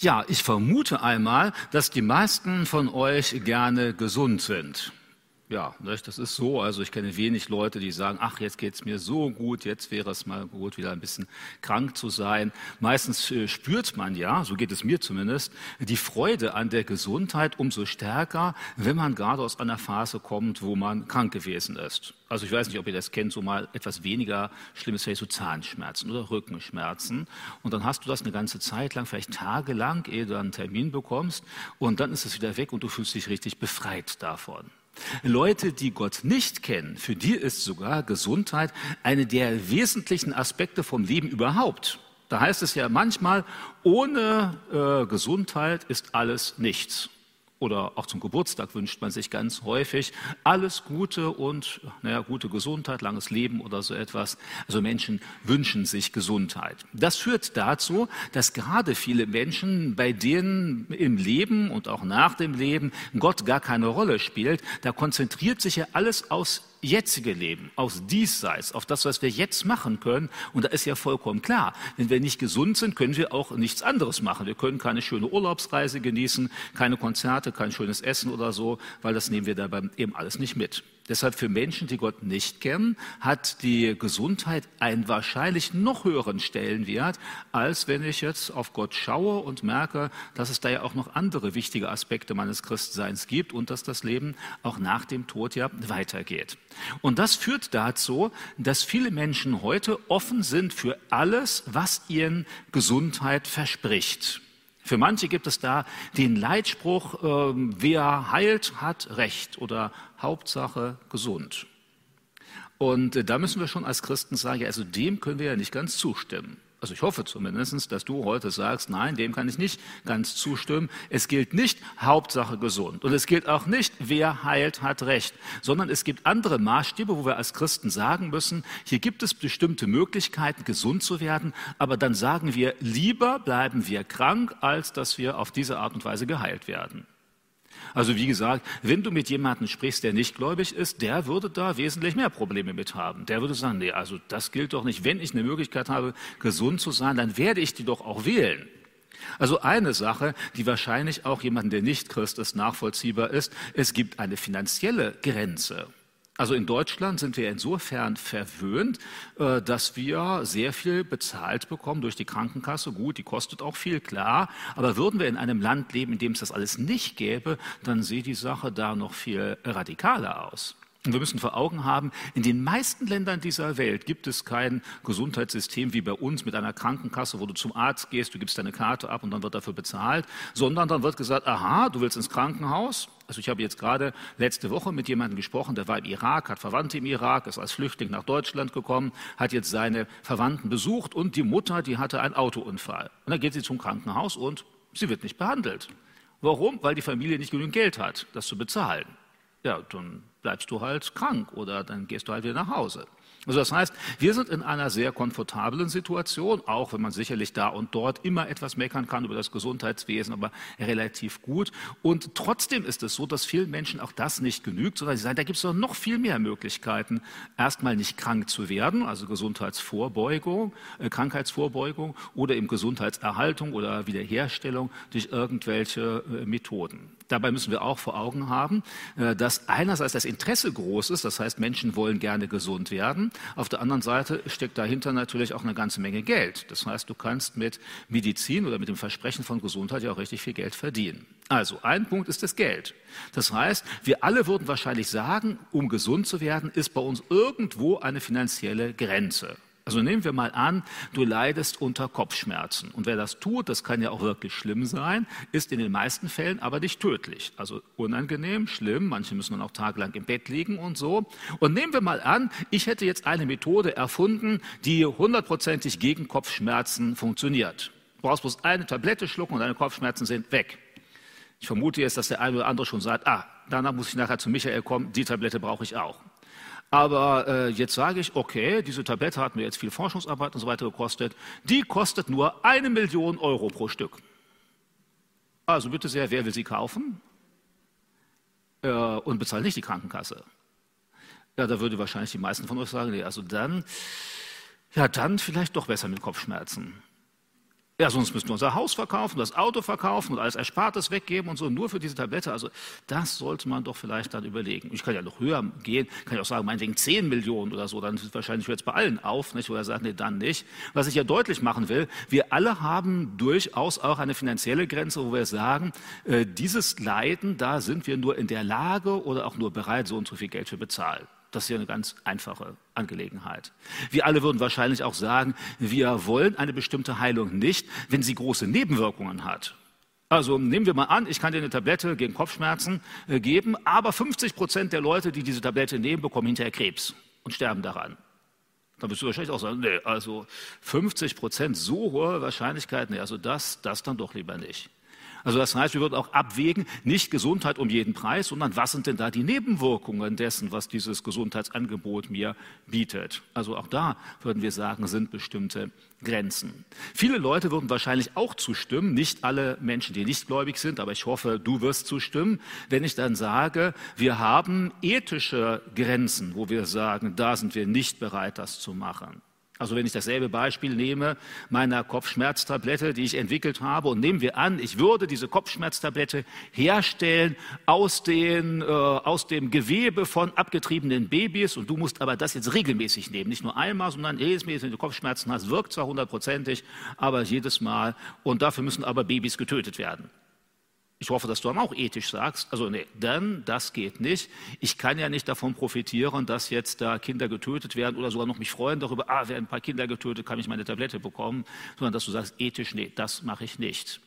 Ja, ich vermute einmal, dass die meisten von euch gerne gesund sind. Ja, das ist so. Also ich kenne wenig Leute, die sagen, ach, jetzt geht's mir so gut, jetzt wäre es mal gut, wieder ein bisschen krank zu sein. Meistens äh, spürt man ja, so geht es mir zumindest, die Freude an der Gesundheit umso stärker, wenn man gerade aus einer Phase kommt, wo man krank gewesen ist. Also ich weiß nicht, ob ihr das kennt, so mal etwas weniger schlimmes vielleicht so Zahnschmerzen oder Rückenschmerzen. Und dann hast du das eine ganze Zeit lang, vielleicht tagelang, ehe du einen Termin bekommst. Und dann ist es wieder weg und du fühlst dich richtig befreit davon. Leute, die Gott nicht kennen, für die ist sogar Gesundheit eine der wesentlichen Aspekte vom Leben überhaupt. Da heißt es ja manchmal, ohne äh, Gesundheit ist alles nichts oder auch zum Geburtstag wünscht man sich ganz häufig alles Gute und naja, gute Gesundheit, langes Leben oder so etwas. Also Menschen wünschen sich Gesundheit. Das führt dazu, dass gerade viele Menschen, bei denen im Leben und auch nach dem Leben Gott gar keine Rolle spielt, da konzentriert sich ja alles aus jetzige Leben, aus diesseits, auf das, was wir jetzt machen können. Und da ist ja vollkommen klar, wenn wir nicht gesund sind, können wir auch nichts anderes machen. Wir können keine schöne Urlaubsreise genießen, keine Konzerte, kein schönes Essen oder so, weil das nehmen wir dabei eben alles nicht mit. Deshalb für Menschen, die Gott nicht kennen, hat die Gesundheit einen wahrscheinlich noch höheren Stellenwert, als wenn ich jetzt auf Gott schaue und merke, dass es da ja auch noch andere wichtige Aspekte meines Christseins gibt und dass das Leben auch nach dem Tod ja weitergeht. Und das führt dazu, dass viele Menschen heute offen sind für alles, was ihnen Gesundheit verspricht. Für manche gibt es da den Leitspruch, äh, wer heilt, hat Recht oder Hauptsache gesund. Und äh, da müssen wir schon als Christen sagen, ja, also dem können wir ja nicht ganz zustimmen. Also ich hoffe zumindest, dass du heute sagst, nein, dem kann ich nicht ganz zustimmen. Es gilt nicht Hauptsache gesund. Und es gilt auch nicht, wer heilt, hat Recht. Sondern es gibt andere Maßstäbe, wo wir als Christen sagen müssen, hier gibt es bestimmte Möglichkeiten, gesund zu werden. Aber dann sagen wir, lieber bleiben wir krank, als dass wir auf diese Art und Weise geheilt werden. Also wie gesagt, wenn du mit jemandem sprichst, der nicht gläubig ist, der würde da wesentlich mehr Probleme mit haben. Der würde sagen, nee, also das gilt doch nicht. Wenn ich eine Möglichkeit habe, gesund zu sein, dann werde ich die doch auch wählen. Also eine Sache, die wahrscheinlich auch jemandem, der nicht Christ ist, nachvollziehbar ist, es gibt eine finanzielle Grenze. Also in Deutschland sind wir insofern verwöhnt, äh, dass wir sehr viel bezahlt bekommen durch die Krankenkasse. Gut, die kostet auch viel, klar. Aber würden wir in einem Land leben, in dem es das alles nicht gäbe, dann sieht die Sache da noch viel radikaler aus. Und wir müssen vor Augen haben, in den meisten Ländern dieser Welt gibt es kein Gesundheitssystem wie bei uns mit einer Krankenkasse, wo du zum Arzt gehst, du gibst deine Karte ab und dann wird dafür bezahlt, sondern dann wird gesagt, aha, du willst ins Krankenhaus. Also ich habe jetzt gerade letzte Woche mit jemandem gesprochen, der war im Irak, hat Verwandte im Irak, ist als Flüchtling nach Deutschland gekommen, hat jetzt seine Verwandten besucht und die Mutter, die hatte einen Autounfall. Und dann geht sie zum Krankenhaus und sie wird nicht behandelt. Warum? Weil die Familie nicht genügend Geld hat, das zu bezahlen. Ja, dann bleibst du halt krank oder dann gehst du halt wieder nach Hause. Also das heißt, wir sind in einer sehr komfortablen Situation, auch wenn man sicherlich da und dort immer etwas meckern kann über das Gesundheitswesen, aber relativ gut. Und trotzdem ist es so, dass vielen Menschen auch das nicht genügt, sondern sie sagen, da gibt es doch noch viel mehr Möglichkeiten, erstmal nicht krank zu werden, also Gesundheitsvorbeugung, äh, Krankheitsvorbeugung oder eben Gesundheitserhaltung oder Wiederherstellung durch irgendwelche äh, Methoden. Dabei müssen wir auch vor Augen haben, äh, dass einerseits das Interesse groß ist, das heißt, Menschen wollen gerne gesund werden. Auf der anderen Seite steckt dahinter natürlich auch eine ganze Menge Geld. Das heißt, du kannst mit Medizin oder mit dem Versprechen von Gesundheit ja auch richtig viel Geld verdienen. Also ein Punkt ist das Geld. Das heißt, wir alle würden wahrscheinlich sagen, um gesund zu werden, ist bei uns irgendwo eine finanzielle Grenze. Also nehmen wir mal an, du leidest unter Kopfschmerzen. Und wer das tut, das kann ja auch wirklich schlimm sein, ist in den meisten Fällen aber nicht tödlich. Also unangenehm, schlimm, manche müssen dann auch tagelang im Bett liegen und so. Und nehmen wir mal an, ich hätte jetzt eine Methode erfunden, die hundertprozentig gegen Kopfschmerzen funktioniert. Du brauchst bloß eine Tablette schlucken und deine Kopfschmerzen sind weg. Ich vermute jetzt, dass der eine oder andere schon sagt, ah, danach muss ich nachher zu Michael kommen, die Tablette brauche ich auch. Aber äh, jetzt sage ich, okay, diese Tablette hat mir jetzt viel Forschungsarbeit und so weiter gekostet. Die kostet nur eine Million Euro pro Stück. Also bitte sehr, wer will sie kaufen? Äh, und bezahlt nicht die Krankenkasse. Ja, da würde wahrscheinlich die meisten von euch sagen, nee, also dann, ja, dann vielleicht doch besser mit Kopfschmerzen. Ja, sonst müssten wir unser Haus verkaufen, das Auto verkaufen und alles Erspartes weggeben und so, nur für diese Tablette. Also das sollte man doch vielleicht dann überlegen. Ich kann ja noch höher gehen, kann ja auch sagen, meinetwegen 10 Millionen oder so, dann wahrscheinlich jetzt bei allen auf, nicht? oder sagen, nee, dann nicht. Was ich ja deutlich machen will, wir alle haben durchaus auch eine finanzielle Grenze, wo wir sagen, äh, dieses Leiden, da sind wir nur in der Lage oder auch nur bereit, so und so viel Geld für bezahlen. Das ist ja eine ganz einfache Angelegenheit. Wir alle würden wahrscheinlich auch sagen, wir wollen eine bestimmte Heilung nicht, wenn sie große Nebenwirkungen hat. Also nehmen wir mal an, ich kann dir eine Tablette gegen Kopfschmerzen äh, geben, aber 50 Prozent der Leute, die diese Tablette nehmen, bekommen hinterher Krebs und sterben daran. Dann wirst du wahrscheinlich auch sagen, nee, also 50 Prozent, so hohe Wahrscheinlichkeit, nee, also das, das dann doch lieber nicht. Also das heißt, wir würden auch abwägen, nicht Gesundheit um jeden Preis, sondern was sind denn da die Nebenwirkungen dessen, was dieses Gesundheitsangebot mir bietet. Also auch da würden wir sagen, sind bestimmte Grenzen. Viele Leute würden wahrscheinlich auch zustimmen, nicht alle Menschen, die nicht gläubig sind, aber ich hoffe, du wirst zustimmen, wenn ich dann sage, wir haben ethische Grenzen, wo wir sagen, da sind wir nicht bereit, das zu machen. Also wenn ich dasselbe Beispiel nehme, meiner Kopfschmerztablette, die ich entwickelt habe, und nehmen wir an, ich würde diese Kopfschmerztablette herstellen aus, den, äh, aus dem Gewebe von abgetriebenen Babys, und du musst aber das jetzt regelmäßig nehmen, nicht nur einmal, sondern Mal, wenn du Kopfschmerzen hast, wirkt zwar hundertprozentig, aber jedes Mal, und dafür müssen aber Babys getötet werden. Ich hoffe, dass du dann auch ethisch sagst, also nee, dann, das geht nicht. Ich kann ja nicht davon profitieren, dass jetzt da Kinder getötet werden oder sogar noch mich freuen darüber, ah, werden ein paar Kinder getötet, kann ich meine Tablette bekommen, sondern dass du sagst, ethisch, nee, das mache ich nicht.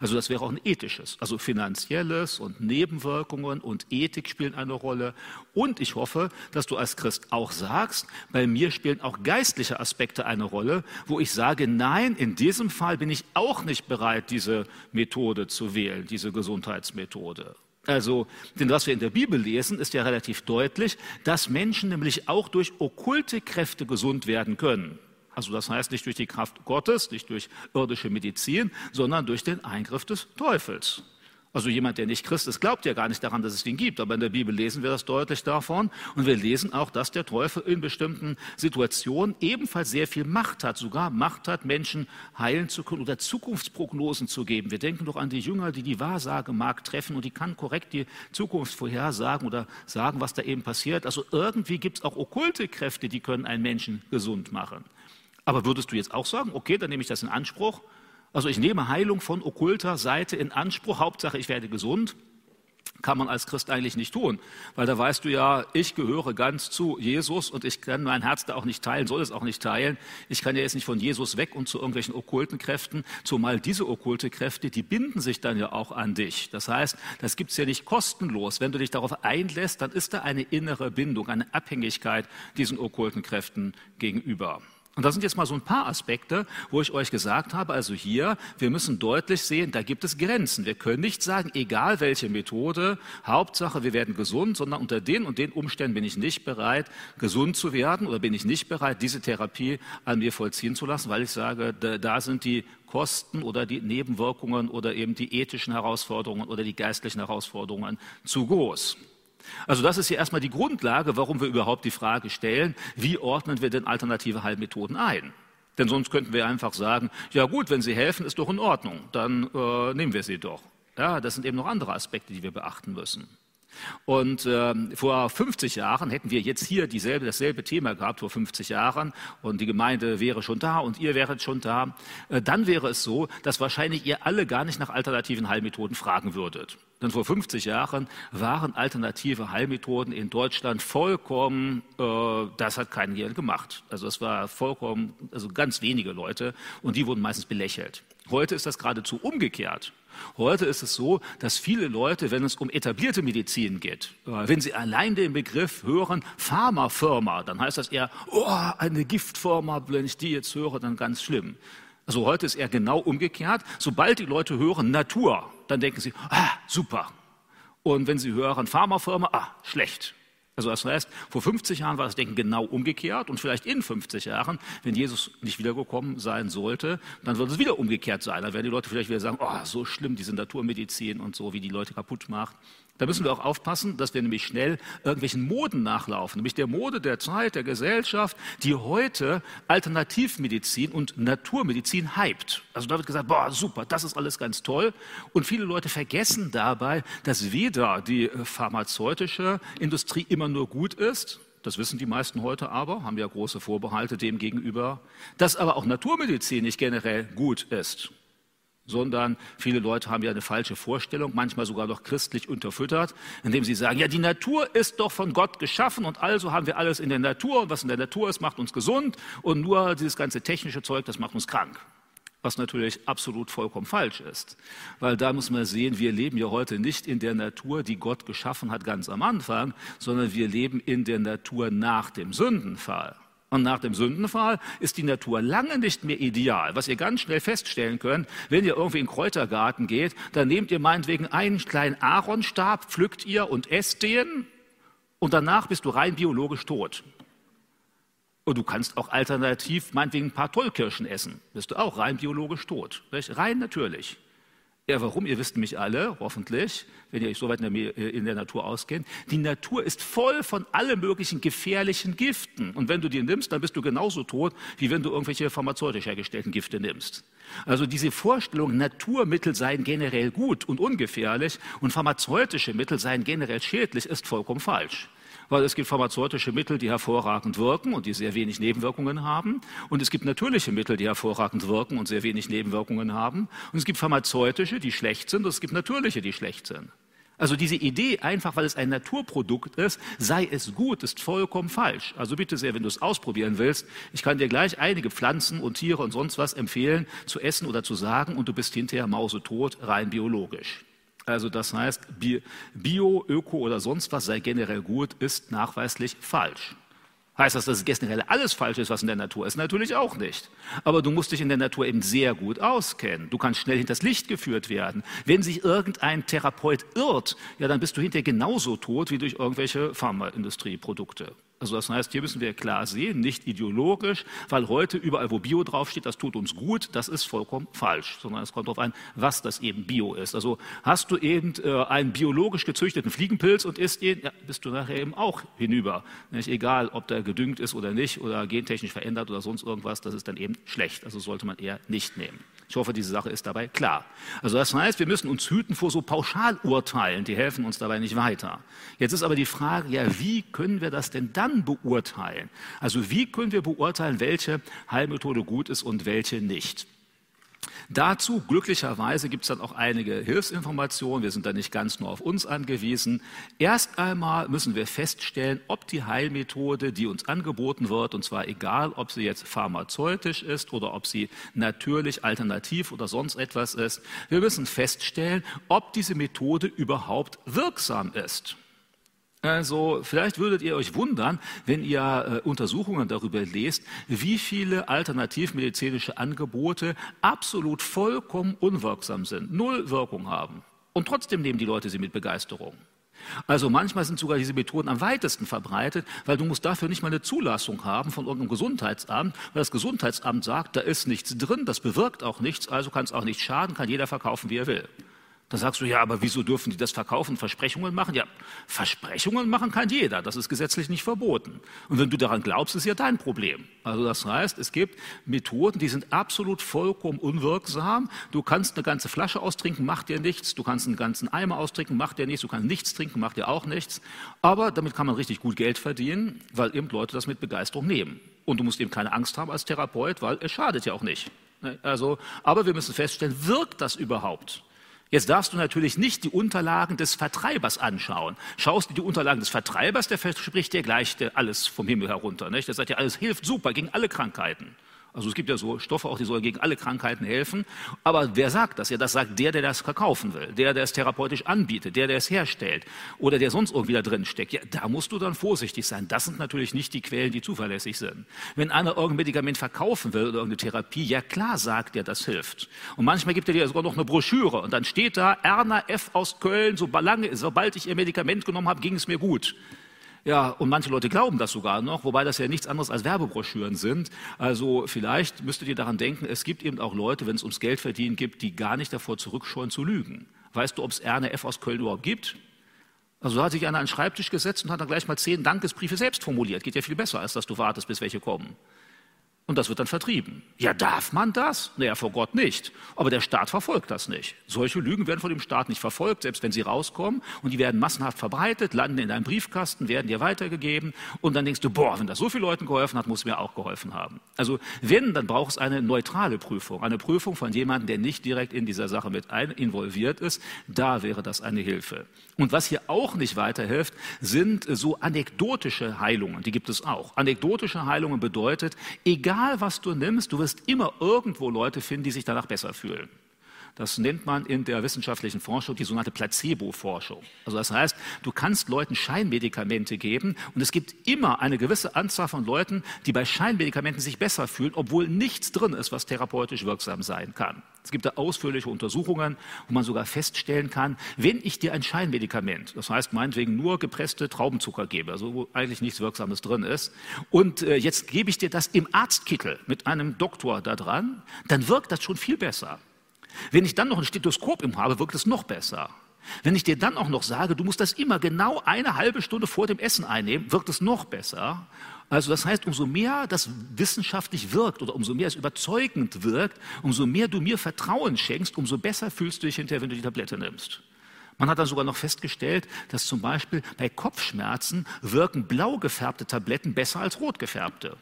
Also das wäre auch ein ethisches, also finanzielles und Nebenwirkungen und Ethik spielen eine Rolle. Und ich hoffe, dass du als Christ auch sagst, bei mir spielen auch geistliche Aspekte eine Rolle, wo ich sage, nein, in diesem Fall bin ich auch nicht bereit, diese Methode zu wählen, diese Gesundheitsmethode. Also, denn was wir in der Bibel lesen, ist ja relativ deutlich, dass Menschen nämlich auch durch okkulte Kräfte gesund werden können. Also das heißt nicht durch die Kraft Gottes, nicht durch irdische Medizin, sondern durch den Eingriff des Teufels. Also jemand, der nicht Christ ist, glaubt ja gar nicht daran, dass es ihn gibt. Aber in der Bibel lesen wir das deutlich davon. Und wir lesen auch, dass der Teufel in bestimmten Situationen ebenfalls sehr viel Macht hat, sogar Macht hat, Menschen heilen zu können oder Zukunftsprognosen zu geben. Wir denken doch an die Jünger, die die Wahrsage mag treffen und die kann korrekt die Zukunft vorhersagen oder sagen, was da eben passiert. Also irgendwie gibt es auch okkulte Kräfte, die können einen Menschen gesund machen. Aber würdest du jetzt auch sagen, okay, dann nehme ich das in Anspruch? Also ich nehme Heilung von okkulter Seite in Anspruch, Hauptsache ich werde gesund. Kann man als Christ eigentlich nicht tun, weil da weißt du ja, ich gehöre ganz zu Jesus und ich kann mein Herz da auch nicht teilen, soll es auch nicht teilen. Ich kann ja jetzt nicht von Jesus weg und zu irgendwelchen okkulten Kräften, zumal diese okkulte Kräfte, die binden sich dann ja auch an dich. Das heißt, das gibt's ja nicht kostenlos. Wenn du dich darauf einlässt, dann ist da eine innere Bindung, eine Abhängigkeit diesen okkulten Kräften gegenüber. Und da sind jetzt mal so ein paar Aspekte, wo ich euch gesagt habe, also hier, wir müssen deutlich sehen, da gibt es Grenzen. Wir können nicht sagen, egal welche Methode, Hauptsache, wir werden gesund, sondern unter den und den Umständen bin ich nicht bereit, gesund zu werden oder bin ich nicht bereit, diese Therapie an mir vollziehen zu lassen, weil ich sage, da sind die Kosten oder die Nebenwirkungen oder eben die ethischen Herausforderungen oder die geistlichen Herausforderungen zu groß. Also das ist ja erstmal die Grundlage, warum wir überhaupt die Frage stellen, wie ordnen wir denn alternative Heilmethoden ein? Denn sonst könnten wir einfach sagen, ja gut, wenn sie helfen, ist doch in Ordnung, dann äh, nehmen wir sie doch. Ja, das sind eben noch andere Aspekte, die wir beachten müssen. Und äh, vor 50 Jahren hätten wir jetzt hier dieselbe, dasselbe Thema gehabt, vor 50 Jahren, und die Gemeinde wäre schon da und ihr wäret schon da. Äh, dann wäre es so, dass wahrscheinlich ihr alle gar nicht nach alternativen Heilmethoden fragen würdet. Denn vor 50 Jahren waren alternative Heilmethoden in Deutschland vollkommen, äh, das hat keiner hier gemacht. Also es war vollkommen, also ganz wenige Leute und die wurden meistens belächelt. Heute ist das geradezu umgekehrt. Heute ist es so, dass viele Leute, wenn es um etablierte Medizin geht, äh, wenn sie allein den Begriff hören, Pharmafirma, dann heißt das eher, oh, eine Giftfirma, wenn ich die jetzt höre, dann ganz schlimm. Also heute ist eher genau umgekehrt. Sobald die Leute hören Natur, dann denken sie, ah, super. Und wenn sie hören Pharmafirma, ah, schlecht. Also das heißt, vor 50 Jahren war das Denken genau umgekehrt und vielleicht in 50 Jahren, wenn Jesus nicht wiedergekommen sein sollte, dann wird es wieder umgekehrt sein. Dann werden die Leute vielleicht wieder sagen, oh, so schlimm diese Naturmedizin und so, wie die Leute kaputt macht. Da müssen wir auch aufpassen, dass wir nämlich schnell irgendwelchen Moden nachlaufen, nämlich der Mode der Zeit, der Gesellschaft, die heute Alternativmedizin und Naturmedizin hypt. Also da wird gesagt, boah, super, das ist alles ganz toll. Und viele Leute vergessen dabei, dass weder die pharmazeutische Industrie immer nur gut ist, das wissen die meisten heute aber, haben ja große Vorbehalte dem gegenüber, dass aber auch Naturmedizin nicht generell gut ist sondern viele Leute haben ja eine falsche Vorstellung, manchmal sogar noch christlich unterfüttert, indem sie sagen, ja, die Natur ist doch von Gott geschaffen und also haben wir alles in der Natur und was in der Natur ist, macht uns gesund und nur dieses ganze technische Zeug, das macht uns krank. Was natürlich absolut vollkommen falsch ist. Weil da muss man sehen, wir leben ja heute nicht in der Natur, die Gott geschaffen hat ganz am Anfang, sondern wir leben in der Natur nach dem Sündenfall. Und nach dem Sündenfall ist die Natur lange nicht mehr ideal. Was ihr ganz schnell feststellen könnt, wenn ihr irgendwie in den Kräutergarten geht, dann nehmt ihr meinetwegen einen kleinen Aaronstab, pflückt ihr und esst den und danach bist du rein biologisch tot. Und du kannst auch alternativ meinetwegen ein paar Tollkirschen essen. Bist du auch rein biologisch tot. Rein natürlich. Ja, warum? Ihr wisst mich alle, hoffentlich, wenn ihr euch so weit in der, äh, in der, Natur auskennt. Die Natur ist voll von allen möglichen gefährlichen Giften. Und wenn du die nimmst, dann bist du genauso tot, wie wenn du irgendwelche pharmazeutisch hergestellten Gifte nimmst. Also diese Vorstellung, Naturmittel seien generell gut und ungefährlich und pharmazeutische Mittel seien generell schädlich, ist vollkommen falsch weil es gibt pharmazeutische Mittel, die hervorragend wirken und die sehr wenig Nebenwirkungen haben. Und es gibt natürliche Mittel, die hervorragend wirken und sehr wenig Nebenwirkungen haben. Und es gibt pharmazeutische, die schlecht sind und es gibt natürliche, die schlecht sind. Also diese Idee, einfach weil es ein Naturprodukt ist, sei es gut, ist vollkommen falsch. Also bitte sehr, wenn du es ausprobieren willst, ich kann dir gleich einige Pflanzen und Tiere und sonst was empfehlen, zu essen oder zu sagen und du bist hinterher mausetot, rein biologisch. Also das heißt, Bio, Öko oder sonst was sei generell gut, ist nachweislich falsch. Heißt das, dass generell alles falsch ist, was in der Natur ist? Natürlich auch nicht. Aber du musst dich in der Natur eben sehr gut auskennen. Du kannst schnell hinters Licht geführt werden. Wenn sich irgendein Therapeut irrt, ja, dann bist du hinterher genauso tot wie durch irgendwelche Pharmaindustrieprodukte. Also das heißt, hier müssen wir klar sehen, nicht ideologisch, weil heute überall, wo Bio draufsteht, das tut uns gut, das ist vollkommen falsch, sondern es kommt darauf an, was das eben Bio ist. Also hast du eben äh, einen biologisch gezüchteten Fliegenpilz und isst ihn, ja, bist du nachher eben auch hinüber. Nicht? Egal, ob der gedüngt ist oder nicht oder gentechnisch verändert oder sonst irgendwas, das ist dann eben schlecht. Also sollte man eher nicht nehmen. Ich hoffe, diese Sache ist dabei klar. Also das heißt, wir müssen uns hüten vor so Pauschalurteilen, die helfen uns dabei nicht weiter. Jetzt ist aber die Frage, ja, wie können wir das denn dann beurteilen? Also wie können wir beurteilen, welche Heilmethode gut ist und welche nicht? Dazu glücklicherweise gibt es dann auch einige Hilfsinformationen. Wir sind da nicht ganz nur auf uns angewiesen. Erst einmal müssen wir feststellen, ob die Heilmethode, die uns angeboten wird, und zwar egal, ob sie jetzt pharmazeutisch ist oder ob sie natürlich, alternativ oder sonst etwas ist, wir müssen feststellen, ob diese Methode überhaupt wirksam ist. Also vielleicht würdet ihr euch wundern, wenn ihr äh, Untersuchungen darüber lest, wie viele alternativmedizinische Angebote absolut vollkommen unwirksam sind, null Wirkung haben. Und trotzdem nehmen die Leute sie mit Begeisterung. Also manchmal sind sogar diese Methoden am weitesten verbreitet, weil du musst dafür nicht mal eine Zulassung haben von irgendeinem Gesundheitsamt, weil das Gesundheitsamt sagt, da ist nichts drin, das bewirkt auch nichts, also kann es auch nicht schaden, kann jeder verkaufen, wie er will. Da sagst du, ja, aber wieso dürfen die das verkaufen, Versprechungen machen? Ja, Versprechungen machen kann jeder, das ist gesetzlich nicht verboten. Und wenn du daran glaubst, ist ja dein Problem. Also das heißt, es gibt Methoden, die sind absolut vollkommen unwirksam. Du kannst eine ganze Flasche austrinken, macht dir nichts. Du kannst einen ganzen Eimer austrinken, macht dir nichts. Du kannst nichts trinken, macht dir auch nichts. Aber damit kann man richtig gut Geld verdienen, weil eben Leute das mit Begeisterung nehmen. Und du musst eben keine Angst haben als Therapeut, weil es schadet ja auch nicht. Also, aber wir müssen feststellen, wirkt das überhaupt? Jetzt darfst du natürlich nicht die Unterlagen des Vertreibers anschauen. Schaust du die Unterlagen des Vertreibers, der verspricht dir gleich alles vom Himmel herunter. Nicht? Der sagt dir, alles hilft super gegen alle Krankheiten. Also es gibt ja so Stoffe auch, die sollen gegen alle Krankheiten helfen. Aber wer sagt das? Ja, das sagt der, der das verkaufen will, der, der es therapeutisch anbietet, der, der es herstellt oder der sonst irgendwie da drin steckt. Ja, da musst du dann vorsichtig sein. Das sind natürlich nicht die Quellen, die zuverlässig sind. Wenn einer irgendein Medikament verkaufen will oder irgendeine Therapie, ja klar sagt er, das hilft. Und manchmal gibt er dir sogar noch eine Broschüre und dann steht da, Erna F. aus Köln, sobald ich ihr Medikament genommen habe, ging es mir gut. Ja, und manche Leute glauben das sogar noch, wobei das ja nichts anderes als Werbebroschüren sind. Also vielleicht müsstet ihr daran denken, es gibt eben auch Leute, wenn es ums Geld verdienen gibt, die gar nicht davor zurückscheuen zu lügen. Weißt du, ob es Erne F. aus Köln überhaupt gibt? Also da hat sich einer an den Schreibtisch gesetzt und hat dann gleich mal zehn Dankesbriefe selbst formuliert. Geht ja viel besser, als dass du wartest, bis welche kommen. Und das wird dann vertrieben. Ja, darf man das? Naja, vor Gott nicht. Aber der Staat verfolgt das nicht. Solche Lügen werden von dem Staat nicht verfolgt, selbst wenn sie rauskommen. Und die werden massenhaft verbreitet, landen in deinem Briefkasten, werden dir weitergegeben. Und dann denkst du, boah, wenn das so vielen Leuten geholfen hat, muss mir auch geholfen haben. Also wenn, dann braucht es eine neutrale Prüfung. Eine Prüfung von jemandem, der nicht direkt in dieser Sache mit involviert ist. Da wäre das eine Hilfe. Und was hier auch nicht weiterhilft, sind so anekdotische Heilungen. Die gibt es auch. Anekdotische Heilungen bedeutet, egal egal was du nimmst, du wirst immer irgendwo Leute finden, die sich danach besser fühlen. Das nennt man in der wissenschaftlichen Forschung die sogenannte Placebo-Forschung. Also das heißt, du kannst Leuten Scheinmedikamente geben und es gibt immer eine gewisse Anzahl von Leuten, die bei Scheinmedikamenten sich besser fühlen, obwohl nichts drin ist, was therapeutisch wirksam sein kann. Es gibt da ausführliche Untersuchungen, wo man sogar feststellen kann, wenn ich dir ein Scheinmedikament, das heißt meinetwegen nur gepresste Traubenzucker gebe, also wo eigentlich nichts Wirksames drin ist, und äh, jetzt gebe ich dir das im Arztkittel mit einem Doktor da dran, dann wirkt das schon viel besser. Wenn ich dann noch ein Stethoskop im habe, wirkt es noch besser. Wenn ich dir dann auch noch sage, du musst das immer genau eine halbe Stunde vor dem Essen einnehmen, wirkt es noch besser. Also das heißt, umso mehr das wissenschaftlich wirkt oder umso mehr es überzeugend wirkt, umso mehr du mir Vertrauen schenkst, umso besser fühlst du dich hinterher, wenn du die Tablette nimmst. Man hat dann sogar noch festgestellt, dass zum Beispiel bei Kopfschmerzen wirken blau gefärbte Tabletten besser als rot gefärbte.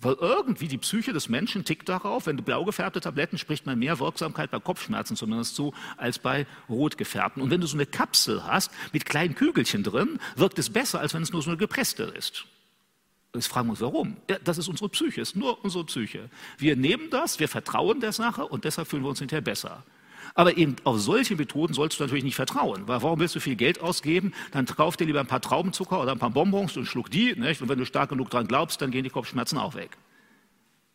Weil irgendwie die Psyche des Menschen tickt darauf, wenn du blau gefärbte Tabletten spricht man mehr Wirksamkeit bei Kopfschmerzen zumindest zu, als bei rot gefärbten. Und wenn du so eine Kapsel hast mit kleinen Kügelchen drin, wirkt es besser, als wenn es nur so eine gepresste ist. Jetzt fragen wir uns, warum? Ja, das ist unsere Psyche, ist nur unsere Psyche. Wir nehmen das, wir vertrauen der Sache und deshalb fühlen wir uns hinterher besser. Aber eben auf solche Methoden sollst du natürlich nicht vertrauen. Weil warum willst du viel Geld ausgeben? Dann kauf dir lieber ein paar Traubenzucker oder ein paar Bonbons und schluck die. Nicht? Und wenn du stark genug dran glaubst, dann gehen die Kopfschmerzen auch weg.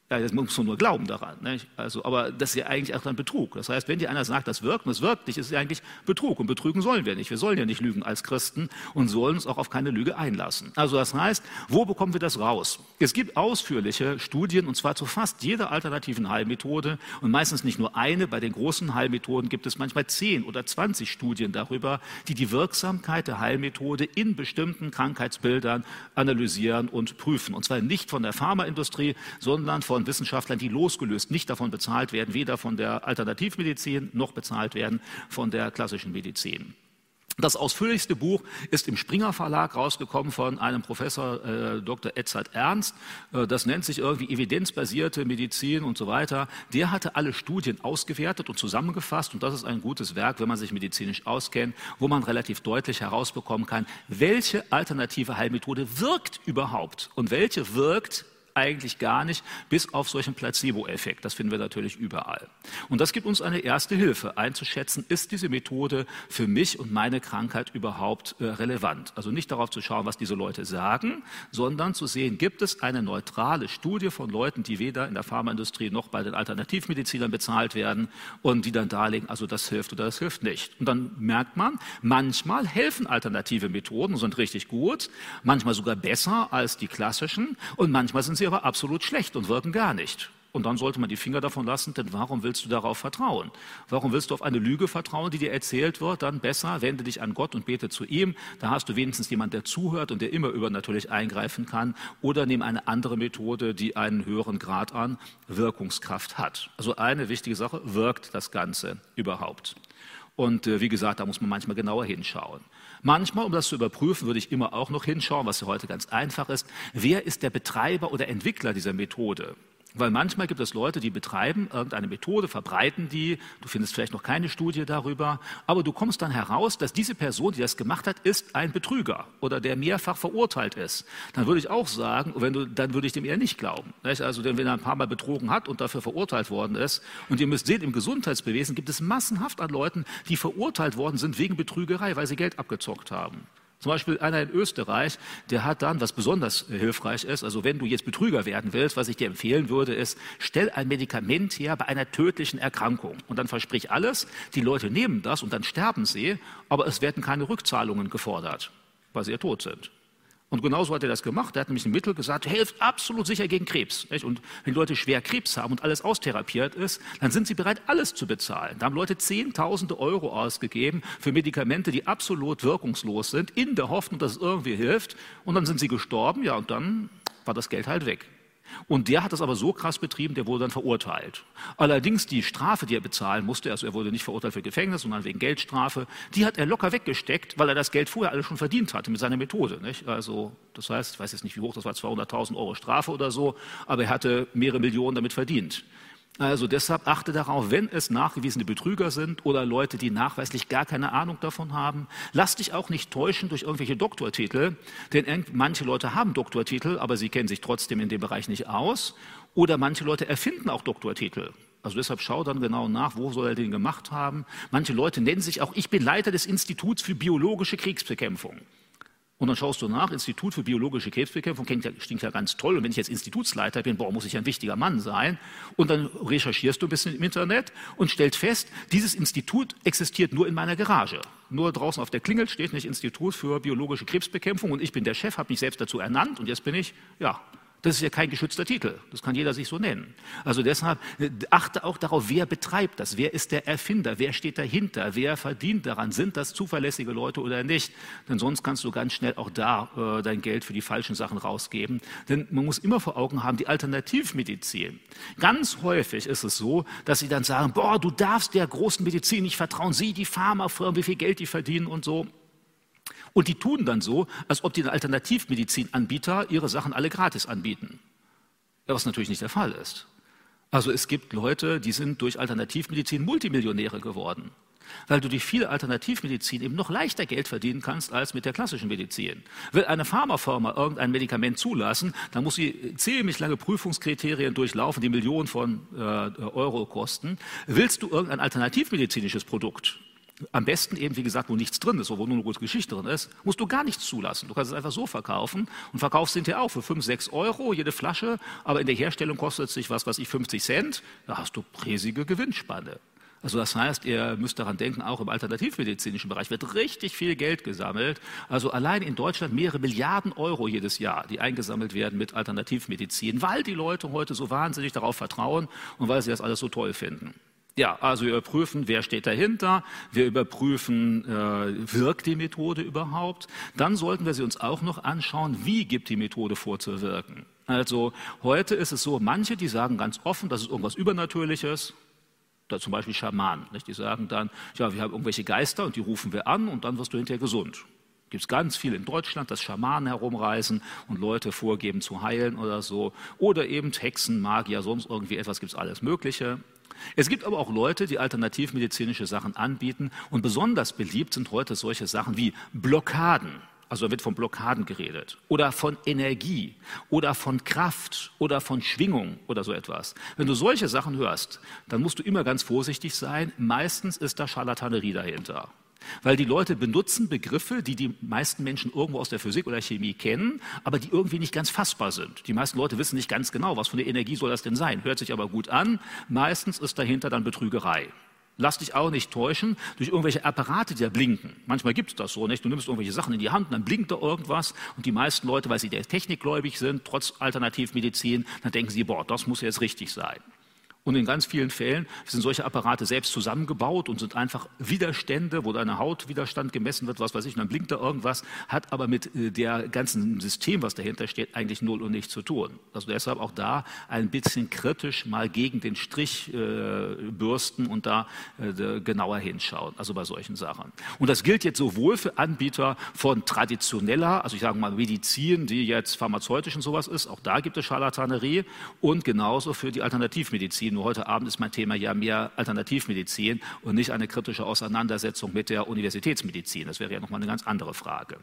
Ja, das muss man nur glauben daran. Nicht? Also, aber das ist ja eigentlich auch ein Betrug. Das heißt, wenn dir einer sagt, das wirkt und es wirkt nicht, ist es ja eigentlich Betrug. Und betrügen sollen wir nicht. Wir sollen ja nicht lügen als Christen und sollen uns auch auf keine Lüge einlassen. Also das heißt, wo bekommen wir das raus? Es gibt ausführliche Studien und zwar zu fast jeder alternativen Heilmethode und meistens nicht nur eine. Bei den großen Heilmethoden gibt es manchmal zehn oder zwanzig Studien darüber, die die Wirksamkeit der Heilmethode in bestimmten Krankheitsbildern analysieren und prüfen. Und zwar nicht von der Pharmaindustrie, sondern von von Wissenschaftlern, die losgelöst nicht davon bezahlt werden, weder von der Alternativmedizin noch bezahlt werden von der klassischen Medizin. Das ausführlichste Buch ist im Springer Verlag rausgekommen von einem Professor äh, Dr. Edzard Ernst. Äh, das nennt sich irgendwie evidenzbasierte Medizin und so weiter. Der hatte alle Studien ausgewertet und zusammengefasst und das ist ein gutes Werk, wenn man sich medizinisch auskennt, wo man relativ deutlich herausbekommen kann, welche alternative Heilmethode wirkt überhaupt und welche wirkt eigentlich gar nicht, bis auf solchen Placebo-Effekt. Das finden wir natürlich überall. Und das gibt uns eine erste Hilfe, einzuschätzen, ist diese Methode für mich und meine Krankheit überhaupt äh, relevant. Also nicht darauf zu schauen, was diese Leute sagen, sondern zu sehen, gibt es eine neutrale Studie von Leuten, die weder in der Pharmaindustrie noch bei den Alternativmedizinern bezahlt werden und die dann darlegen, also das hilft oder das hilft nicht. Und dann merkt man, manchmal helfen alternative Methoden sind richtig gut, manchmal sogar besser als die klassischen und manchmal sind sie sie aber absolut schlecht und wirken gar nicht. Und dann sollte man die Finger davon lassen, denn warum willst du darauf vertrauen? Warum willst du auf eine Lüge vertrauen, die dir erzählt wird? Dann besser, wende dich an Gott und bete zu ihm. Da hast du wenigstens jemanden, der zuhört und der immer übernatürlich eingreifen kann. Oder nimm eine andere Methode, die einen höheren Grad an Wirkungskraft hat. Also eine wichtige Sache, wirkt das Ganze überhaupt? Und äh, wie gesagt, da muss man manchmal genauer hinschauen. Manchmal, um das zu überprüfen, würde ich immer auch noch hinschauen, was ja heute ganz einfach ist. Wer ist der Betreiber oder Entwickler dieser Methode? Weil manchmal gibt es Leute, die betreiben irgendeine Methode, verbreiten die, du findest vielleicht noch keine Studie darüber, aber du kommst dann heraus, dass diese Person, die das gemacht hat, ist ein Betrüger oder der mehrfach verurteilt ist. Dann würde ich auch sagen, wenn du, dann würde ich dem eher nicht glauben. Also, wenn er ein paar Mal betrogen hat und dafür verurteilt worden ist, und ihr müsst sehen, im Gesundheitsbewesen gibt es massenhaft an Leuten, die verurteilt worden sind wegen Betrügerei, weil sie Geld abgezockt haben. Zum Beispiel einer in Österreich, der hat dann, was besonders hilfreich ist, also wenn du jetzt Betrüger werden willst, was ich dir empfehlen würde, ist, stell ein Medikament her bei einer tödlichen Erkrankung und dann versprich alles, die Leute nehmen das und dann sterben sie, aber es werden keine Rückzahlungen gefordert, weil sie ja tot sind. Und genauso hat er das gemacht. Er hat nämlich ein Mittel gesagt, hilft absolut sicher gegen Krebs. Und wenn Leute schwer Krebs haben und alles austherapiert ist, dann sind sie bereit, alles zu bezahlen. Da haben Leute Zehntausende Euro ausgegeben für Medikamente, die absolut wirkungslos sind, in der Hoffnung, dass es irgendwie hilft. Und dann sind sie gestorben, ja, und dann war das Geld halt weg. Und der hat das aber so krass betrieben, der wurde dann verurteilt. Allerdings die Strafe, die er bezahlen musste, also er wurde nicht verurteilt für Gefängnis, sondern wegen Geldstrafe, die hat er locker weggesteckt, weil er das Geld vorher alles schon verdient hatte mit seiner Methode. Nicht? Also das heißt, ich weiß jetzt nicht, wie hoch das war, 200.000 Euro Strafe oder so, aber er hatte mehrere Millionen damit verdient. Also deshalb achte darauf, wenn es nachgewiesene Betrüger sind oder Leute, die nachweislich gar keine Ahnung davon haben, lass dich auch nicht täuschen durch irgendwelche Doktortitel, denn manche Leute haben Doktortitel, aber sie kennen sich trotzdem in dem Bereich nicht aus. Oder manche Leute erfinden auch Doktortitel. Also deshalb schau dann genau nach, wo soll er den gemacht haben. Manche Leute nennen sich auch, ich bin Leiter des Instituts für biologische Kriegsbekämpfung. Und dann schaust du nach, Institut für biologische Krebsbekämpfung klingt ja, klingt ja ganz toll. Und wenn ich jetzt Institutsleiter bin, boah, muss ich ein wichtiger Mann sein. Und dann recherchierst du ein bisschen im Internet und stellst fest, dieses Institut existiert nur in meiner Garage. Nur draußen auf der Klingel steht nicht Institut für biologische Krebsbekämpfung und ich bin der Chef, habe mich selbst dazu ernannt und jetzt bin ich, ja, das ist ja kein geschützter Titel. Das kann jeder sich so nennen. Also deshalb äh, achte auch darauf, wer betreibt das? Wer ist der Erfinder? Wer steht dahinter? Wer verdient daran? Sind das zuverlässige Leute oder nicht? Denn sonst kannst du ganz schnell auch da äh, dein Geld für die falschen Sachen rausgeben. Denn man muss immer vor Augen haben, die Alternativmedizin. Ganz häufig ist es so, dass sie dann sagen, boah, du darfst der großen Medizin nicht vertrauen. Sieh die Pharmafirmen, wie viel Geld die verdienen und so. Und die tun dann so, als ob die Alternativmedizinanbieter ihre Sachen alle gratis anbieten. Was natürlich nicht der Fall ist. Also es gibt Leute, die sind durch Alternativmedizin Multimillionäre geworden, weil du durch viele Alternativmedizin eben noch leichter Geld verdienen kannst als mit der klassischen Medizin. Will eine Pharmafirma irgendein Medikament zulassen, dann muss sie ziemlich lange Prüfungskriterien durchlaufen, die Millionen von äh, Euro kosten. Willst du irgendein alternativmedizinisches Produkt, am besten eben, wie gesagt, wo nichts drin ist, wo nur eine gute Geschichte drin ist, musst du gar nichts zulassen. Du kannst es einfach so verkaufen und verkaufst hinterher auch für 5, 6 Euro jede Flasche, aber in der Herstellung kostet es sich was, was ich 50 Cent. Da hast du riesige Gewinnspanne. Also das heißt, ihr müsst daran denken, auch im alternativmedizinischen Bereich wird richtig viel Geld gesammelt. Also allein in Deutschland mehrere Milliarden Euro jedes Jahr, die eingesammelt werden mit Alternativmedizin, weil die Leute heute so wahnsinnig darauf vertrauen und weil sie das alles so toll finden. Ja, also wir überprüfen, wer steht dahinter, wir überprüfen, äh, wirkt die Methode überhaupt. Dann sollten wir sie uns auch noch anschauen, wie gibt die Methode vor zu wirken. Also heute ist es so, manche, die sagen ganz offen, das ist irgendwas Übernatürliches, da zum Beispiel Schamanen, nicht? die sagen dann, ja, wir haben irgendwelche Geister und die rufen wir an und dann wirst du hinterher gesund. Gibt es ganz viel in Deutschland, dass Schamanen herumreisen und Leute vorgeben zu heilen oder so. Oder eben Hexen, Magier, sonst irgendwie etwas, gibt es alles Mögliche. Es gibt aber auch Leute, die alternativmedizinische Sachen anbieten und besonders beliebt sind heute solche Sachen wie Blockaden. Also da wird von Blockaden geredet oder von Energie oder von Kraft oder von Schwingung oder so etwas. Wenn du solche Sachen hörst, dann musst du immer ganz vorsichtig sein. Meistens ist da Scharlatanerie dahinter. Weil die Leute benutzen Begriffe, die die meisten Menschen irgendwo aus der Physik oder Chemie kennen, aber die irgendwie nicht ganz fassbar sind. Die meisten Leute wissen nicht ganz genau, was für eine Energie soll das denn sein. Hört sich aber gut an. Meistens ist dahinter dann Betrügerei. Lass dich auch nicht täuschen durch irgendwelche Apparate, die da blinken. Manchmal gibt es das so, nicht? Du nimmst irgendwelche Sachen in die Hand und dann blinkt da irgendwas und die meisten Leute, weil sie der Technikgläubig sind, trotz Alternativmedizin, dann denken sie, boah, das muss jetzt richtig sein. Und in ganz vielen Fällen sind solche Apparate selbst zusammengebaut und sind einfach Widerstände, wo deine Hautwiderstand gemessen wird, was weiß ich, und dann blinkt da irgendwas, hat aber mit äh, der ganzen System, was dahinter steht, eigentlich null und nichts zu tun. Also deshalb auch da ein bisschen kritisch mal gegen den Strich äh, bürsten und da äh, genauer hinschauen, also bei solchen Sachen. Und das gilt jetzt sowohl für Anbieter von traditioneller, also ich sage mal Medizin, die jetzt pharmazeutisch und sowas ist, auch da gibt es Scharlatanerie und genauso für die Alternativmedizin nur heute Abend ist mein Thema ja mehr Alternativmedizin und nicht eine kritische Auseinandersetzung mit der Universitätsmedizin. Das wäre ja nochmal eine ganz andere Frage.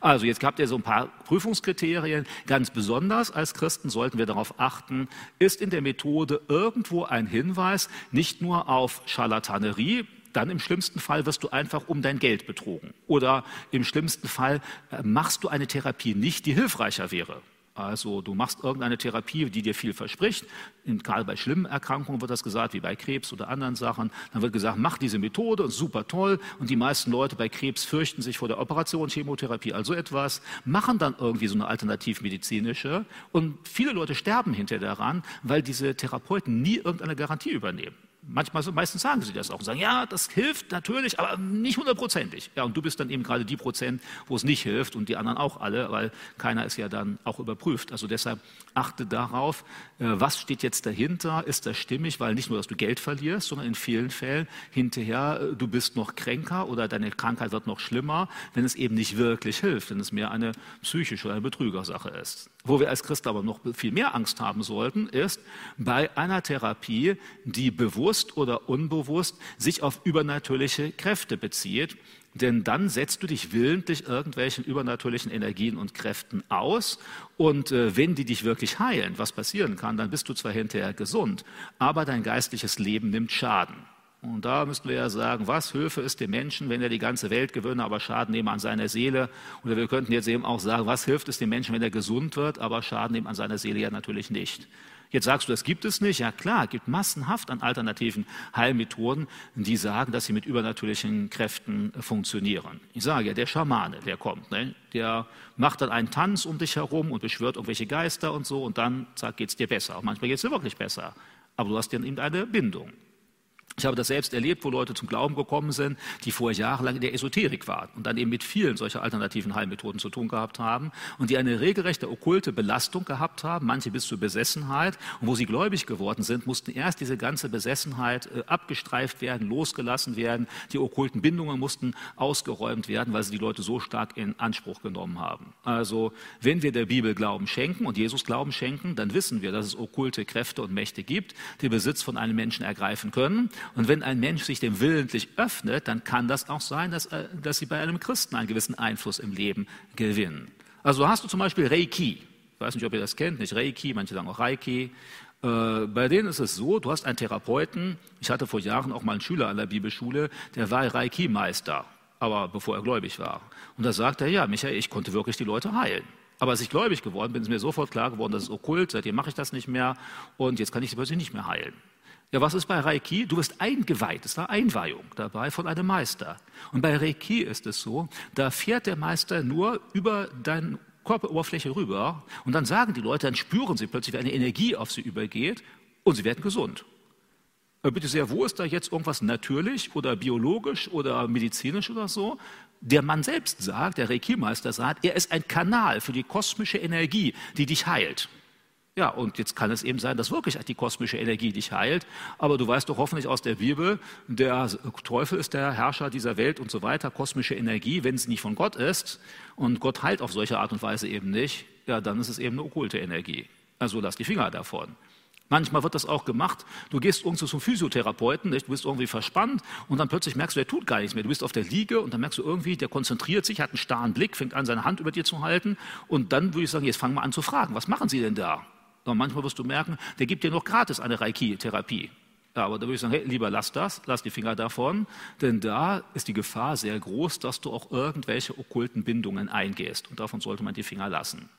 Also jetzt habt ihr so ein paar Prüfungskriterien. Ganz besonders als Christen sollten wir darauf achten, ist in der Methode irgendwo ein Hinweis nicht nur auf Scharlatanerie, dann im schlimmsten Fall wirst du einfach um dein Geld betrogen. Oder im schlimmsten Fall äh, machst du eine Therapie nicht, die hilfreicher wäre. Also du machst irgendeine Therapie, die dir viel verspricht. Gerade bei schlimmen Erkrankungen wird das gesagt, wie bei Krebs oder anderen Sachen. Dann wird gesagt, mach diese Methode und super toll. Und die meisten Leute bei Krebs fürchten sich vor der Operation, Chemotherapie, also etwas, machen dann irgendwie so eine alternativmedizinische. Und viele Leute sterben hinterher daran, weil diese Therapeuten nie irgendeine Garantie übernehmen. Manchmal, meistens sagen sie das auch und sagen, ja, das hilft natürlich, aber nicht hundertprozentig. Ja, und du bist dann eben gerade die Prozent, wo es nicht hilft und die anderen auch alle, weil keiner ist ja dann auch überprüft. Also deshalb achte darauf, äh, was steht jetzt dahinter, ist das stimmig, weil nicht nur, dass du Geld verlierst, sondern in vielen Fällen hinterher, äh, du bist noch kränker oder deine Krankheit wird noch schlimmer, wenn es eben nicht wirklich hilft, wenn es mehr eine psychische oder eine Betrügersache ist. Wo wir als Christen aber noch viel mehr Angst haben sollten, ist bei einer Therapie, die bewusst oder unbewusst sich auf übernatürliche Kräfte bezieht. Denn dann setzt du dich willentlich irgendwelchen übernatürlichen Energien und Kräften aus. Und äh, wenn die dich wirklich heilen, was passieren kann, dann bist du zwar hinterher gesund, aber dein geistliches Leben nimmt Schaden. Und da müssten wir ja sagen, was Höfe ist dem Menschen, wenn er die ganze Welt gewinne, aber Schaden nehme an seiner Seele. Oder wir könnten jetzt eben auch sagen, was hilft es dem Menschen, wenn er gesund wird, aber Schaden nehme an seiner Seele ja natürlich nicht. Jetzt sagst du, das gibt es nicht. Ja klar, es gibt massenhaft an alternativen Heilmethoden, die sagen, dass sie mit übernatürlichen Kräften funktionieren. Ich sage ja, der Schamane, der kommt, ne? der macht dann einen Tanz um dich herum und beschwört irgendwelche Geister und so und dann sagt, geht es dir besser. Auch manchmal geht es dir wirklich besser. Aber du hast dann eben eine Bindung. Ich habe das selbst erlebt, wo Leute zum Glauben gekommen sind, die vorher jahrelang in der Esoterik waren und dann eben mit vielen solcher alternativen Heilmethoden zu tun gehabt haben und die eine regelrechte okkulte Belastung gehabt haben, manche bis zur Besessenheit. Und wo sie gläubig geworden sind, mussten erst diese ganze Besessenheit äh, abgestreift werden, losgelassen werden. Die okkulten Bindungen mussten ausgeräumt werden, weil sie die Leute so stark in Anspruch genommen haben. Also wenn wir der Bibel Glauben schenken und Jesus Glauben schenken, dann wissen wir, dass es okkulte Kräfte und Mächte gibt, die Besitz von einem Menschen ergreifen können. Und wenn ein Mensch sich dem willentlich öffnet, dann kann das auch sein, dass, äh, dass sie bei einem Christen einen gewissen Einfluss im Leben gewinnen. Also hast du zum Beispiel Reiki. Ich weiß nicht, ob ihr das kennt, nicht Reiki, manche sagen auch Reiki. Äh, bei denen ist es so, du hast einen Therapeuten. Ich hatte vor Jahren auch mal einen Schüler an der Bibelschule, der war Reiki-Meister, aber bevor er gläubig war. Und da sagt er, ja, Michael, ich konnte wirklich die Leute heilen. Aber als ich gläubig geworden bin, ist mir sofort klar geworden, das ist okkult, seitdem mache ich das nicht mehr und jetzt kann ich sie plötzlich nicht mehr heilen. Ja, was ist bei Reiki? Du wirst eingeweiht, ist eine Einweihung dabei von einem Meister. Und bei Reiki ist es so, da fährt der Meister nur über deine Körperoberfläche rüber und dann sagen die Leute, dann spüren sie plötzlich, wie eine Energie auf sie übergeht und sie werden gesund. Äh, bitte sehr, wo ist da jetzt irgendwas natürlich oder biologisch oder medizinisch oder so? Der Mann selbst sagt, der Reiki-Meister sagt, er ist ein Kanal für die kosmische Energie, die dich heilt. Ja, und jetzt kann es eben sein, dass wirklich die kosmische Energie dich heilt. Aber du weißt doch hoffentlich aus der Bibel, der Teufel ist der Herrscher dieser Welt und so weiter. Kosmische Energie, wenn es nicht von Gott ist und Gott heilt auf solche Art und Weise eben nicht, ja, dann ist es eben eine okkulte Energie. Also lass die Finger davon. Manchmal wird das auch gemacht. Du gehst irgendwo zum Physiotherapeuten, du bist irgendwie verspannt und dann plötzlich merkst du, der tut gar nichts mehr. Du bist auf der Liege und dann merkst du irgendwie, der konzentriert sich, hat einen starren Blick, fängt an, seine Hand über dir zu halten und dann würde ich sagen, jetzt fang mal an zu fragen, was machen Sie denn da? Und manchmal wirst du merken, der gibt dir noch gratis eine Reiki-Therapie. Ja, aber da würde ich sagen, hey, lieber lass das, lass die Finger davon, denn da ist die Gefahr sehr groß, dass du auch irgendwelche okkulten Bindungen eingehst. Und davon sollte man die Finger lassen.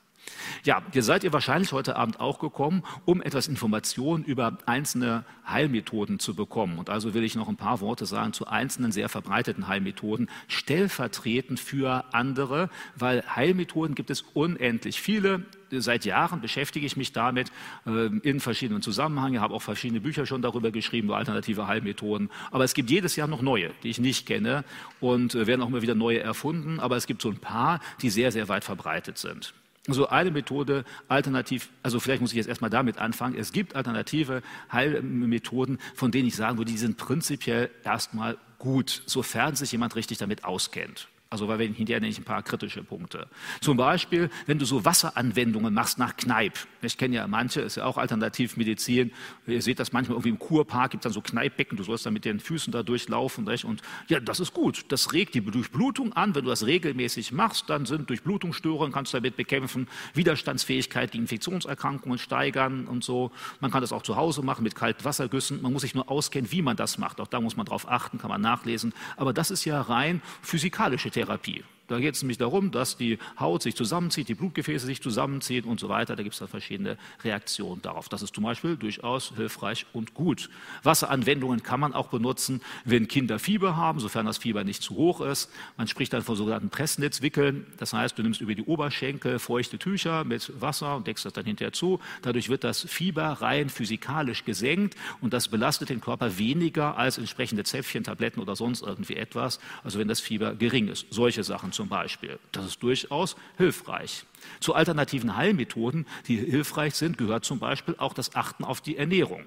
Ja, hier seid ihr wahrscheinlich heute Abend auch gekommen, um etwas Informationen über einzelne Heilmethoden zu bekommen. Und also will ich noch ein paar Worte sagen zu einzelnen sehr verbreiteten Heilmethoden, stellvertretend für andere, weil Heilmethoden gibt es unendlich viele. Seit Jahren beschäftige ich mich damit äh, in verschiedenen Zusammenhängen, habe auch verschiedene Bücher schon darüber geschrieben, über alternative Heilmethoden. Aber es gibt jedes Jahr noch neue, die ich nicht kenne und äh, werden auch immer wieder neue erfunden. Aber es gibt so ein paar, die sehr, sehr weit verbreitet sind. So eine Methode alternativ, also vielleicht muss ich jetzt erstmal damit anfangen. Es gibt alternative Heilmethoden, von denen ich sagen würde, die sind prinzipiell erstmal gut, sofern sich jemand richtig damit auskennt. Also weil wir hinterher nenne ich ein paar kritische Punkte. Zum Beispiel, wenn du so Wasseranwendungen machst nach Kneipp. Ich kenne ja manche, ist ja auch Alternativmedizin. Ihr seht das manchmal irgendwie im Kurpark, gibt es dann so Kneippbecken, du sollst dann mit den Füßen da durchlaufen. Und ja, das ist gut. Das regt die Durchblutung an. Wenn du das regelmäßig machst, dann sind Durchblutungsstörungen, kannst du damit bekämpfen, Widerstandsfähigkeit gegen Infektionserkrankungen steigern und so. Man kann das auch zu Hause machen mit kalten Wassergüssen. Man muss sich nur auskennen, wie man das macht. Auch da muss man drauf achten, kann man nachlesen. Aber das ist ja rein physikalische Therapie. Da geht es nämlich darum, dass die Haut sich zusammenzieht, die Blutgefäße sich zusammenziehen und so weiter. Da gibt es dann verschiedene Reaktionen darauf. Das ist zum Beispiel durchaus hilfreich und gut. Wasseranwendungen kann man auch benutzen, wenn Kinder Fieber haben, sofern das Fieber nicht zu hoch ist. Man spricht dann von sogenannten Pressnetzwickeln. Das heißt, du nimmst über die Oberschenkel feuchte Tücher mit Wasser und deckst das dann hinterher zu. Dadurch wird das Fieber rein physikalisch gesenkt und das belastet den Körper weniger als entsprechende Zäpfchen, Tabletten oder sonst irgendwie etwas. Also wenn das Fieber gering ist. Solche Sachen zum Beispiel. Das ist durchaus hilfreich. Zu alternativen Heilmethoden, die hilfreich sind, gehört zum Beispiel auch das Achten auf die Ernährung.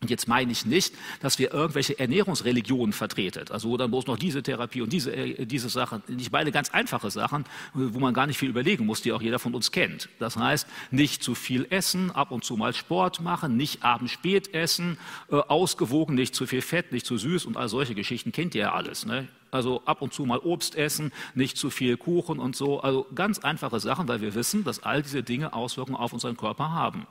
Und jetzt meine ich nicht, dass wir irgendwelche Ernährungsreligionen vertreten, also dann bloß noch diese Therapie und diese, äh, diese Sachen. Ich meine ganz einfache Sachen, wo man gar nicht viel überlegen muss, die auch jeder von uns kennt. Das heißt, nicht zu viel essen, ab und zu mal Sport machen, nicht abends spät essen, äh, ausgewogen, nicht zu viel Fett, nicht zu süß und all solche Geschichten kennt ihr ja alles. Ne? Also ab und zu mal Obst essen, nicht zu viel Kuchen und so. Also ganz einfache Sachen, weil wir wissen, dass all diese Dinge Auswirkungen auf unseren Körper haben.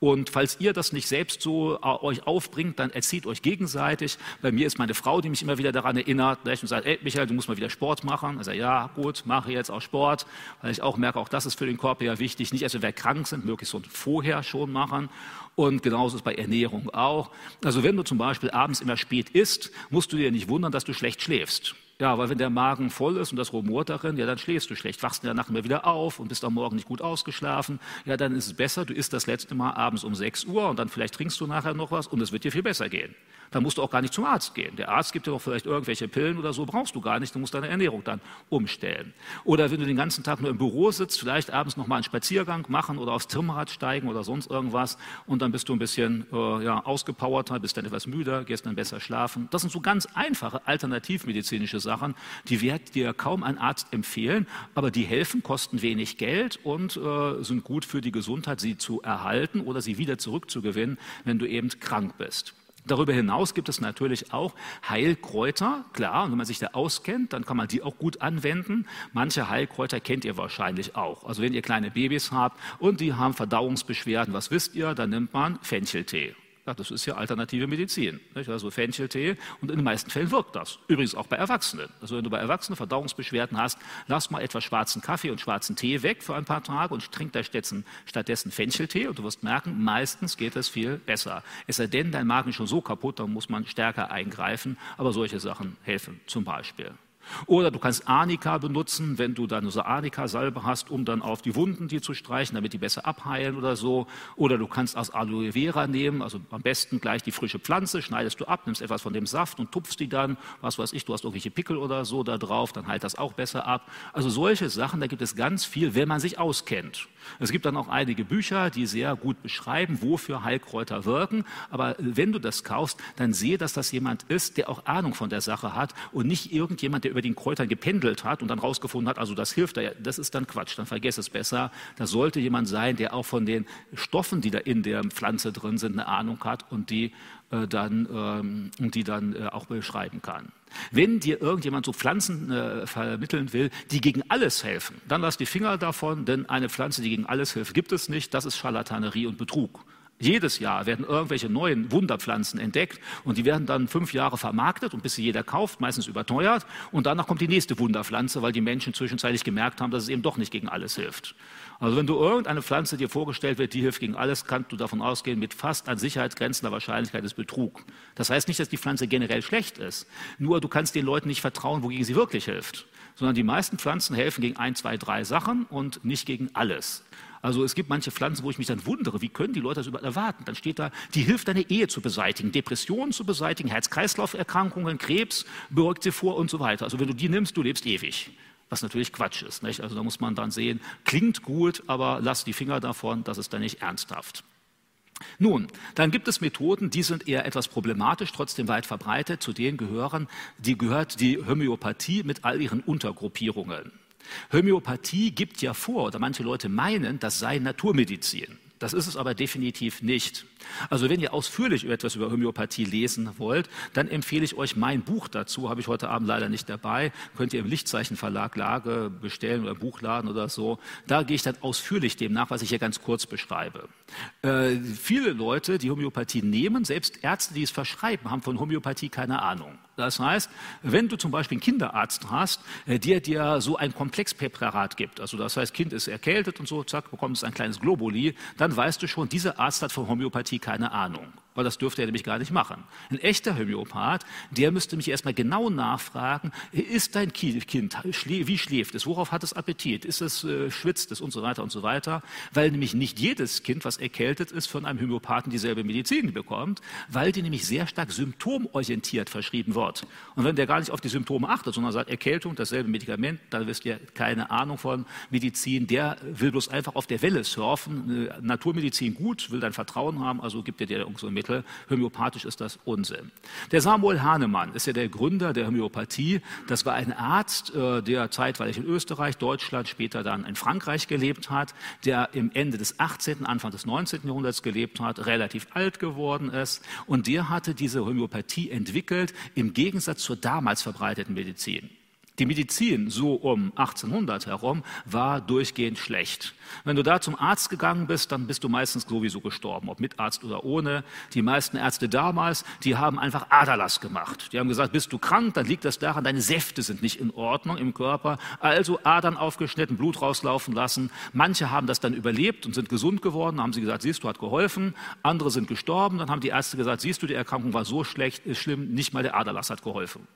Und falls ihr das nicht selbst so äh, euch aufbringt, dann erzieht euch gegenseitig. Bei mir ist meine Frau, die mich immer wieder daran erinnert, ne, und sagt, ey Michael, du musst mal wieder Sport machen. Also ja, gut, mache jetzt auch Sport, weil ich auch merke, auch das ist für den Körper ja wichtig. Nicht wenn wir krank sind, möglichst vorher schon machen. Und genauso ist bei Ernährung auch. Also wenn du zum Beispiel abends immer spät isst, musst du dir nicht wundern, dass du schlecht schläfst. Ja, weil wenn der Magen voll ist und das rumort darin, ja, dann schläfst du schlecht, wachst in der Nacht immer wieder auf und bist am Morgen nicht gut ausgeschlafen. Ja, dann ist es besser, du isst das letzte Mal abends um 6 Uhr und dann vielleicht trinkst du nachher noch was und es wird dir viel besser gehen. Dann musst du auch gar nicht zum Arzt gehen. Der Arzt gibt dir doch vielleicht irgendwelche Pillen oder so, brauchst du gar nicht, du musst deine Ernährung dann umstellen. Oder wenn du den ganzen Tag nur im Büro sitzt, vielleicht abends noch mal einen Spaziergang machen oder aufs Trimrad steigen oder sonst irgendwas und dann bist du ein bisschen äh, ja, ausgepowerter, bist dann etwas müder, gehst dann besser schlafen. Das sind so ganz einfache alternativmedizinische Sachen, die wird dir kaum ein Arzt empfehlen, aber die helfen, kosten wenig Geld und äh, sind gut für die Gesundheit, sie zu erhalten oder sie wieder zurückzugewinnen, wenn du eben krank bist. Darüber hinaus gibt es natürlich auch Heilkräuter. Klar, wenn man sich da auskennt, dann kann man die auch gut anwenden. Manche Heilkräuter kennt ihr wahrscheinlich auch. Also wenn ihr kleine Babys habt und die haben Verdauungsbeschwerden, was wisst ihr? Dann nimmt man Fencheltee. Ja, das ist ja alternative Medizin. Nicht? Also Fencheltee und in den meisten Fällen wirkt das. Übrigens auch bei Erwachsenen. Also wenn du bei Erwachsenen Verdauungsbeschwerden hast, lass mal etwas schwarzen Kaffee und schwarzen Tee weg für ein paar Tage und trink da stattdessen Fencheltee und du wirst merken, meistens geht es viel besser. Es sei denn, dein Magen ist schon so kaputt, dann muss man stärker eingreifen. Aber solche Sachen helfen zum Beispiel. Oder du kannst Arnika benutzen, wenn du dann so Arnika-Salbe hast, um dann auf die Wunden die zu streichen, damit die besser abheilen oder so. Oder du kannst aus Aloe Vera nehmen, also am besten gleich die frische Pflanze, schneidest du ab, nimmst etwas von dem Saft und tupfst die dann, was weiß ich, du hast irgendwelche Pickel oder so da drauf, dann heilt das auch besser ab. Also solche Sachen, da gibt es ganz viel, wenn man sich auskennt. Es gibt dann auch einige Bücher, die sehr gut beschreiben, wofür Heilkräuter wirken. Aber wenn du das kaufst, dann sehe, dass das jemand ist, der auch Ahnung von der Sache hat und nicht irgendjemand, der über den Kräutern gependelt hat und dann rausgefunden hat, also das hilft. Das ist dann Quatsch, dann vergess es besser. Da sollte jemand sein, der auch von den Stoffen, die da in der Pflanze drin sind, eine Ahnung hat und die dann, ähm, die dann äh, auch beschreiben kann. Wenn dir irgendjemand so Pflanzen äh, vermitteln will, die gegen alles helfen, dann lass die Finger davon, denn eine Pflanze, die gegen alles hilft, gibt es nicht. Das ist Scharlatanerie und Betrug. Jedes Jahr werden irgendwelche neuen Wunderpflanzen entdeckt und die werden dann fünf Jahre vermarktet und bis sie jeder kauft, meistens überteuert. Und danach kommt die nächste Wunderpflanze, weil die Menschen zwischenzeitlich gemerkt haben, dass es eben doch nicht gegen alles hilft. Also wenn du irgendeine Pflanze dir vorgestellt wird, die hilft gegen alles, kannst du davon ausgehen, mit fast an Sicherheit grenzender Wahrscheinlichkeit ist Betrug. Das heißt nicht, dass die Pflanze generell schlecht ist. Nur du kannst den Leuten nicht vertrauen, wogegen sie wirklich hilft. Sondern die meisten Pflanzen helfen gegen ein, zwei, drei Sachen und nicht gegen alles. Also es gibt manche Pflanzen, wo ich mich dann wundere, wie können die Leute das überhaupt erwarten? Dann steht da, die hilft deine Ehe zu beseitigen, Depressionen zu beseitigen, Herz-Kreislauf-Erkrankungen, Krebs, beugt sie vor und so weiter. Also wenn du die nimmst, du lebst ewig was natürlich Quatsch ist. Nicht? Also da muss man dann sehen, klingt gut, aber lass die Finger davon, das ist dann nicht ernsthaft. Nun, dann gibt es Methoden, die sind eher etwas problematisch, trotzdem weit verbreitet. Zu denen gehören, die gehört die Homöopathie mit all ihren Untergruppierungen. Homöopathie gibt ja vor, oder manche Leute meinen, das sei Naturmedizin. Das ist es aber definitiv nicht. Also wenn ihr ausführlich etwas über Homöopathie lesen wollt, dann empfehle ich euch mein Buch dazu, habe ich heute Abend leider nicht dabei, könnt ihr im Lichtzeichen Verlag Lage bestellen oder Buchladen oder so. Da gehe ich dann ausführlich dem nach, was ich hier ganz kurz beschreibe. Äh, viele Leute, die Homöopathie nehmen, selbst Ärzte, die es verschreiben, haben von Homöopathie keine Ahnung. Das heißt, wenn du zum Beispiel einen Kinderarzt hast, äh, der dir so ein Komplexpräparat gibt, also das heißt, Kind ist erkältet und so, zack, bekommt es ein kleines Globuli, dann weißt du schon, dieser Arzt hat von Homöopathie keine Ahnung weil das dürfte er nämlich gar nicht machen. Ein echter Homöopath, der müsste mich erstmal genau nachfragen, ist dein Kind, wie schläft es, worauf hat es Appetit, ist es, äh, schwitzt es? Und so weiter und so weiter, weil nämlich nicht jedes Kind, was erkältet ist, von einem Homöopathen dieselbe Medizin bekommt, weil die nämlich sehr stark symptomorientiert verschrieben wird. Und wenn der gar nicht auf die Symptome achtet, sondern sagt Erkältung, dasselbe Medikament, dann wisst ihr keine Ahnung von Medizin, der will bloß einfach auf der Welle surfen, Naturmedizin gut, will dein Vertrauen haben, also gibt er dir so ein Mittel Mittel. Homöopathisch ist das Unsinn. Der Samuel Hahnemann ist ja der Gründer der Homöopathie. Das war ein Arzt, äh, der zeitweilig in Österreich, Deutschland, später dann in Frankreich gelebt hat, der im Ende des 18., Anfang des 19. Jahrhunderts gelebt hat, relativ alt geworden ist. Und der hatte diese Homöopathie entwickelt im Gegensatz zur damals verbreiteten Medizin. Die Medizin so um 1800 herum war durchgehend schlecht. Wenn du da zum Arzt gegangen bist, dann bist du meistens sowieso gestorben, ob mit Arzt oder ohne. Die meisten Ärzte damals, die haben einfach Aderlass gemacht. Die haben gesagt, bist du krank, dann liegt das daran, deine Säfte sind nicht in Ordnung im Körper. Also Adern aufgeschnitten, Blut rauslaufen lassen. Manche haben das dann überlebt und sind gesund geworden, haben sie gesagt, siehst du, hat geholfen. Andere sind gestorben, dann haben die Ärzte gesagt, siehst du, die Erkrankung war so schlecht, ist schlimm, nicht mal der Aderlass hat geholfen.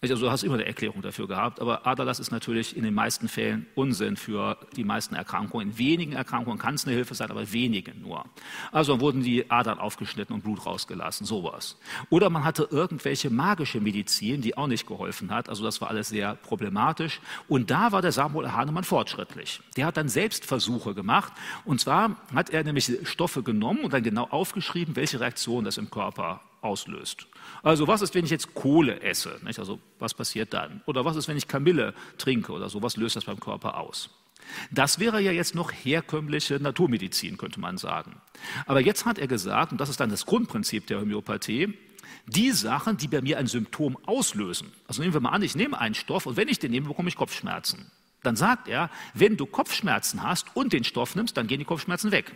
Also du hast immer eine Erklärung dafür gehabt, aber Aderlass ist natürlich in den meisten Fällen Unsinn für die meisten Erkrankungen. In wenigen Erkrankungen kann es eine Hilfe sein, aber wenigen nur. Also wurden die Adern aufgeschnitten und Blut rausgelassen, sowas. Oder man hatte irgendwelche magische Medizin, die auch nicht geholfen hat. Also das war alles sehr problematisch. Und da war der Samuel Hahnemann fortschrittlich. Der hat dann selbst Versuche gemacht. Und zwar hat er nämlich Stoffe genommen und dann genau aufgeschrieben, welche Reaktion das im Körper auslöst. Also was ist, wenn ich jetzt Kohle esse? Nicht? Also was passiert dann? Oder was ist, wenn ich Kamille trinke oder so? Was löst das beim Körper aus? Das wäre ja jetzt noch herkömmliche Naturmedizin, könnte man sagen. Aber jetzt hat er gesagt, und das ist dann das Grundprinzip der Homöopathie, die Sachen, die bei mir ein Symptom auslösen. Also nehmen wir mal an, ich nehme einen Stoff und wenn ich den nehme, bekomme ich Kopfschmerzen. Dann sagt er, wenn du Kopfschmerzen hast und den Stoff nimmst, dann gehen die Kopfschmerzen weg.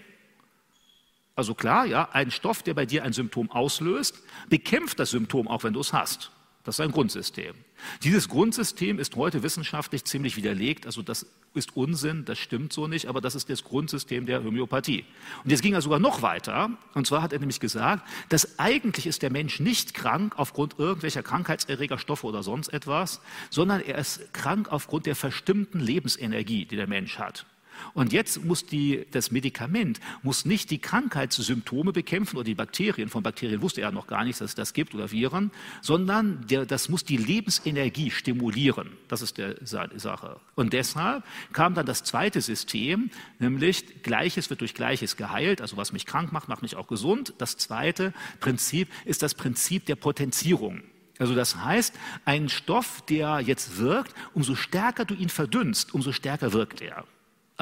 Also klar, ja, ein Stoff, der bei dir ein Symptom auslöst, bekämpft das Symptom auch, wenn du es hast. Das ist ein Grundsystem. Dieses Grundsystem ist heute wissenschaftlich ziemlich widerlegt. Also das ist Unsinn, das stimmt so nicht, aber das ist das Grundsystem der Homöopathie. Und jetzt ging er sogar noch weiter. Und zwar hat er nämlich gesagt, dass eigentlich ist der Mensch nicht krank aufgrund irgendwelcher Krankheitserregerstoffe oder sonst etwas, sondern er ist krank aufgrund der verstimmten Lebensenergie, die der Mensch hat. Und jetzt muss die, das Medikament muss nicht die Krankheitssymptome bekämpfen oder die Bakterien. Von Bakterien wusste er noch gar nicht, dass es das gibt oder Viren, sondern der, das muss die Lebensenergie stimulieren. Das ist die Sache. Und deshalb kam dann das zweite System, nämlich Gleiches wird durch Gleiches geheilt. Also was mich krank macht, macht mich auch gesund. Das zweite Prinzip ist das Prinzip der Potenzierung. Also das heißt, ein Stoff, der jetzt wirkt, umso stärker du ihn verdünnst, umso stärker wirkt er.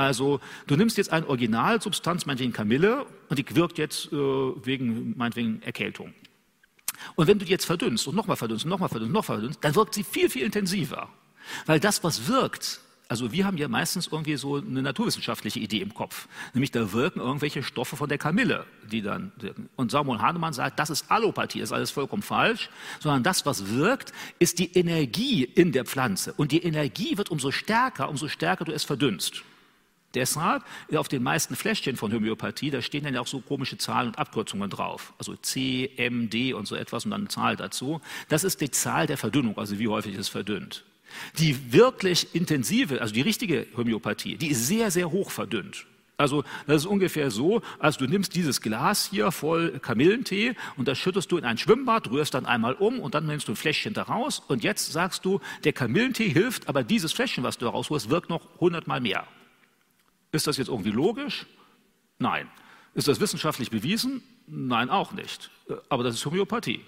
Also du nimmst jetzt eine Originalsubstanz, meinetwegen Kamille, und die wirkt jetzt äh, wegen, meinetwegen Erkältung. Und wenn du die jetzt verdünnst und nochmal verdünnst und nochmal verdünnst und nochmal verdünnst, dann wirkt sie viel, viel intensiver. Weil das, was wirkt, also wir haben ja meistens irgendwie so eine naturwissenschaftliche Idee im Kopf. Nämlich da wirken irgendwelche Stoffe von der Kamille, die dann wirken. Und Samuel Hahnemann sagt, das ist Allopathie, das ist alles vollkommen falsch, sondern das, was wirkt, ist die Energie in der Pflanze. Und die Energie wird umso stärker, umso stärker du es verdünnst. Deshalb auf den meisten Fläschchen von Homöopathie, da stehen dann ja auch so komische Zahlen und Abkürzungen drauf. Also C, M, D und so etwas und dann eine Zahl dazu. Das ist die Zahl der Verdünnung, also wie häufig es verdünnt. Die wirklich intensive, also die richtige Homöopathie, die ist sehr, sehr hoch verdünnt. Also das ist ungefähr so, als du nimmst dieses Glas hier voll Kamillentee und das schüttest du in ein Schwimmbad, rührst dann einmal um und dann nimmst du ein Fläschchen daraus und jetzt sagst du, der Kamillentee hilft, aber dieses Fläschchen, was du daraus holst, wirkt noch hundertmal mehr. Ist das jetzt irgendwie logisch? Nein. Ist das wissenschaftlich bewiesen? Nein, auch nicht. Aber das ist Homöopathie.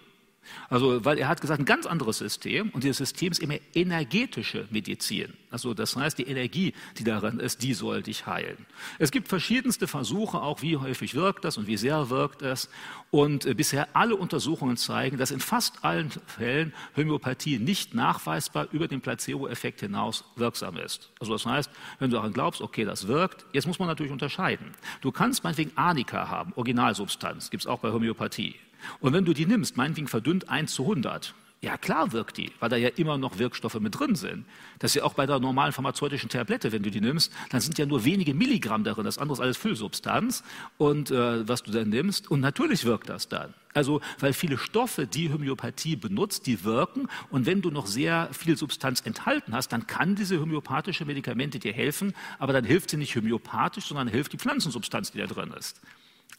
Also, weil er hat gesagt, ein ganz anderes System und dieses System ist immer energetische Medizin. Also, das heißt, die Energie, die darin ist, die soll dich heilen. Es gibt verschiedenste Versuche, auch wie häufig wirkt das und wie sehr wirkt es. Und äh, bisher alle Untersuchungen zeigen, dass in fast allen Fällen Homöopathie nicht nachweisbar über den Placebo-Effekt hinaus wirksam ist. Also, das heißt, wenn du daran glaubst, okay, das wirkt, jetzt muss man natürlich unterscheiden. Du kannst meinetwegen Anika haben, Originalsubstanz, gibt es auch bei Homöopathie. Und wenn du die nimmst, meinetwegen verdünnt 1 zu 100, ja klar wirkt die, weil da ja immer noch Wirkstoffe mit drin sind. Das ist ja auch bei der normalen pharmazeutischen Tablette, wenn du die nimmst, dann sind ja nur wenige Milligramm darin, das andere ist alles Füllsubstanz und äh, was du dann nimmst und natürlich wirkt das dann. Also weil viele Stoffe, die Homöopathie benutzt, die wirken und wenn du noch sehr viel Substanz enthalten hast, dann kann diese homöopathische Medikamente dir helfen, aber dann hilft sie nicht homöopathisch, sondern hilft die Pflanzensubstanz, die da drin ist.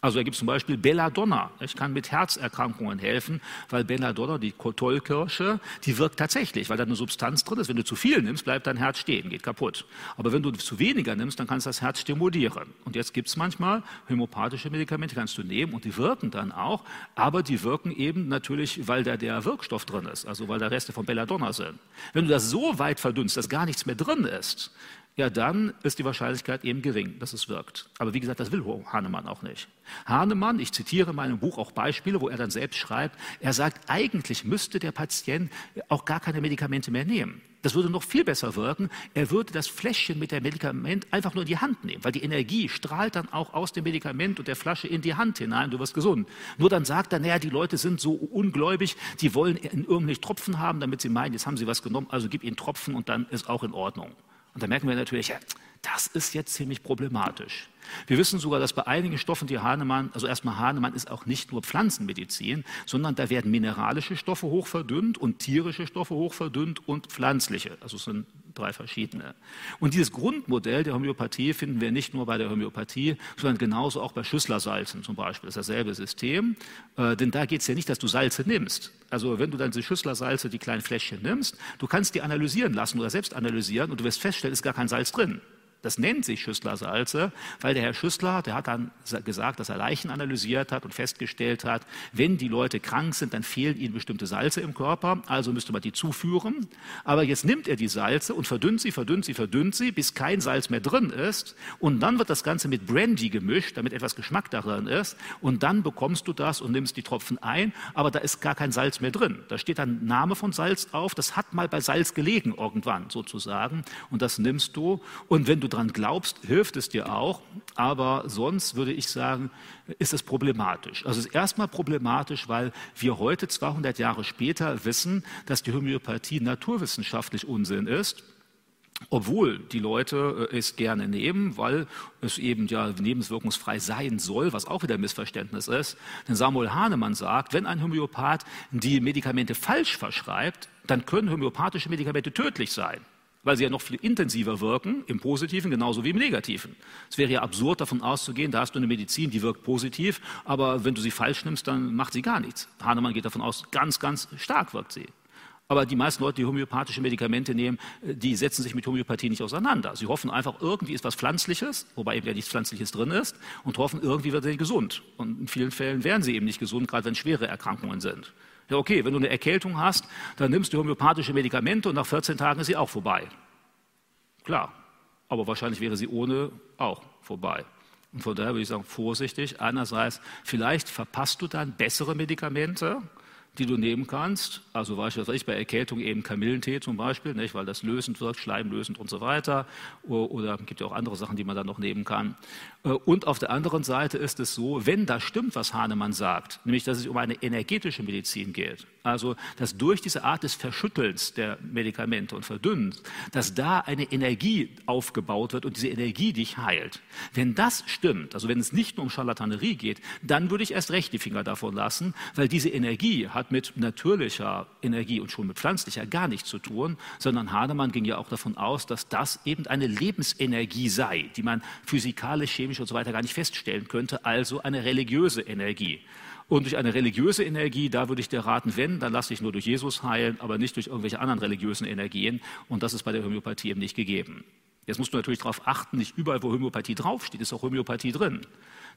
Also da gibt zum Beispiel Belladonna. Ich kann mit Herzerkrankungen helfen, weil Belladonna, die Tollkirsche, die wirkt tatsächlich, weil da eine Substanz drin ist. Wenn du zu viel nimmst, bleibt dein Herz stehen, geht kaputt. Aber wenn du zu weniger nimmst, dann kannst du das Herz stimulieren. Und jetzt gibt es manchmal homöopathische Medikamente, kannst du nehmen und die wirken dann auch, aber die wirken eben natürlich, weil da der Wirkstoff drin ist, also weil da Reste von Belladonna sind. Wenn du das so weit verdünnst, dass gar nichts mehr drin ist, ja, dann ist die Wahrscheinlichkeit eben gering, dass es wirkt. Aber wie gesagt, das will Hahnemann auch nicht. Hahnemann, ich zitiere in meinem Buch auch Beispiele, wo er dann selbst schreibt, er sagt, eigentlich müsste der Patient auch gar keine Medikamente mehr nehmen. Das würde noch viel besser wirken. Er würde das Fläschchen mit dem Medikament einfach nur in die Hand nehmen, weil die Energie strahlt dann auch aus dem Medikament und der Flasche in die Hand hinein, du wirst gesund. Nur dann sagt er, naja, die Leute sind so ungläubig, die wollen irgendeinem Tropfen haben, damit sie meinen, jetzt haben sie was genommen, also gib ihnen Tropfen und dann ist auch in Ordnung. Und da merken wir natürlich, das ist jetzt ziemlich problematisch. Wir wissen sogar, dass bei einigen Stoffen, die Hahnemann, also erstmal Hahnemann ist auch nicht nur Pflanzenmedizin, sondern da werden mineralische Stoffe hochverdünnt und tierische Stoffe hochverdünnt und pflanzliche. Also es sind drei verschiedene. Und dieses Grundmodell der Homöopathie finden wir nicht nur bei der Homöopathie, sondern genauso auch bei Schüsslersalzen zum Beispiel. Das ist dasselbe System. Äh, denn da geht es ja nicht, dass du Salze nimmst. Also wenn du dann diese Schüsslersalze, die kleinen Fläschchen nimmst, du kannst die analysieren lassen oder selbst analysieren und du wirst feststellen, es ist gar kein Salz drin. Das nennt sich Schüssler-Salze, weil der Herr Schüssler, der hat dann gesagt, dass er Leichen analysiert hat und festgestellt hat, wenn die Leute krank sind, dann fehlen ihnen bestimmte Salze im Körper, also müsste man die zuführen. Aber jetzt nimmt er die Salze und verdünnt sie, verdünnt sie, verdünnt sie, bis kein Salz mehr drin ist. Und dann wird das Ganze mit Brandy gemischt, damit etwas Geschmack darin ist. Und dann bekommst du das und nimmst die Tropfen ein, aber da ist gar kein Salz mehr drin. Da steht dann Name von Salz auf, das hat mal bei Salz gelegen irgendwann sozusagen. Und das nimmst du. Und wenn du dran glaubst, hilft es dir auch, aber sonst würde ich sagen, ist es problematisch. Also es ist erstmal problematisch, weil wir heute 200 Jahre später wissen, dass die Homöopathie naturwissenschaftlich Unsinn ist obwohl die Leute äh, es gerne nehmen, weil es eben ja lebenswirkungsfrei sein soll, was auch wieder ein Missverständnis ist. Denn Samuel Hahnemann sagt, wenn ein Homöopath die Medikamente falsch verschreibt, dann können homöopathische Medikamente tödlich sein weil sie ja noch viel intensiver wirken, im Positiven genauso wie im Negativen. Es wäre ja absurd davon auszugehen, da hast du eine Medizin, die wirkt positiv, aber wenn du sie falsch nimmst, dann macht sie gar nichts. Hahnemann geht davon aus, ganz, ganz stark wirkt sie. Aber die meisten Leute, die homöopathische Medikamente nehmen, die setzen sich mit Homöopathie nicht auseinander. Sie hoffen einfach, irgendwie ist was Pflanzliches, wobei eben ja nichts Pflanzliches drin ist, und hoffen, irgendwie wird sie gesund. Und in vielen Fällen werden sie eben nicht gesund, gerade wenn schwere Erkrankungen sind. Ja, okay, wenn du eine Erkältung hast, dann nimmst du homöopathische Medikamente und nach 14 Tagen ist sie auch vorbei. Klar, aber wahrscheinlich wäre sie ohne auch vorbei. Und von daher würde ich sagen, vorsichtig. Einerseits, vielleicht verpasst du dann bessere Medikamente, die du nehmen kannst. Also beispielsweise bei Erkältung eben Kamillentee zum Beispiel, nicht, weil das lösend wirkt, schleimlösend und so weiter. Oder es gibt ja auch andere Sachen, die man dann noch nehmen kann. Äh, und auf der anderen Seite ist es so, wenn das stimmt, was Hahnemann sagt, nämlich dass es um eine energetische Medizin geht, also dass durch diese Art des Verschüttelns der Medikamente und Verdünnens, dass da eine Energie aufgebaut wird und diese Energie dich heilt. Wenn das stimmt, also wenn es nicht nur um Charlatanerie geht, dann würde ich erst recht die Finger davon lassen, weil diese Energie hat hat mit natürlicher Energie und schon mit pflanzlicher gar nichts zu tun, sondern Hahnemann ging ja auch davon aus, dass das eben eine Lebensenergie sei, die man physikalisch, chemisch und so weiter gar nicht feststellen könnte, also eine religiöse Energie. Und durch eine religiöse Energie, da würde ich dir raten, wenn, dann lass dich nur durch Jesus heilen, aber nicht durch irgendwelche anderen religiösen Energien. Und das ist bei der Homöopathie eben nicht gegeben. Jetzt musst du natürlich darauf achten, nicht überall, wo Homöopathie draufsteht, ist auch Homöopathie drin.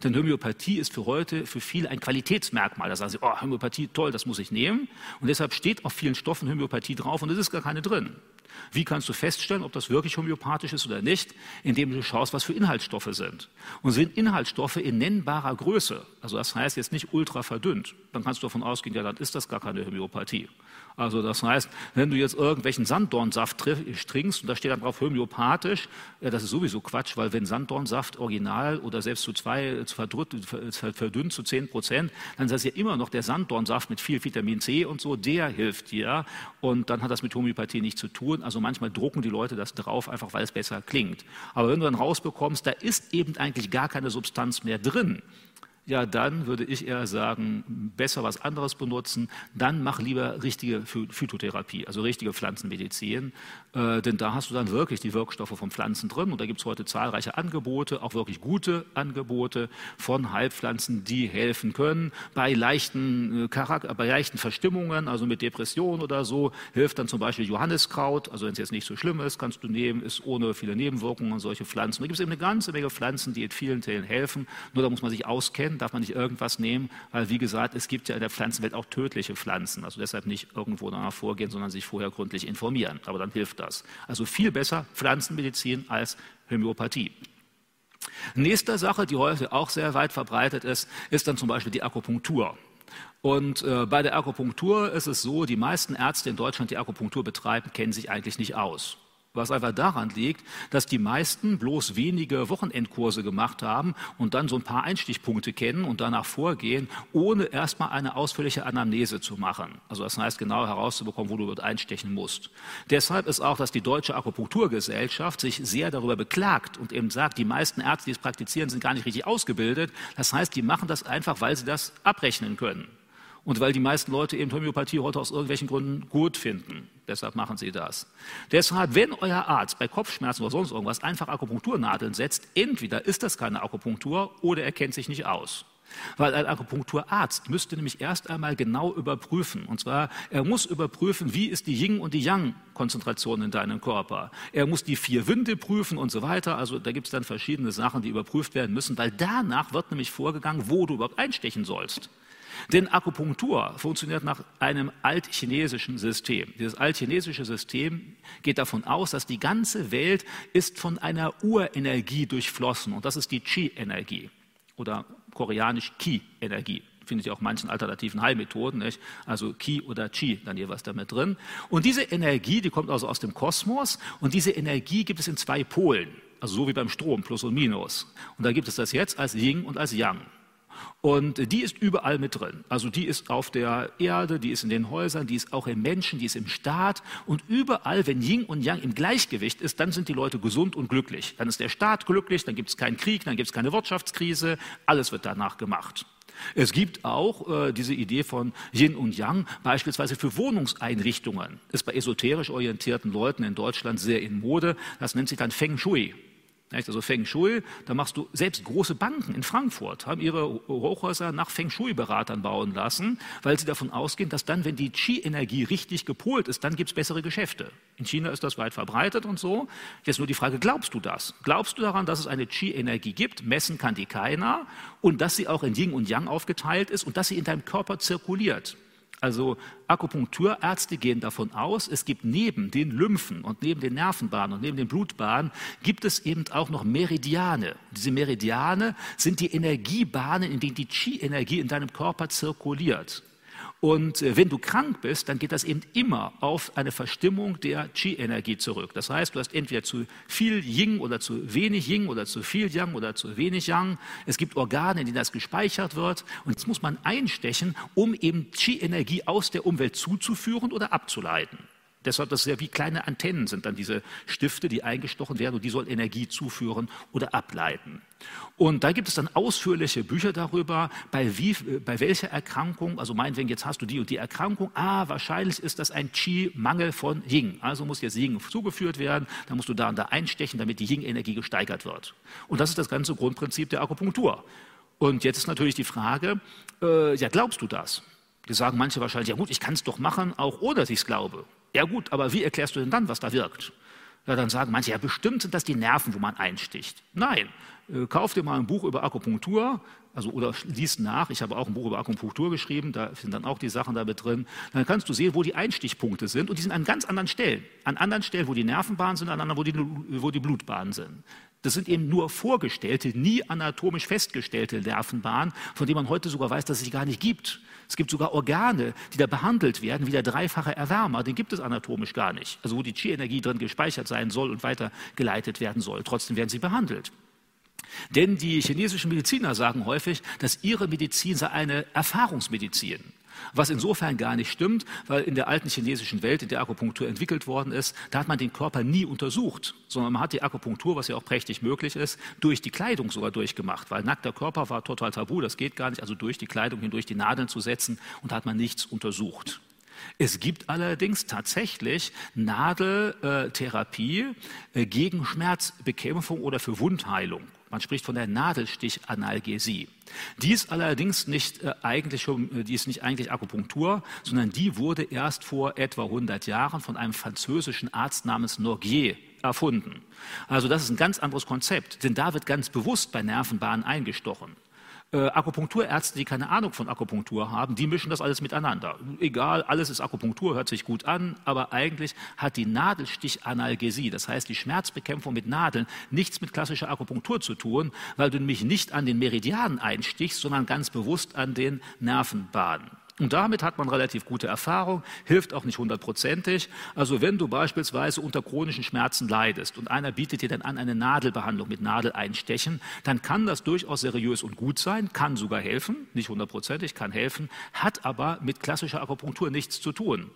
Denn Homöopathie ist für heute für viele ein Qualitätsmerkmal. Da sagen sie, oh, Homöopathie, toll, das muss ich nehmen. Und deshalb steht auf vielen Stoffen Homöopathie drauf und es ist gar keine drin. Wie kannst du feststellen, ob das wirklich homöopathisch ist oder nicht? Indem du schaust, was für Inhaltsstoffe sind. Und sind Inhaltsstoffe in nennbarer Größe, also das heißt jetzt nicht ultra verdünnt, dann kannst du davon ausgehen, ja, dann ist das gar keine Homöopathie. Also das heißt, wenn du jetzt irgendwelchen Sanddornsaft trinkst und da steht dann drauf homöopathisch, ja, das ist sowieso Quatsch, weil wenn Sanddornsaft original oder selbst zu zwei verdünnt zu zehn Prozent, dann ist das ja immer noch der Sanddornsaft mit viel Vitamin C und so, der hilft dir und dann hat das mit Homöopathie nichts zu tun. Also manchmal drucken die Leute das drauf, einfach weil es besser klingt. Aber wenn du dann rausbekommst, da ist eben eigentlich gar keine Substanz mehr drin, ja, dann würde ich eher sagen, besser was anderes benutzen. Dann mach lieber richtige Phytotherapie, also richtige Pflanzenmedizin. Äh, denn da hast du dann wirklich die Wirkstoffe von Pflanzen drin. Und da gibt es heute zahlreiche Angebote, auch wirklich gute Angebote von Heilpflanzen, die helfen können. Bei leichten, äh, Charakter, bei leichten Verstimmungen, also mit Depression oder so, hilft dann zum Beispiel Johanniskraut. Also wenn es jetzt nicht so schlimm ist, kannst du nehmen, ist ohne viele Nebenwirkungen solche Pflanzen. Da gibt es eben eine ganze Menge Pflanzen, die in vielen Teilen helfen. Nur da muss man sich auskennen darf man nicht irgendwas nehmen, weil wie gesagt, es gibt ja in der Pflanzenwelt auch tödliche Pflanzen. Also deshalb nicht irgendwo danach vorgehen, sondern sich vorher gründlich informieren. Aber dann hilft das. Also viel besser Pflanzenmedizin als Homöopathie. Nächste Sache, die heute auch sehr weit verbreitet ist, ist dann zum Beispiel die Akupunktur. Und äh, bei der Akupunktur ist es so, die meisten Ärzte in Deutschland, die Akupunktur betreiben, kennen sich eigentlich nicht aus was einfach daran liegt, dass die meisten bloß wenige Wochenendkurse gemacht haben und dann so ein paar Einstichpunkte kennen und danach vorgehen, ohne erstmal eine ausführliche Anamnese zu machen. Also das heißt, genau herauszubekommen, wo du dort einstechen musst. Deshalb ist auch, dass die Deutsche Akupunkturgesellschaft sich sehr darüber beklagt und eben sagt, die meisten Ärzte, die es praktizieren, sind gar nicht richtig ausgebildet. Das heißt, die machen das einfach, weil sie das abrechnen können und weil die meisten Leute eben Homöopathie heute aus irgendwelchen Gründen gut finden. Deshalb machen sie das. Deshalb, wenn euer Arzt bei Kopfschmerzen oder sonst irgendwas einfach Akupunkturnadeln setzt, entweder ist das keine Akupunktur oder er kennt sich nicht aus. Weil ein Akupunkturarzt müsste nämlich erst einmal genau überprüfen. Und zwar, er muss überprüfen, wie ist die Yin- und die Yang-Konzentration in deinem Körper. Er muss die vier Winde prüfen und so weiter. Also da gibt es dann verschiedene Sachen, die überprüft werden müssen, weil danach wird nämlich vorgegangen, wo du überhaupt einstechen sollst. Denn Akupunktur funktioniert nach einem altchinesischen System. Dieses altchinesische System geht davon aus, dass die ganze Welt ist von einer Urenergie durchflossen und das ist die Qi-Energie oder koreanisch Qi-Energie findet ihr auch manchen alternativen Heilmethoden, nicht? also Qi oder Qi, dann jeweils damit drin. Und diese Energie, die kommt also aus dem Kosmos und diese Energie gibt es in zwei Polen, also so wie beim Strom, Plus und Minus. Und da gibt es das jetzt als Yin und als Yang. Und die ist überall mit drin. Also die ist auf der Erde, die ist in den Häusern, die ist auch im Menschen, die ist im Staat. Und überall, wenn Yin und Yang im Gleichgewicht ist, dann sind die Leute gesund und glücklich. Dann ist der Staat glücklich, dann gibt es keinen Krieg, dann gibt es keine Wirtschaftskrise. Alles wird danach gemacht. Es gibt auch äh, diese Idee von Yin und Yang, beispielsweise für Wohnungseinrichtungen. Ist bei esoterisch orientierten Leuten in Deutschland sehr in Mode. Das nennt sich dann Feng Shui. Also Feng Shui, da machst du selbst große Banken in Frankfurt haben ihre Hochhäuser nach Feng Shui-Beratern bauen lassen, weil sie davon ausgehen, dass dann, wenn die Qi-Energie richtig gepolt ist, dann gibt es bessere Geschäfte. In China ist das weit verbreitet und so. Jetzt nur die Frage, glaubst du das? Glaubst du daran, dass es eine Qi-Energie gibt? Messen kann die keiner und dass sie auch in Yin und Yang aufgeteilt ist und dass sie in deinem Körper zirkuliert. Also Akupunkturärzte gehen davon aus, es gibt neben den Lymphen und neben den Nervenbahnen und neben den Blutbahnen gibt es eben auch noch Meridiane. Diese Meridiane sind die Energiebahnen, in denen die Qi-Energie in deinem Körper zirkuliert. Und äh, wenn du krank bist, dann geht das eben immer auf eine Verstimmung der Qi-Energie zurück. Das heißt, du hast entweder zu viel Yin oder zu wenig Yin oder zu viel Yang oder zu wenig Yang. Es gibt Organe, in denen das gespeichert wird. Und das muss man einstechen, um eben Qi-Energie aus der Umwelt zuzuführen oder abzuleiten. Deshalb, das ist ja wie kleine Antennen sind dann diese Stifte, die eingestochen werden und die sollen Energie zuführen oder ableiten. Und da gibt es dann ausführliche Bücher darüber, bei, wie, bei welcher Erkrankung, also meinetwegen, jetzt hast du die und die Erkrankung, ah, wahrscheinlich ist das ein Qi-Mangel von Yin. Also muss jetzt Yin zugeführt werden, dann musst du da und da einstechen, damit die Yin-Energie gesteigert wird. Und das ist das ganze Grundprinzip der Akupunktur. Und jetzt ist natürlich die Frage, äh, ja, glaubst du das? Die sagen manche wahrscheinlich, ja gut, ich kann es doch machen, auch ohne dass ich es glaube. Ja gut, aber wie erklärst du denn dann, was da wirkt? Ja, dann sagen manche, ja, bestimmt sind das die Nerven, wo man einsticht. Nein, kauf dir mal ein Buch über Akupunktur, also oder liest nach. Ich habe auch ein Buch über Akupunktur geschrieben, da sind dann auch die Sachen damit drin. Dann kannst du sehen, wo die Einstichpunkte sind und die sind an ganz anderen Stellen. An anderen Stellen, wo die Nervenbahnen sind, an anderen, wo die, wo die Blutbahnen sind. Das sind eben nur vorgestellte, nie anatomisch festgestellte Nervenbahnen, von denen man heute sogar weiß, dass es sie gar nicht gibt. Es gibt sogar Organe, die da behandelt werden, wie der dreifache Erwärmer. Den gibt es anatomisch gar nicht. Also wo die Qi-Energie drin gespeichert sein soll und weitergeleitet werden soll. Trotzdem werden sie behandelt. Denn die chinesischen Mediziner sagen häufig, dass ihre Medizin sei eine Erfahrungsmedizin. Was insofern gar nicht stimmt, weil in der alten chinesischen Welt, in der Akupunktur entwickelt worden ist, da hat man den Körper nie untersucht, sondern man hat die Akupunktur, was ja auch prächtig möglich ist, durch die Kleidung sogar durchgemacht, weil nackter Körper war total tabu, das geht gar nicht, also durch die Kleidung hindurch die Nadeln zu setzen und da hat man nichts untersucht. Es gibt allerdings tatsächlich Nadeltherapie äh, gegen Schmerzbekämpfung oder für Wundheilung. Man spricht von der Nadelstichanalgesie. Die ist allerdings nicht äh, eigentlich äh, die nicht eigentlich Akupunktur, sondern die wurde erst vor etwa 100 Jahren von einem französischen Arzt namens Norgier erfunden. Also das ist ein ganz anderes Konzept, denn da wird ganz bewusst bei Nervenbahnen eingestochen. Äh, Akupunkturärzte, die keine Ahnung von Akupunktur haben, die mischen das alles miteinander. Egal, alles ist Akupunktur, hört sich gut an, aber eigentlich hat die Nadelstichanalgesie, das heißt die Schmerzbekämpfung mit Nadeln, nichts mit klassischer Akupunktur zu tun, weil du nämlich nicht an den Meridianen einstichst, sondern ganz bewusst an den Nervenbahnen. Und damit hat man relativ gute Erfahrung, hilft auch nicht hundertprozentig. Also wenn du beispielsweise unter chronischen Schmerzen leidest und einer bietet dir dann an eine Nadelbehandlung mit Nadel einstechen, dann kann das durchaus seriös und gut sein, kann sogar helfen, nicht hundertprozentig, kann helfen, hat aber mit klassischer Akupunktur nichts zu tun.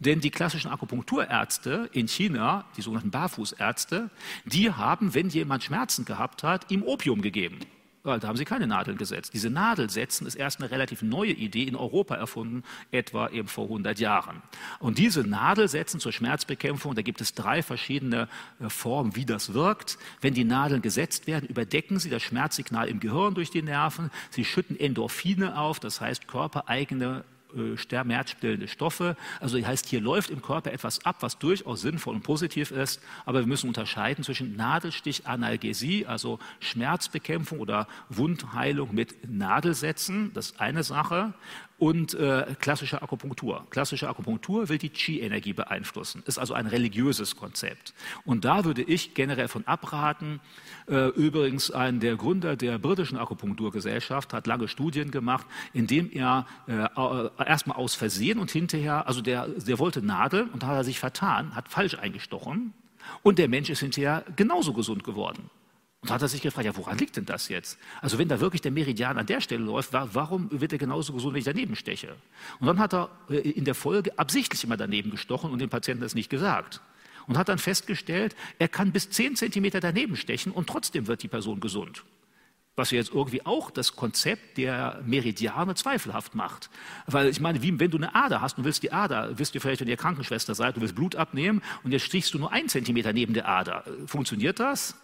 Denn die klassischen Akupunkturärzte in China, die sogenannten Barfußärzte, die haben, wenn jemand Schmerzen gehabt hat, ihm Opium gegeben. Da haben sie keine Nadeln gesetzt. Diese Nadelsetzen ist erst eine relativ neue Idee in Europa erfunden, etwa eben vor 100 Jahren. Und diese Nadelsetzen zur Schmerzbekämpfung, da gibt es drei verschiedene äh, Formen, wie das wirkt. Wenn die Nadeln gesetzt werden, überdecken sie das Schmerzsignal im Gehirn durch die Nerven. Sie schütten Endorphine auf, das heißt körpereigene schmerzstillende Stoffe. Also heißt, hier läuft im Körper etwas ab, was durchaus sinnvoll und positiv ist, aber wir müssen unterscheiden zwischen Nadelstichanalgesie, also Schmerzbekämpfung oder Wundheilung mit Nadelsätzen, das ist eine Sache, und äh, klassische Akupunktur. Klassische Akupunktur will die Qi-Energie beeinflussen, ist also ein religiöses Konzept. Und da würde ich generell von abraten. Äh, übrigens, ein der Gründer der britischen Akupunkturgesellschaft hat lange Studien gemacht, indem er äh, erstmal aus Versehen und hinterher, also der, der wollte Nadel und hat er sich vertan, hat falsch eingestochen und der Mensch ist hinterher genauso gesund geworden. Und hat er sich gefragt, ja, woran liegt denn das jetzt? Also wenn da wirklich der Meridian an der Stelle läuft, warum wird er genauso gesund, wenn ich daneben steche? Und dann hat er äh, in der Folge absichtlich immer daneben gestochen und dem Patienten das nicht gesagt. Und hat dann festgestellt, er kann bis zehn Zentimeter daneben stechen und trotzdem wird die Person gesund. Was jetzt irgendwie auch das Konzept der Meridiane zweifelhaft macht. Weil ich meine, wie wenn du eine Ader hast, du willst die Ader, wisst ihr vielleicht, wenn ihr Krankenschwester seid, du willst Blut abnehmen und jetzt stichst du nur einen Zentimeter neben der Ader. Funktioniert das?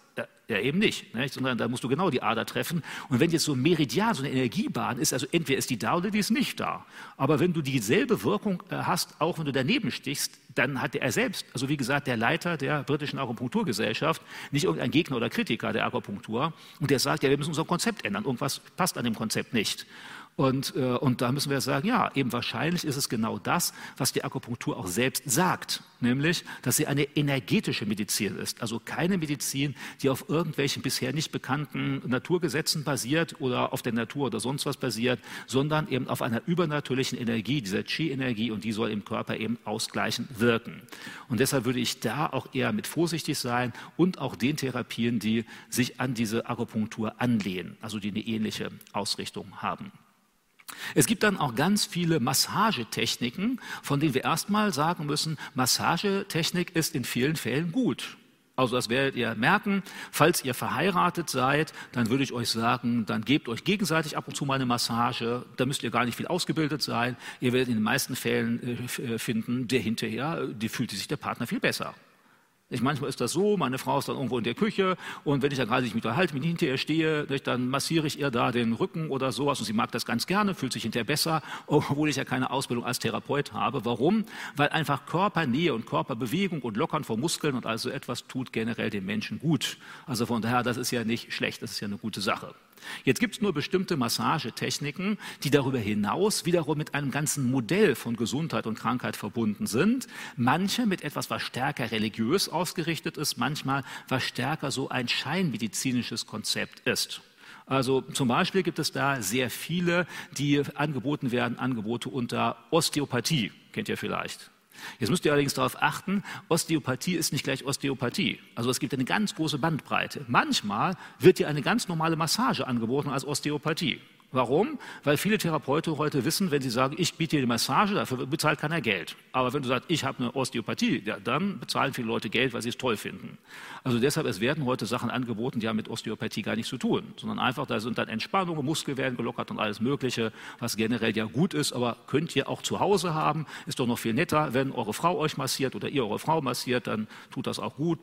Ja, eben nicht, nicht, sondern da musst du genau die Ader treffen. Und wenn jetzt so ein Meridian, so eine Energiebahn ist, also entweder ist die da oder die ist nicht da. Aber wenn du dieselbe Wirkung äh, hast, auch wenn du daneben stichst, dann hat er selbst, also wie gesagt, der Leiter der britischen Akupunkturgesellschaft, nicht irgendein Gegner oder Kritiker der Akupunktur, und der sagt, ja, wir müssen unser Konzept ändern, irgendwas passt an dem Konzept nicht. Und, äh, und da müssen wir sagen, ja, eben wahrscheinlich ist es genau das, was die Akupunktur auch selbst sagt, nämlich, dass sie eine energetische Medizin ist. Also keine Medizin, die auf irgendwelchen bisher nicht bekannten Naturgesetzen basiert oder auf der Natur oder sonst was basiert, sondern eben auf einer übernatürlichen Energie, dieser Qi-Energie, und die soll im Körper eben ausgleichend wirken. Und deshalb würde ich da auch eher mit vorsichtig sein und auch den Therapien, die sich an diese Akupunktur anlehnen, also die eine ähnliche Ausrichtung haben. Es gibt dann auch ganz viele Massagetechniken, von denen wir erstmal sagen müssen, Massagetechnik ist in vielen Fällen gut. Also das werdet ihr merken. Falls ihr verheiratet seid, dann würde ich euch sagen, dann gebt euch gegenseitig ab und zu mal eine Massage. Da müsst ihr gar nicht viel ausgebildet sein. Ihr werdet in den meisten Fällen äh, finden, der hinterher, die fühlt sich der Partner viel besser. Ich, manchmal ist das so, meine Frau ist dann irgendwo in der Küche und wenn ich dann gerade mich unterhalte, mit hinter ihr stehe, dann massiere ich ihr da den Rücken oder sowas und sie mag das ganz gerne, fühlt sich hinterher besser, obwohl ich ja keine Ausbildung als Therapeut habe. Warum? Weil einfach Körpernähe und Körperbewegung und Lockern von Muskeln und also etwas tut generell dem Menschen gut. Also von daher, das ist ja nicht schlecht, das ist ja eine gute Sache. Jetzt gibt es nur bestimmte Massagetechniken, die darüber hinaus wiederum mit einem ganzen Modell von Gesundheit und Krankheit verbunden sind. Manche mit etwas, was stärker religiös ausgerichtet ist, manchmal was stärker so ein scheinmedizinisches Konzept ist. Also zum Beispiel gibt es da sehr viele, die angeboten werden, Angebote unter Osteopathie, kennt ihr vielleicht. Jetzt müsst ihr allerdings darauf achten, Osteopathie ist nicht gleich Osteopathie. Also es gibt eine ganz große Bandbreite. Manchmal wird dir eine ganz normale Massage angeboten als Osteopathie. Warum? Weil viele Therapeuten heute wissen, wenn sie sagen, ich biete dir die Massage, dafür bezahlt keiner Geld. Aber wenn du sagst, ich habe eine Osteopathie, ja, dann bezahlen viele Leute Geld, weil sie es toll finden. Also deshalb, es werden heute Sachen angeboten, die haben mit Osteopathie gar nichts zu tun, sondern einfach, da sind dann Entspannungen, Muskeln werden gelockert und alles Mögliche, was generell ja gut ist, aber könnt ihr auch zu Hause haben. Ist doch noch viel netter, wenn eure Frau euch massiert oder ihr eure Frau massiert, dann tut das auch gut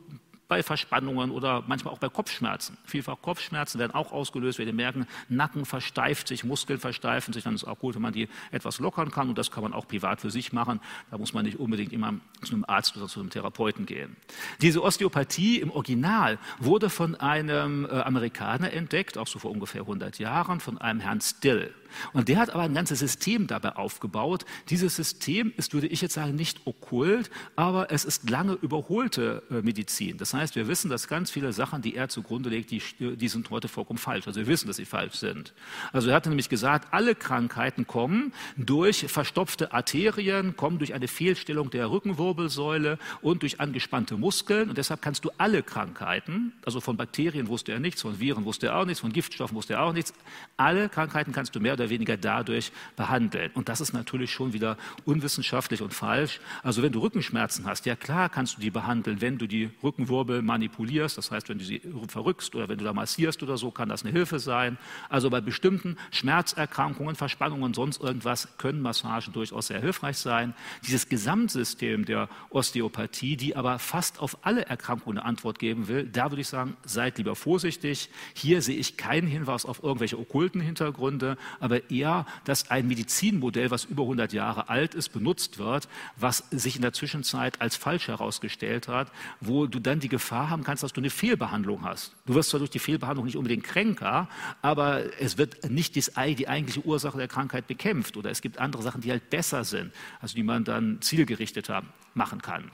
bei Verspannungen oder manchmal auch bei Kopfschmerzen. Vielfach Kopfschmerzen werden auch ausgelöst, wenn ihr merken, Nacken versteift sich, Muskeln versteifen sich, dann ist es auch gut, wenn man die etwas lockern kann und das kann man auch privat für sich machen. Da muss man nicht unbedingt immer zu einem Arzt oder zu einem Therapeuten gehen. Diese Osteopathie im Original wurde von einem äh, Amerikaner entdeckt, auch so vor ungefähr 100 Jahren, von einem Herrn Still. Und der hat aber ein ganzes System dabei aufgebaut. Dieses System ist, würde ich jetzt sagen, nicht okkult, aber es ist lange überholte äh, Medizin. Das heißt, wir wissen, dass ganz viele Sachen, die er zugrunde legt, die, die sind heute vollkommen falsch. Also wir wissen, dass sie falsch sind. Also er hatte nämlich gesagt, alle Krankheiten kommen durch verstopfte Arterien, kommen durch eine Fehlstellung der Rückenwirbelsäule und durch angespannte Muskeln. Und deshalb kannst du alle Krankheiten, also von Bakterien wusste er nichts, von Viren wusste er auch nichts, von Giftstoffen wusste er auch nichts, alle Krankheiten kannst du mehr oder weniger dadurch behandeln. Und das ist natürlich schon wieder unwissenschaftlich und falsch. Also wenn du Rückenschmerzen hast, ja klar kannst du die behandeln, wenn du die Rückenwirbel manipulierst, das heißt, wenn du sie verrückst oder wenn du da massierst oder so, kann das eine Hilfe sein. Also bei bestimmten Schmerzerkrankungen, Verspannungen, sonst irgendwas können Massagen durchaus sehr hilfreich sein. Dieses Gesamtsystem der Osteopathie, die aber fast auf alle Erkrankungen eine Antwort geben will, da würde ich sagen, seid lieber vorsichtig. Hier sehe ich keinen Hinweis auf irgendwelche okkulten Hintergründe, aber aber eher, dass ein Medizinmodell, was über 100 Jahre alt ist, benutzt wird, was sich in der Zwischenzeit als falsch herausgestellt hat, wo du dann die Gefahr haben kannst, dass du eine Fehlbehandlung hast. Du wirst zwar durch die Fehlbehandlung nicht unbedingt kränker, aber es wird nicht die eigentliche Ursache der Krankheit bekämpft oder es gibt andere Sachen, die halt besser sind, also die man dann zielgerichteter machen kann.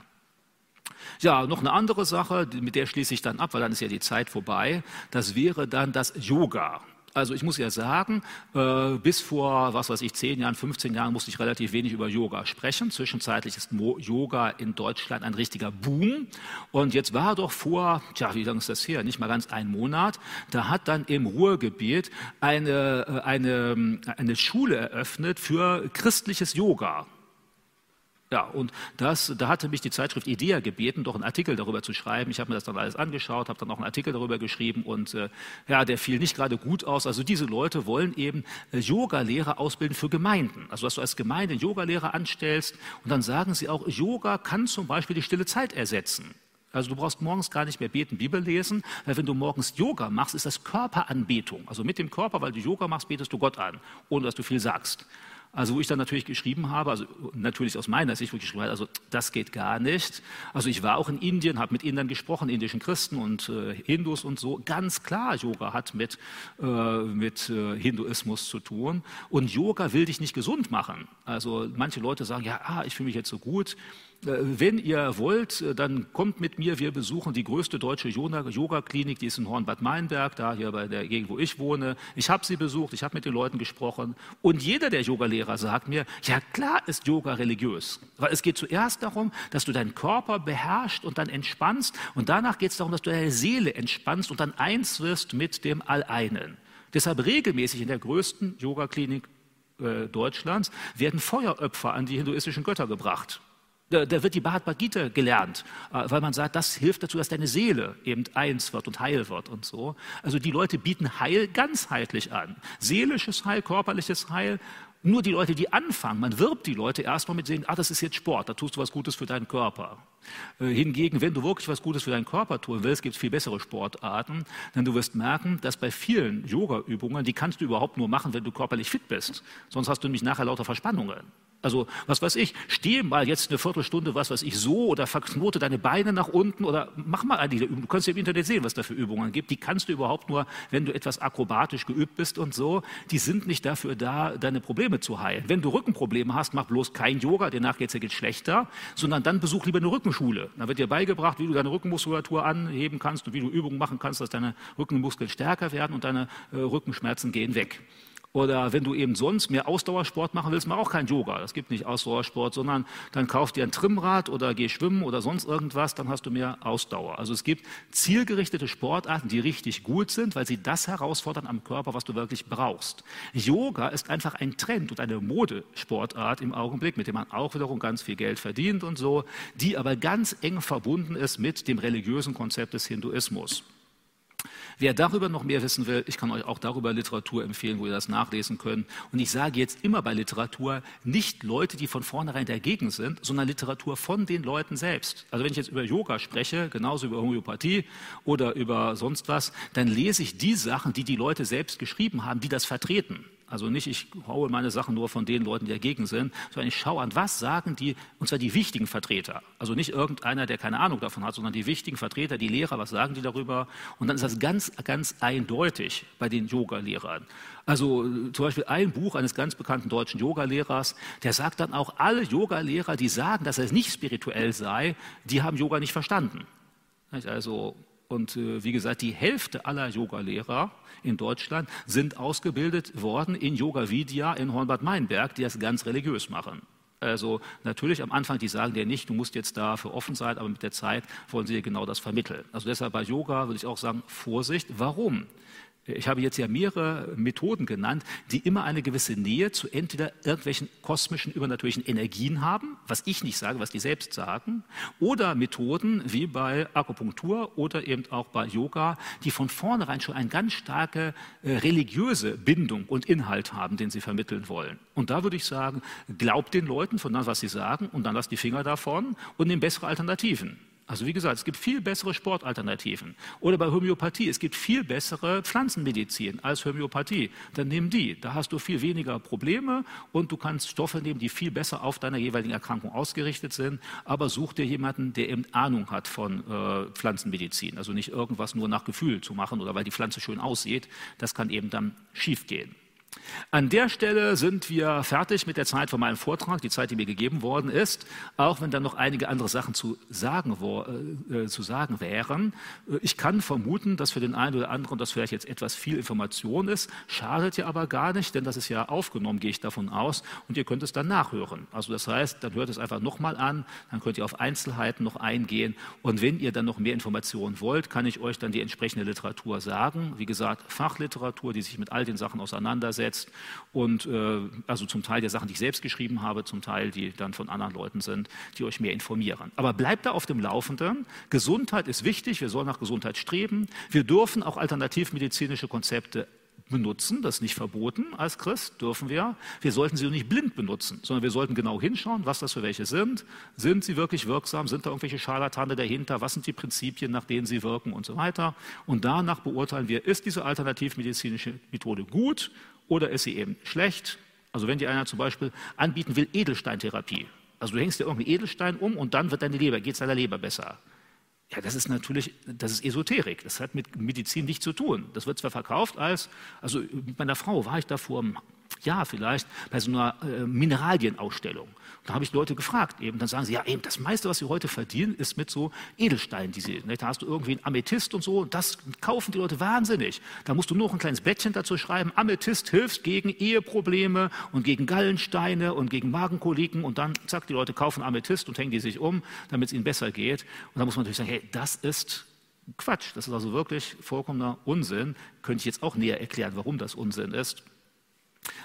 Ja, noch eine andere Sache, mit der schließe ich dann ab, weil dann ist ja die Zeit vorbei. Das wäre dann das Yoga. Also ich muss ja sagen, äh, bis vor, was weiß ich, 10 Jahren, 15 Jahren musste ich relativ wenig über Yoga sprechen. Zwischenzeitlich ist Yoga in Deutschland ein richtiger Boom. Und jetzt war doch vor, tja, wie lange ist das her? Nicht mal ganz ein Monat. Da hat dann im Ruhrgebiet eine, äh, eine, eine Schule eröffnet für christliches Yoga. Ja, und das, da hatte mich die Zeitschrift IDEA gebeten, doch einen Artikel darüber zu schreiben. Ich habe mir das dann alles angeschaut, habe dann auch einen Artikel darüber geschrieben und äh, ja, der fiel nicht gerade gut aus. Also diese Leute wollen eben äh, Yoga-Lehrer ausbilden für Gemeinden. Also dass du als Gemeinde einen Yoga-Lehrer anstellst und dann sagen sie auch, Yoga kann zum Beispiel die stille Zeit ersetzen. Also du brauchst morgens gar nicht mehr beten, Bibel lesen, weil wenn du morgens Yoga machst, ist das Körperanbetung. Also mit dem Körper, weil du Yoga machst, betest du Gott an, ohne dass du viel sagst. Also wo ich dann natürlich geschrieben habe, also natürlich aus meiner Sicht, wo ich geschrieben habe, also das geht gar nicht. Also ich war auch in Indien, habe mit Indern gesprochen, indischen Christen und äh, Hindus und so. Ganz klar, Yoga hat mit, äh, mit äh, Hinduismus zu tun. Und Yoga will dich nicht gesund machen. Also manche Leute sagen, ja, ah, ich fühle mich jetzt so gut. Äh, wenn ihr wollt, äh, dann kommt mit mir. Wir besuchen die größte deutsche Yoga-Klinik, die ist in Hornbad Meinberg, da hier bei der Gegend, wo ich wohne. Ich habe sie besucht, ich habe mit den Leuten gesprochen. Und jeder der Yogalehrer sagt mir, ja klar ist Yoga religiös. Weil es geht zuerst darum, dass du deinen Körper beherrschst und dann entspannst. Und danach geht es darum, dass du deine Seele entspannst und dann eins wirst mit dem Alleinen. Deshalb regelmäßig in der größten Yoga-Klinik äh, Deutschlands werden Feueropfer an die hinduistischen Götter gebracht. Da, da, wird die Bhagavad Gita gelernt, äh, weil man sagt, das hilft dazu, dass deine Seele eben eins wird und heil wird und so. Also die Leute bieten Heil ganzheitlich an. Seelisches Heil, körperliches Heil Nur die Leute, die anfangen, man wirbt die Leute erstmal mit sehen, ah, das ist jetzt Sport, da tust du was Gutes für deinen Körper. Äh, hingegen, wenn du wirklich was Gutes für deinen Körper tun willst, gibt es viel bessere Sportarten, denn du wirst merken, dass bei vielen Yoga-Übungen, die kannst du überhaupt nur machen, wenn du körperlich fit bist. Sonst hast du nämlich nachher lauter Verspannungen. Also, was weiß ich, stehe mal jetzt eine Viertelstunde, was weiß ich, so oder verknote deine Beine nach unten oder mach mal eine Übung. Du kannst ja im Internet sehen, was da für Übungen gibt. Die kannst du überhaupt nur, wenn du etwas akrobatisch geübt bist und so. Die sind nicht dafür da, deine Probleme zu heilen. Wenn du Rückenprobleme hast, mach bloß kein Yoga, danach geht es ja schlechter, sondern dann besuch lieber eine Rückenschule. Da wird dir beigebracht, wie du deine Rückenmuskulatur anheben kannst und wie du Übungen machen kannst, dass deine Rückenmuskeln stärker werden und deine äh, Rückenschmerzen gehen weg. Oder wenn du eben sonst mehr Ausdauersport machen willst, mach auch kein Yoga. Es gibt nicht Ausdauersport, sondern dann kauf dir ein Trimmrad oder geh schwimmen oder sonst irgendwas, dann hast du mehr Ausdauer. Also es gibt zielgerichtete Sportarten, die richtig gut sind, weil sie das herausfordern am Körper, was du wirklich brauchst. Yoga ist einfach ein Trend und eine Modesportart im Augenblick, mit dem man auch wiederum ganz viel Geld verdient und so, die aber ganz eng verbunden ist mit dem religiösen Konzept des Hinduismus. Wer darüber noch mehr wissen will, ich kann euch auch darüber Literatur empfehlen, wo ihr das nachlesen könnt. Und ich sage jetzt immer bei Literatur nicht Leute, die von vornherein dagegen sind, sondern Literatur von den Leuten selbst. Also wenn ich jetzt über Yoga spreche, genauso über Homöopathie oder über sonst was, dann lese ich die Sachen, die die Leute selbst geschrieben haben, die das vertreten. Also nicht, ich haue meine Sachen nur von den Leuten, die dagegen sind, sondern ich schaue an, was sagen die, und zwar die wichtigen Vertreter. Also nicht irgendeiner, der keine Ahnung davon hat, sondern die wichtigen Vertreter, die Lehrer, was sagen die darüber? Und dann ist das ganz, ganz eindeutig bei den Yoga-Lehrern. Also zum Beispiel ein Buch eines ganz bekannten deutschen Yogalehrers, der sagt dann auch, alle Yogalehrer, die sagen, dass er nicht spirituell sei, die haben Yoga nicht verstanden. Also und äh, wie gesagt, die Hälfte aller Yogalehrer in Deutschland sind ausgebildet worden in Yoga Vidya in Hornbad Meinberg, die das ganz religiös machen. Also natürlich am Anfang, die sagen dir nicht, du musst jetzt dafür offen sein, aber mit der Zeit wollen sie dir genau das vermitteln. Also deshalb bei Yoga würde ich auch sagen, Vorsicht. Warum? Ich habe jetzt ja mehrere Methoden genannt, die immer eine gewisse Nähe zu entweder irgendwelchen kosmischen, übernatürlichen Energien haben, was ich nicht sage, was die selbst sagen, oder Methoden wie bei Akupunktur oder eben auch bei Yoga, die von vornherein schon eine ganz starke äh, religiöse Bindung und Inhalt haben, den sie vermitteln wollen. Und da würde ich sagen, glaubt den Leuten von dem, was sie sagen, und dann lasst die Finger davon und nehmt bessere Alternativen. Also wie gesagt, es gibt viel bessere Sportalternativen. Oder bei Homöopathie, es gibt viel bessere Pflanzenmedizin als Homöopathie. Dann nimm die. Da hast du viel weniger Probleme und du kannst Stoffe nehmen, die viel besser auf deiner jeweiligen Erkrankung ausgerichtet sind. Aber such dir jemanden, der eben Ahnung hat von äh, Pflanzenmedizin. Also nicht irgendwas nur nach Gefühl zu machen oder weil die Pflanze schön aussieht. Das kann eben dann schiefgehen. An der Stelle sind wir fertig mit der Zeit von meinem Vortrag, die Zeit, die mir gegeben worden ist, auch wenn dann noch einige andere Sachen zu sagen, äh, zu sagen wären. Ich kann vermuten, dass für den einen oder anderen das vielleicht jetzt etwas viel Information ist, schadet ja aber gar nicht, denn das ist ja aufgenommen, gehe ich davon aus, und ihr könnt es dann nachhören. Also das heißt, dann hört es einfach nochmal an, dann könnt ihr auf Einzelheiten noch eingehen und wenn ihr dann noch mehr Informationen wollt, kann ich euch dann die entsprechende Literatur sagen. Wie gesagt, Fachliteratur, die sich mit all den Sachen auseinandersetzt umgesetzt und äh, also zum Teil der Sachen, die ich selbst geschrieben habe, zum Teil die dann von anderen Leuten sind, die euch mehr informieren. Aber bleibt da auf dem Laufenden. Gesundheit ist wichtig, wir sollen nach Gesundheit streben. Wir dürfen auch alternativmedizinische Konzepte benutzen, das ist nicht verboten als Christ, dürfen wir. Wir sollten sie nicht blind benutzen, sondern wir sollten genau hinschauen, was das für welche sind. Sind sie wirklich wirksam? Sind da irgendwelche Scharlatane dahinter? Was sind die Prinzipien, nach denen sie wirken und so weiter? Und danach beurteilen wir, ist diese alternativmedizinische Methode gut oder ist sie eben schlecht? Also wenn dir einer zum Beispiel anbieten will, Edelsteintherapie. Also du hängst dir irgendeinen Edelstein um und dann wird deine Leber, geht es deiner Leber besser. Ja, das ist natürlich, das ist Esoterik. Das hat mit Medizin nichts zu tun. Das wird zwar verkauft als, also mit meiner Frau war ich da vor Jahr vielleicht bei so einer äh, Mineralienausstellung. Da habe ich Leute gefragt eben, dann sagen sie, ja eben, das meiste, was sie heute verdienen, ist mit so Edelsteinen, die sie, ne, da hast du irgendwie ein Amethyst und so, das kaufen die Leute wahnsinnig. Da musst du nur noch ein kleines Blättchen dazu schreiben, Amethyst hilft gegen Eheprobleme und gegen Gallensteine und gegen Magenkoliken und dann, zack, die Leute kaufen Amethyst und hängen die sich um, damit es ihnen besser geht. Und da muss man natürlich sagen, hey, das ist Quatsch, das ist also wirklich vollkommener Unsinn. Könnte ich jetzt auch näher erklären, warum das Unsinn ist.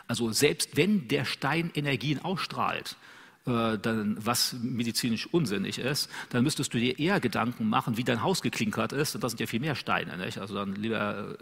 Also selbst wenn der Stein Energien ausstrahlt, äh, dann, was medizinisch unsinnig ist, dann müsstest du dir eher Gedanken machen, wie dein Haus geklinkert ist. Und das sind ja viel mehr Steine. Nicht? Also, dann lieber,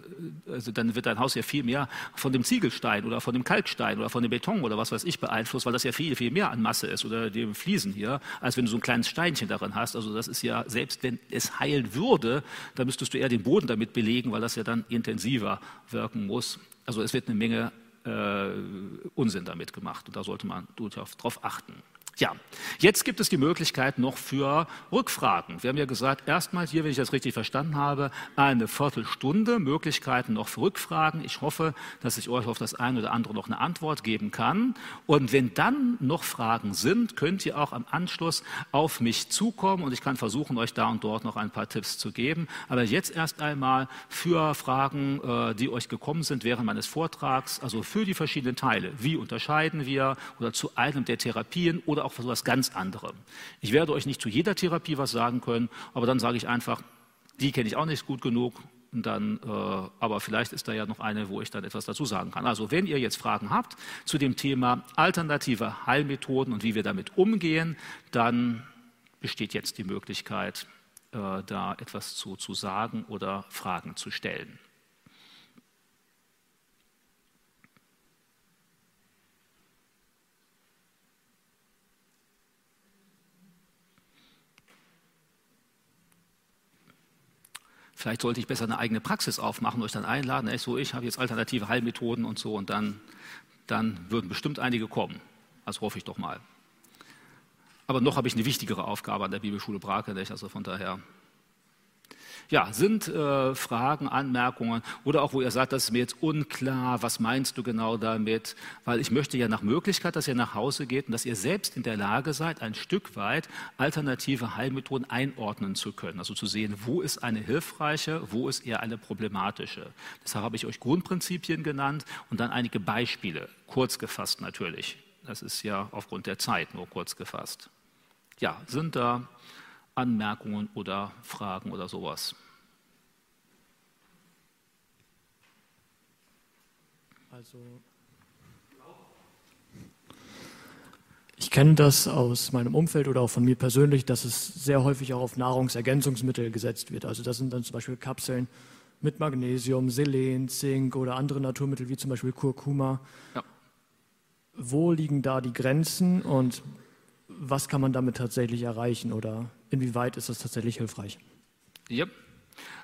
äh, also dann wird dein Haus ja viel mehr von dem Ziegelstein oder von dem Kalkstein oder von dem Beton oder was weiß ich beeinflusst, weil das ja viel, viel mehr an Masse ist oder dem Fliesen hier, als wenn du so ein kleines Steinchen darin hast. Also das ist ja, selbst wenn es heilen würde, dann müsstest du eher den Boden damit belegen, weil das ja dann intensiver wirken muss. Also es wird eine Menge Unsinn damit gemacht und da sollte man durchaus darauf achten. Ja, jetzt gibt es die Möglichkeit noch für Rückfragen. Wir haben ja gesagt, erstmal hier, wenn ich das richtig verstanden habe, eine Viertelstunde Möglichkeiten noch für Rückfragen. Ich hoffe, dass ich euch auf das eine oder andere noch eine Antwort geben kann. Und wenn dann noch Fragen sind, könnt ihr auch am Anschluss auf mich zukommen und ich kann versuchen, euch da und dort noch ein paar Tipps zu geben. Aber jetzt erst einmal für Fragen, äh, die euch gekommen sind während meines Vortrags, also für die verschiedenen Teile. Wie unterscheiden wir oder zu einem der Therapien oder auch für etwas ganz anderem. Ich werde euch nicht zu jeder Therapie was sagen können, aber dann sage ich einfach, die kenne ich auch nicht gut genug. Und dann, äh, aber vielleicht ist da ja noch eine, wo ich dann etwas dazu sagen kann. Also wenn ihr jetzt Fragen habt zu dem Thema alternative Heilmethoden und wie wir damit umgehen, dann besteht jetzt die Möglichkeit, äh, da etwas zu, zu sagen oder Fragen zu stellen. Vielleicht sollte ich besser eine eigene Praxis aufmachen, euch dann einladen. Echt so, ich habe jetzt alternative Heilmethoden und so und dann, dann würden bestimmt einige kommen. Das hoffe ich doch mal. Aber noch habe ich eine wichtigere Aufgabe an der Bibelschule Brake, also von daher ja, sind äh, Fragen, Anmerkungen oder auch, wo ihr sagt, das ist mir jetzt unklar, was meinst du genau damit? Weil ich möchte ja nach Möglichkeit, dass ihr nach Hause geht und dass ihr selbst in der Lage seid, ein Stück weit alternative Heilmethoden einordnen zu können. Also zu sehen, wo ist eine hilfreiche, wo ist eher eine problematische. Deshalb habe ich euch Grundprinzipien genannt und dann einige Beispiele, kurz gefasst natürlich. Das ist ja aufgrund der Zeit nur kurz gefasst. Ja, sind da Anmerkungen oder Fragen oder sowas? Also ich kenne das aus meinem Umfeld oder auch von mir persönlich, dass es sehr häufig auch auf Nahrungsergänzungsmittel gesetzt wird. Also das sind dann zum Beispiel Kapseln mit Magnesium, Selen, Zink oder andere Naturmittel wie zum Beispiel Kurkuma. Ja. Wo liegen da die Grenzen und was kann man damit tatsächlich erreichen oder inwieweit ist das tatsächlich hilfreich? Yep.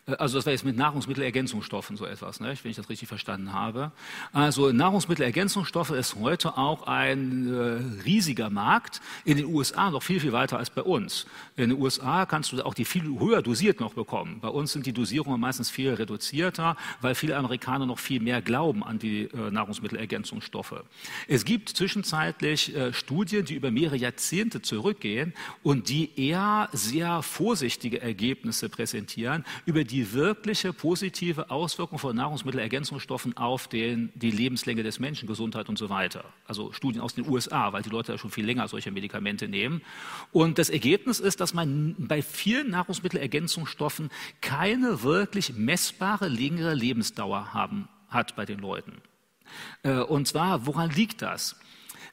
Äh, also das war jetzt mit Nahrungsmittelergänzungsstoffen so etwas, ne, wenn ich das richtig verstanden habe. Also Nahrungsmittelergänzungsstoffe ist heute auch ein äh, riesiger Markt, in den USA noch viel, viel weiter als bei uns. In den USA kannst du auch die viel höher dosiert noch bekommen. Bei uns sind die Dosierungen meistens viel reduzierter, weil viele Amerikaner noch viel mehr glauben an die äh, Nahrungsmittelergänzungsstoffe. Es gibt zwischenzeitlich äh, Studien, die über mehrere Jahrzehnte zurückgehen und die eher sehr vorsichtige Ergebnisse präsentieren über die die wirkliche positive Auswirkung von Nahrungsmittelergänzungsstoffen auf den, die Lebenslänge des Menschen, Gesundheit und so weiter. Also Studien aus den USA, weil die Leute ja schon viel länger solche Medikamente nehmen. Und das Ergebnis ist, dass man bei vielen Nahrungsmittelergänzungsstoffen keine wirklich messbare längere Lebensdauer haben, hat bei den Leuten. Äh, und zwar, woran liegt das?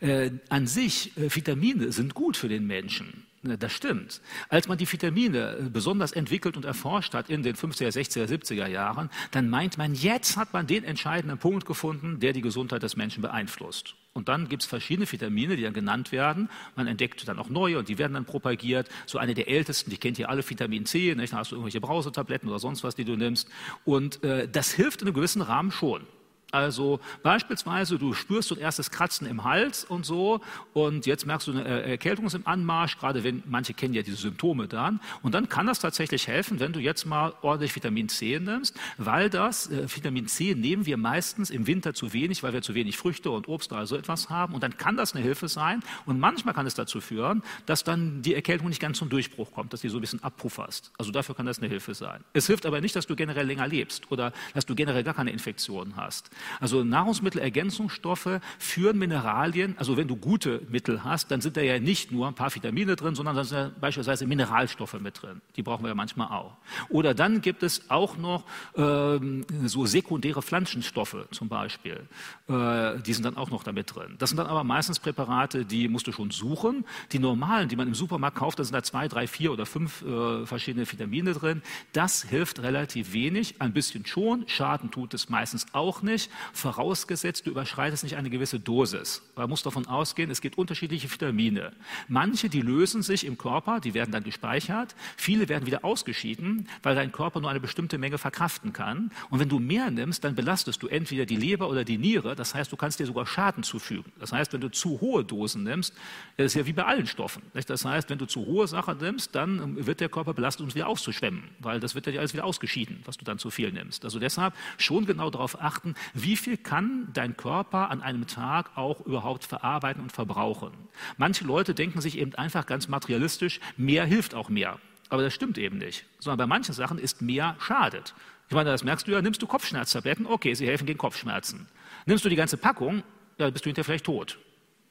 Äh, an sich, äh, Vitamine sind gut für den Menschen. Das stimmt. Als man die Vitamine äh, besonders entwickelt und erforscht hat in den 50er, 60er, 70er Jahren, dann meint man, jetzt hat man den entscheidenden Punkt gefunden, der die Gesundheit des Menschen beeinflusst. Und dann gibt es verschiedene Vitamine, die dann genannt werden. Man entdeckt dann auch neue und die werden dann propagiert. So eine der ältesten, die kennt ihr alle, Vitamin C. Nicht? Dann hast du irgendwelche Brausetabletten oder sonst was, die du nimmst. Und äh, das hilft in einem gewissen Rahmen schon. Also beispielsweise, du spürst so ein erstes Kratzen im Hals und so und jetzt merkst du eine Erkältung ist im Anmarsch, gerade wenn, manche kennen ja diese Symptome dann und dann kann das tatsächlich helfen, wenn du jetzt mal ordentlich Vitamin C nimmst, weil das, äh, Vitamin C nehmen wir meistens im Winter zu wenig, weil wir zu wenig Früchte und Obst oder so etwas haben und dann kann das eine Hilfe sein und manchmal kann es dazu führen, dass dann die Erkältung nicht ganz zum Durchbruch kommt, dass die so ein bisschen abpufferst. Also dafür kann das eine Hilfe sein. Es hilft aber nicht, dass du generell länger lebst oder dass du generell gar keine Infektionen hast. Also Nahrungsmittelergänzungsstoffe führen Mineralien, also wenn du gute Mittel hast, dann sind da ja nicht nur ein paar Vitamine drin, sondern da sind ja beispielsweise Mineralstoffe mit drin. Die brauchen wir ja manchmal auch. Oder dann gibt es auch noch ähm, so sekundäre Pflanzenstoffe zum Beispiel. Äh, die sind dann auch noch damit drin. Das sind dann aber meistens Präparate, die musst du schon suchen. Die normalen, die man im Supermarkt kauft, da sind da zwei, drei, vier oder fünf äh, verschiedene Vitamine drin. Das hilft relativ wenig, ein bisschen schon. Schaden tut es meistens auch nicht, vorausgesetzt, du überschreitest nicht eine gewisse Dosis. Man muss davon ausgehen, es gibt unterschiedliche Vitamine. Manche, die lösen sich im Körper, die werden dann gespeichert. Viele werden wieder ausgeschieden, weil dein Körper nur eine bestimmte Menge verkraften kann. Und wenn du mehr nimmst, dann belastest du entweder die Leber oder die Niere. Das heißt, du kannst dir sogar Schaden zufügen. Das heißt, wenn du zu hohe Dosen nimmst, das ist ja wie bei allen Stoffen. Das heißt, wenn du zu hohe Sachen nimmst, dann wird der Körper belastet, um es wieder auszuschwemmen, weil das wird ja alles wieder ausgeschieden, was du dann zu viel nimmst. Also deshalb schon genau darauf achten, wie viel kann dein Körper an einem Tag auch überhaupt verarbeiten und verbrauchen. Manche Leute denken sich eben einfach ganz materialistisch, mehr hilft auch mehr. Aber das stimmt eben nicht. Sondern bei manchen Sachen ist mehr schadet. Ich meine, das merkst du ja, nimmst du Kopfschmerztabletten, okay, sie helfen gegen Kopfschmerzen. Nimmst du die ganze Packung, ja, bist du hinterher vielleicht tot.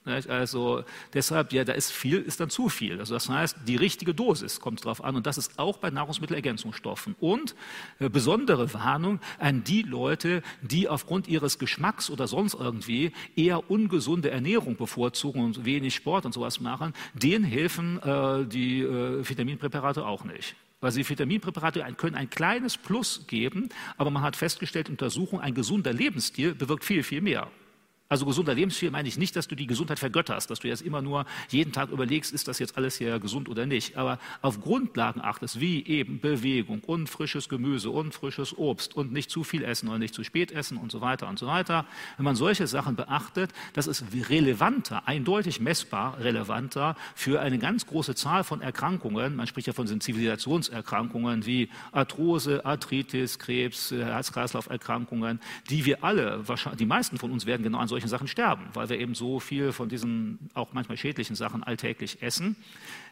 Also deshalb, ja, da ist viel, ist dann zu viel. Also das heißt, die richtige Dosis kommt drauf an und das ist auch bei Nahrungsmittelergänzungsstoffen. Und äh, besondere Warnung an die Leute, die aufgrund ihres Geschmacks oder sonst irgendwie eher ungesunde Ernährung bevorzugen und wenig Sport und sowas machen, denen helfen äh, die äh, Vitaminpräparate auch nicht. Weil die Vitaminpräparate können ein kleines Plus geben, aber man hat festgestellt, Untersuchung, ein gesunder Lebensstil bewirkt viel, viel mehr. Also gesunder Lebensstil meine ich nicht, dass du die Gesundheit vergötterst, dass du jetzt immer nur jeden Tag überlegst, ist das jetzt alles hier gesund oder nicht. Aber auf Grundlagen achtest, wie eben Bewegung und frisches Gemüse und frisches Obst und nicht zu viel essen oder nicht zu spät essen und so weiter und so weiter. Wenn man solche Sachen beachtet, das ist relevanter, eindeutig messbar relevanter für eine ganz große Zahl von Erkrankungen. Man spricht ja von Zivilisationserkrankungen wie Arthrose, Arthritis, Krebs, Herz-Kreislauf-Erkrankungen, die wir alle, die meisten von uns werden genau an solchen solchen Sachen sterben, weil wir eben so viel von diesen auch manchmal schädlichen Sachen alltäglich essen.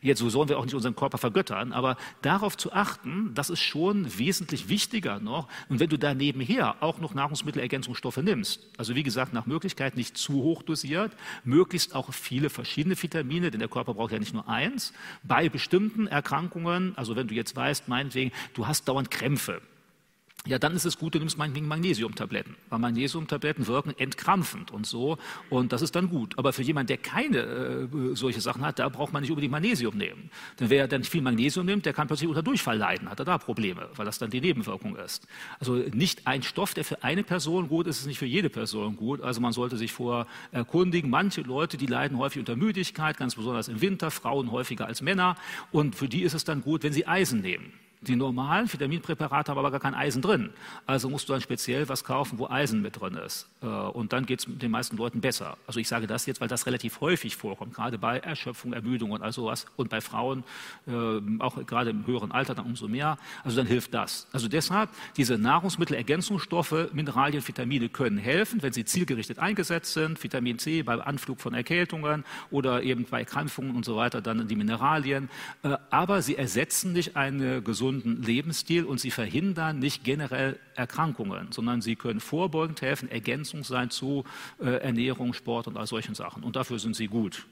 Jetzt so sollen wir auch nicht unseren Körper vergöttern, aber darauf zu achten, das ist schon wesentlich wichtiger noch. Und wenn du da nebenher auch noch Nahrungsmittelergänzungsstoffe nimmst, also wie gesagt, nach Möglichkeit nicht zu hoch dosiert, möglichst auch viele verschiedene Vitamine, denn der Körper braucht ja nicht nur eins, bei bestimmten Erkrankungen, also wenn du jetzt weißt, meinetwegen, du hast dauernd Krämpfe, ja, dann ist es gut, du nimmst meinetwegen Magnesiumtabletten, weil Magnesiumtabletten wirken entkrampfend und so und das ist dann gut. Aber für jemanden, der keine äh, solche Sachen hat, da braucht man nicht unbedingt Magnesium nehmen. Denn wer dann viel Magnesium nimmt, der kann plötzlich unter Durchfall leiden, hat er da Probleme, weil das dann die Nebenwirkung ist. Also nicht ein Stoff, der für eine Person gut ist, ist nicht für jede Person gut. Also man sollte sich vorher erkundigen. Manche Leute, die leiden häufig unter Müdigkeit, ganz besonders im Winter, Frauen häufiger als Männer und für die ist es dann gut, wenn sie Eisen nehmen. Die normalen Vitaminpräparate haben aber gar kein Eisen drin. Also musst du dann speziell was kaufen, wo Eisen mit drin ist. Äh, und dann geht es den meisten Leuten besser. Also ich sage das jetzt, weil das relativ häufig vorkommt, gerade bei Erschöpfung, Ermüdung und all sowas. Und bei Frauen, äh, auch gerade im höheren Alter, dann umso mehr. Also dann hilft das. Also deshalb, diese Nahrungsmittelergänzungsstoffe, Mineralien, Vitamine können helfen, wenn sie zielgerichtet eingesetzt sind. Vitamin C beim Anflug von Erkältungen oder eben bei Krampfungen und so weiter, dann die Mineralien. Äh, aber sie ersetzen nicht eine gesunde gesunden Lebensstil und sie verhindern nicht generell Erkrankungen, sondern sie können vorbeugend helfen, Ergänzung sein zu äh, Ernährung, Sport und all solchen Sachen. Und dafür sind sie gut.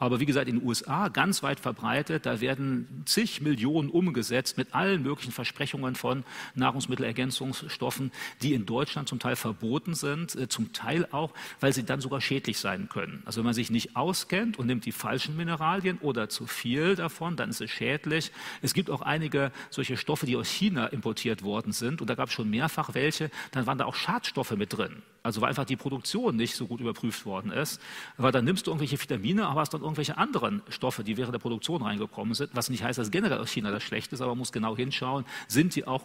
Aber wie gesagt, in den USA ganz weit verbreitet, da werden zig Millionen umgesetzt mit allen möglichen Versprechungen von Nahrungsmittelergänzungsstoffen, die in Deutschland zum Teil verboten sind, äh, zum Teil auch, weil sie dann sogar schädlich sein können. Also wenn man sich nicht auskennt und nimmt die falschen Mineralien oder zu viel davon, dann ist es schädlich. Es gibt auch einige solche Stoffe, die aus China importiert worden sind und da gab es schon mehrfach welche, dann waren da auch Schadstoffe mit drin. Also weil einfach die Produktion nicht so gut überprüft worden ist. Weil dann nimmst du irgendwelche Vitamine, aber hast dann irgendwelche anderen Stoffe, die während der Produktion reingekommen sind. Was nicht heißt, dass generell aus China das schlecht ist, aber man muss genau hinschauen, sind die auch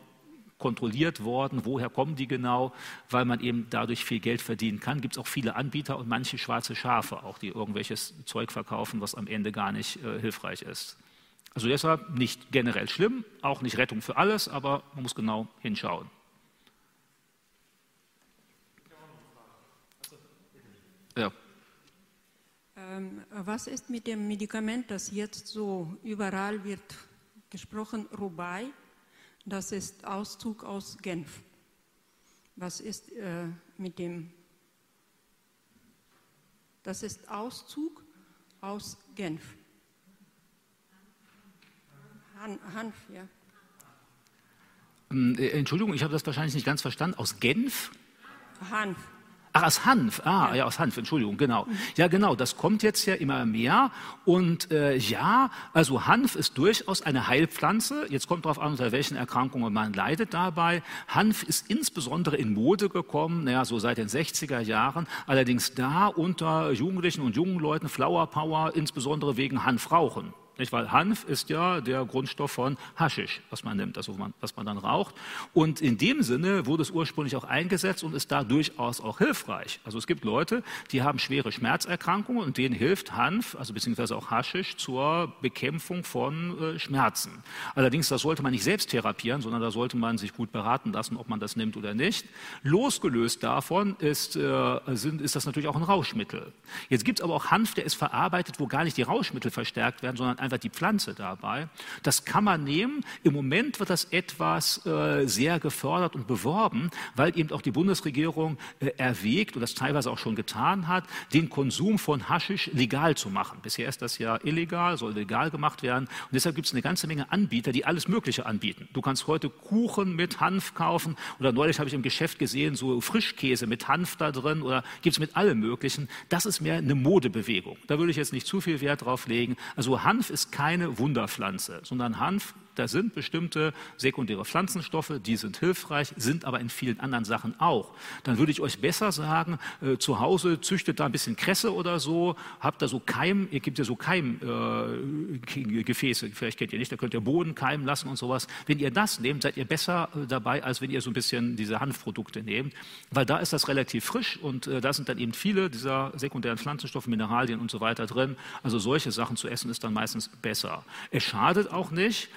kontrolliert worden, woher kommen die genau, weil man eben dadurch viel Geld verdienen kann. Gibt es auch viele Anbieter und manche schwarze Schafe auch, die irgendwelches Zeug verkaufen, was am Ende gar nicht äh, hilfreich ist. Also deshalb nicht generell schlimm, auch nicht Rettung für alles, aber man muss genau hinschauen. Ja. Ähm, was ist mit dem Medikament, das jetzt so überall wird gesprochen, Rubai? Das ist Auszug aus Genf. Was ist äh, mit dem? Das ist Auszug aus Genf. Han, Hanf, ja. Ähm, äh, Entschuldigung, ich habe das wahrscheinlich nicht ganz verstanden. Aus Genf? Hanf. Ach, aus Hanf. Ah, ja. ja. aus Hanf, Entschuldigung, genau. Ja, genau, das kommt jetzt ja immer mehr. Und äh, ja, also Hanf ist durchaus eine Heilpflanze. Jetzt kommt darauf an, unter welchen Erkrankungen man leidet dabei. Hanf ist insbesondere in Mode gekommen, naja, so seit den 60er Jahren. Allerdings da unter Jugendlichen und jungen Leuten Flower Power, insbesondere wegen Hanfrauchen. Nicht? Weil Hanf ist ja der Grundstoff von Haschisch, was man nimmt, also was man dann raucht. Und in dem Sinne wurde es ursprünglich auch eingesetzt und ist da durchaus auch hilfreich. Also es gibt Leute, die haben schwere Schmerzerkrankungen und denen hilft Hanf, also beziehungsweise auch Haschisch, zur Bekämpfung von äh, Schmerzen. Allerdings, das sollte man nicht selbst therapieren, sondern da sollte man sich gut beraten lassen, ob man das nimmt oder nicht. Losgelöst davon ist, äh, sind, ist das natürlich auch ein Rauschmittel. Jetzt gibt es aber auch Hanf, der ist verarbeitet, wo gar nicht die Rauschmittel verstärkt werden, sondern einfach die Pflanze dabei. Das kann man nehmen. Im Moment wird das etwas äh, sehr gefördert und beworben, weil eben auch die Bundesregierung äh, erwägt und das teilweise auch schon getan hat, den Konsum von Haschisch legal zu machen. Bisher ist das ja illegal, soll legal gemacht werden. Und deshalb gibt es eine ganze Menge Anbieter, die alles Mögliche anbieten. Du kannst heute Kuchen mit Hanf kaufen oder neulich habe ich im Geschäft gesehen, so Frischkäse mit Hanf da drin oder gibt es mit allem Möglichen. Das ist mehr eine Modebewegung. Da würde ich jetzt nicht zu viel Wert drauf legen. Also Hanf ist keine Wunderpflanze, sondern Hanf da sind bestimmte sekundäre Pflanzenstoffe, die sind hilfreich, sind aber in vielen anderen Sachen auch. Dann würde ich euch besser sagen, äh, zu Hause züchtet da ein bisschen Kresse oder so, habt da so Keim, ihr gibt ja so Keimgefäße, äh, vielleicht kennt ihr nicht, da könnt ihr Boden keimen lassen und sowas. Wenn ihr das nehmt, seid ihr besser äh, dabei, als wenn ihr so ein bisschen diese Hanfprodukte nehmt, weil da ist das relativ frisch und äh, da sind dann eben viele dieser sekundären Pflanzenstoffe, Mineralien und so weiter drin. Also solche Sachen zu essen ist dann meistens besser. Es schadet auch nicht,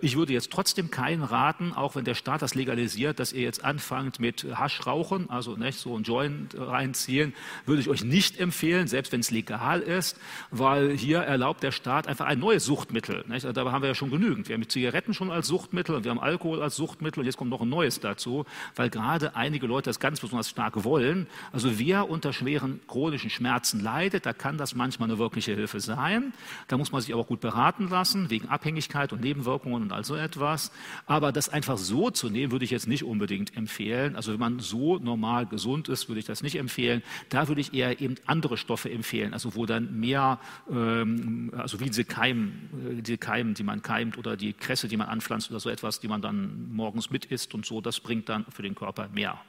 ich würde jetzt trotzdem keinen raten, auch wenn der Staat das legalisiert, dass ihr jetzt anfangt mit Haschrauchen, also nicht so ein Joint reinziehen, würde ich euch nicht empfehlen, selbst wenn es legal ist, weil hier erlaubt der Staat einfach ein neues Suchtmittel. Nicht? Also da haben wir ja schon genügend. Wir haben Zigaretten schon als Suchtmittel und wir haben Alkohol als Suchtmittel und jetzt kommt noch ein neues dazu, weil gerade einige Leute das ganz besonders stark wollen. Also wer unter schweren chronischen Schmerzen leidet, da kann das manchmal eine wirkliche Hilfe sein. Da muss man sich aber gut beraten lassen, wegen Abhängigkeit und Nebenwirkungen Nebenwirkungen und all so etwas. Aber das einfach so zu nehmen, würde ich jetzt nicht unbedingt empfehlen. Also wenn man so normal gesund ist, würde ich das nicht empfehlen. Da würde ich eher eben andere Stoffe empfehlen, also wo dann mehr, ähm, also wie diese Keimen, äh, die Keimen, die man keimt oder die Kresse, die man anpflanzt oder so etwas, die man dann morgens mit isst und so, das bringt dann für den Körper mehr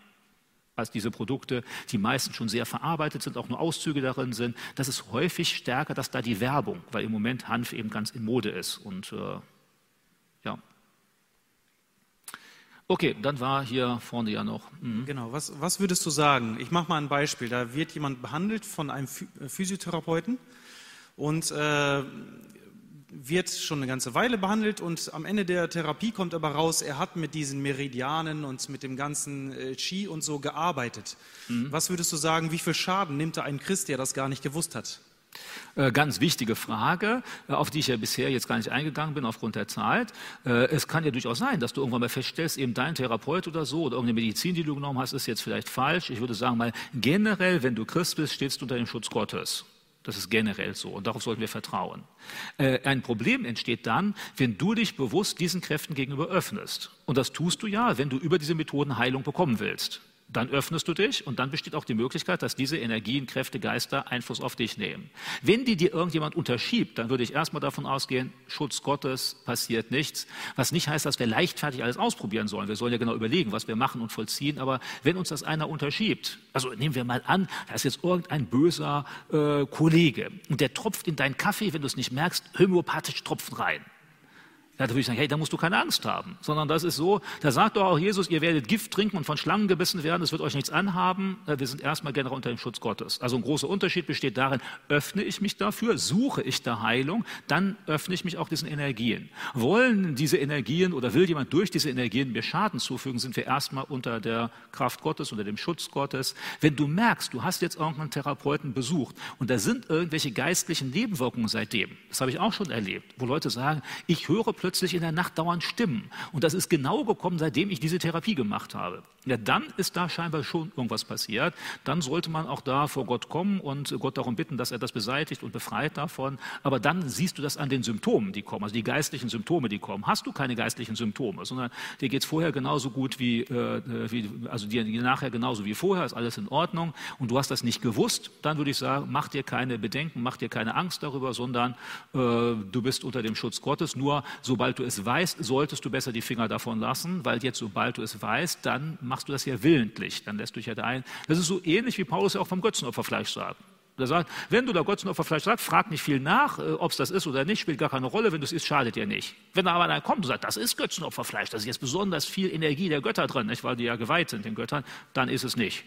als diese Produkte, die meistens schon sehr verarbeitet sind, auch nur Auszüge darin sind. Das ist häufig stärker, dass da die Werbung, weil im Moment Hanf eben ganz in Mode ist. Und äh, ja. Okay, dann war hier vorne ja noch. Mhm. Genau, was, was würdest du sagen? Ich mache mal ein Beispiel. Da wird jemand behandelt von einem äh, Physiotherapeuten und äh, wird schon eine ganze Weile behandelt und am Ende der Therapie kommt aber raus, er hat mit diesen Meridianen und mit dem ganzen äh, Qi und so gearbeitet. Mhm. Was würdest du sagen, wie viel Schaden nimmt da ein Christ, der das gar nicht gewusst hat? Äh, ganz wichtige Frage, äh, auf die ich ja bisher jetzt gar nicht eingegangen bin aufgrund der Zeit. Äh, es kann ja durchaus sein, dass du irgendwann mal feststellst, eben dein Therapeut oder so oder irgendeine Medizin, die du genommen hast, ist jetzt vielleicht falsch. Ich würde sagen mal, generell, wenn du Christ bist, stehst du unter dem Schutz Gottes. Das ist generell so und darauf sollten wir vertrauen. Ein Problem entsteht dann, wenn du dich bewusst diesen Kräften gegenüber öffnest. Und das tust du ja, wenn du über diese Methoden Heilung bekommen willst dann öffnest du dich und dann besteht auch die Möglichkeit, dass diese Energien, Kräfte, Geister Einfluss auf dich nehmen. Wenn die dir irgendjemand unterschiebt, dann würde ich erstmal davon ausgehen, Schutz Gottes passiert nichts, was nicht heißt, dass wir leichtfertig alles ausprobieren sollen. Wir sollen ja genau überlegen, was wir machen und vollziehen, aber wenn uns das einer unterschiebt, also nehmen wir mal an, da ist jetzt irgendein böser äh, Kollege und der tropft in deinen Kaffee, wenn du es nicht merkst, homöopathisch tropfen rein. Da würde ich sagen, hey, da musst du keine Angst haben. Sondern das ist so, da sagt doch auch Jesus, ihr werdet Gift trinken und von Schlangen gebissen werden, es wird euch nichts anhaben. Äh, wir sind erstmal generell unter dem Schutz Gottes. Also ein großer Unterschied besteht darin, öffne ich mich dafür, suche ich der Heilung, dann öffne ich mich auch diesen Energien. Wollen diese Energien oder will jemand durch diese Energien mir Schaden zufügen, sind wir erstmal unter der Kraft Gottes, unter dem Schutz Gottes. Wenn du merkst, du hast jetzt irgendeinen Therapeuten besucht und da sind irgendwelche geistlichen Nebenwirkungen seitdem, das habe ich auch schon erlebt, wo Leute sagen, ich höre plötzlich, plötzlich in der Nacht dauernd Stimmen. Und das ist genau gekommen, seitdem ich diese Therapie gemacht habe. Ja, dann ist da scheinbar schon irgendwas passiert. Dann sollte man auch da vor Gott kommen und Gott darum bitten, dass er das beseitigt und befreit davon. Aber dann siehst du das an den Symptomen, die kommen, also die geistlichen Symptome, die kommen. Hast du keine geistlichen Symptome, sondern dir geht es vorher genauso gut wie, äh, wie also dir nachher genauso wie vorher, ist alles in Ordnung und du hast das nicht gewusst, dann würde ich sagen, mach dir keine Bedenken, mach dir keine Angst darüber, sondern äh, du bist unter dem Schutz Gottes. Nur sobald du es weißt, solltest du besser die Finger davon lassen, weil jetzt, sobald du es weißt, dann machst du das ja willentlich. Dann lässt du dich ja da ein. Das ist so ähnlich wie Paulus ja auch vom Götzenopferfleisch sagt. Er sagt, wenn du da Götzenopferfleisch sagst, frag nicht viel nach, äh, ob es das ist oder nicht, spielt gar keine Rolle. Wenn du es isst, schadet dir nicht. Wenn da aber einer kommt und sagt, das ist Götzenopferfleisch, da ist jetzt besonders viel Energie der Götter drin, nicht, weil die ja geweiht sind den Göttern, dann ist es nicht.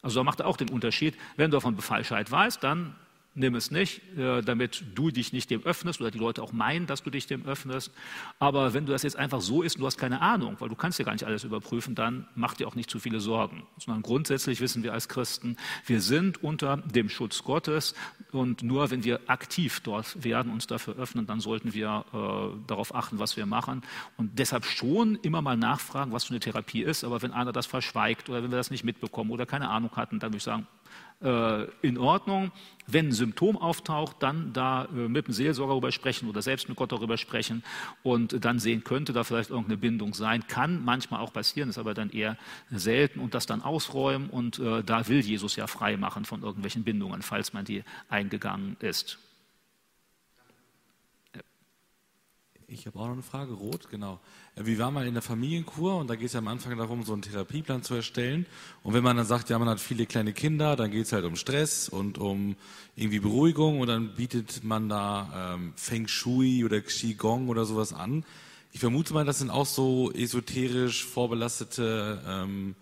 Also da macht er auch den Unterschied. Wenn du von Befallscheid weißt, dann nimm es nicht, äh, damit du dich nicht dem öffnest oder die Leute auch meinen, dass du dich dem öffnest. Aber wenn du das jetzt einfach so isst und du hast keine Ahnung, weil du kannst ja gar nicht alles überprüfen, dann mach dir auch nicht zu viele Sorgen. Sondern grundsätzlich wissen wir als Christen, wir sind unter dem Schutz Gottes und nur wenn wir aktiv dort werden, uns dafür öffnen, dann sollten wir äh, darauf achten, was wir machen. Und deshalb schon immer mal nachfragen, was für eine Therapie ist. Aber wenn einer das verschweigt oder wenn wir das nicht mitbekommen oder keine Ahnung hatten, dann würde ich sagen, äh, in Ordnung. Wenn ein Symptom auftaucht, dann da äh, mit dem Seelsorger darüber sprechen oder selbst mit Gott darüber sprechen und dann sehen, könnte da vielleicht irgendeine Bindung sein. Kann manchmal auch passieren, ist aber dann eher selten und das dann ausräumen und äh, da will Jesus ja frei machen von irgendwelchen Bindungen, falls man die eingegangen ist. Ich habe auch noch eine Frage, Rot, genau. Äh, wir waren mal in der Familienkur und da geht es ja am Anfang darum, so einen Therapieplan zu erstellen. Und wenn man dann sagt, ja, man hat viele kleine Kinder, dann geht es halt um Stress und um irgendwie Beruhigung und dann bietet man da ähm, Feng Shui oder Qigong oder sowas an. Ich vermute mal, das sind auch so esoterisch vorbelastete ähm,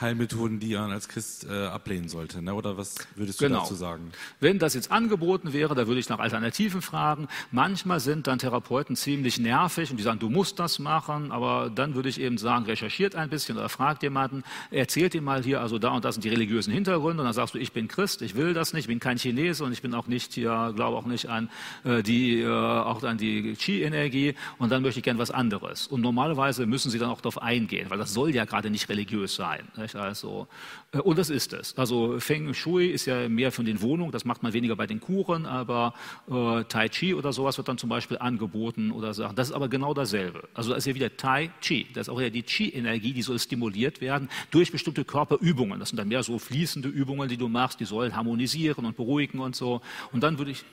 Heilmethoden, die man als Christ äh, ablehnen sollte. Ne? Oder was würdest du genau. dazu sagen? Wenn das jetzt angeboten wäre, da würde ich nach Alternativen fragen. Manchmal sind dann Therapeuten ziemlich nervig und die sagen, du musst das machen, aber dann würde ich eben sagen, recherchiert ein bisschen oder fragt jemanden, erzählt dir mal hier, also da und das sind die religiösen Hintergründe und dann sagst du, ich bin Christ, ich will das nicht, ich bin kein Chinese und ich bin auch nicht hier, glaube auch nicht an äh, die, äh, auch an die Qi-Energie und dann möchte ich gern was anderes. Und normalerweise müssen sie dann auch darauf eingehen, weil das soll ja gerade nicht religiös sein. Ne? Nicht? Also, äh, und das ist es. Also Feng Shui ist ja mehr von den Wohnungen, das macht man weniger bei den Kuren, aber äh, Tai Chi oder sowas wird dann zum Beispiel angeboten oder Sachen. Das ist aber genau dasselbe. Also da ist ja wieder Tai Chi. Das ist auch ja die Chi-Energie, die soll stimuliert werden durch bestimmte Körperübungen. Das sind dann mehr so fließende Übungen, die du machst, die sollen harmonisieren und beruhigen und so. Und dann würde ich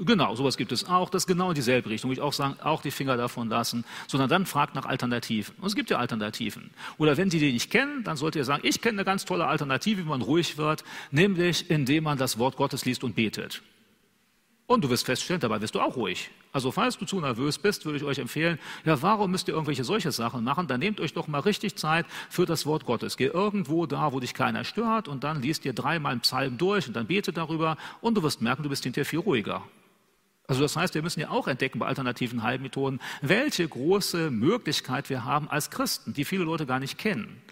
Genau, sowas gibt es auch. Das ist genau in dieselbe Richtung. Ich auch sagen, auch die Finger davon lassen, sondern dann fragt nach Alternativen. Und es gibt ja Alternativen. Oder wenn Sie die nicht kennen, dann solltet ihr sagen, ich kenne eine ganz tolle Alternative, wie man ruhig wird, nämlich indem man das Wort Gottes liest und betet. Und du wirst feststellen, dabei wirst du auch ruhig. Also falls du zu nervös bist, würde ich euch empfehlen, ja, warum müsst ihr irgendwelche solche Sachen machen? Dann nehmt euch doch mal richtig Zeit für das Wort Gottes. Geh irgendwo da, wo dich keiner stört und dann liest dir dreimal einen Psalm durch und dann bete darüber und du wirst merken, du bist hinterher viel ruhiger. Also das heißt, wir müssen ja auch entdecken bei alternativen Heilmethoden, welche große Möglichkeit wir haben als Christen, die viele Leute gar nicht kennen.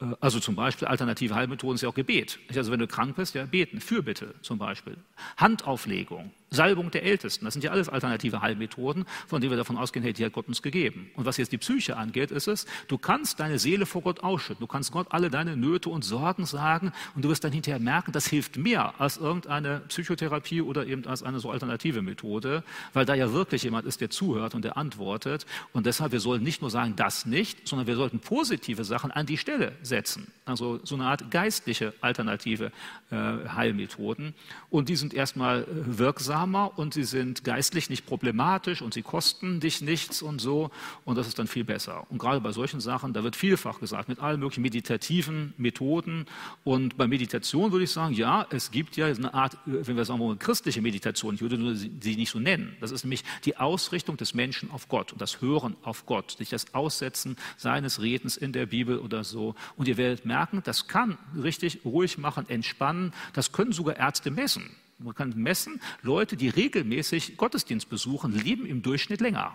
Äh, also zum Beispiel alternative Heilmethoden ist ja auch Gebet. Also wenn du krank bist, ja beten, Fürbitte zum Beispiel. Handauflegung, Salbung der Ältesten, das sind ja alles alternative Heilmethoden, von denen wir davon ausgehen, hey, die hat Gott uns gegeben. Und was jetzt die Psyche angeht, ist es, du kannst deine Seele vor Gott ausschütten, du kannst Gott alle deine Nöte und Sorgen sagen und du wirst dann hinterher merken, das hilft mehr als irgendeine Psychotherapie oder eben als eine so alternative Methode, weil da ja wirklich jemand ist, der zuhört und der antwortet. Und deshalb, wir sollen nicht nur sagen, das nicht, sondern wir sollten positive Sachen an die Stelle setzen. Also so eine Art geistliche alternative äh, Heilmethoden. Und die sind erstmal äh, wirksam wirksamer und sie sind geistlich nicht problematisch und sie kosten dich nichts und so. Und das ist dann viel besser. Und gerade bei solchen Sachen, da wird vielfach gesagt, mit allen möglichen meditativen Methoden. Und bei Meditation würde ich sagen, ja, es gibt ja eine Art, wenn wir sagen wollen, christliche Meditation, ich würde sie nicht so nennen, das ist nämlich die Ausrichtung des Menschen auf Gott und das Hören auf Gott, sich das Aussetzen seines Redens in der Bibel oder so. Und ihr werdet merken, das kann richtig ruhig machen, entspannen, das können sogar Ärzte messen. Man kann messen, Leute, die regelmäßig Gottesdienst besuchen, leben im Durchschnitt länger.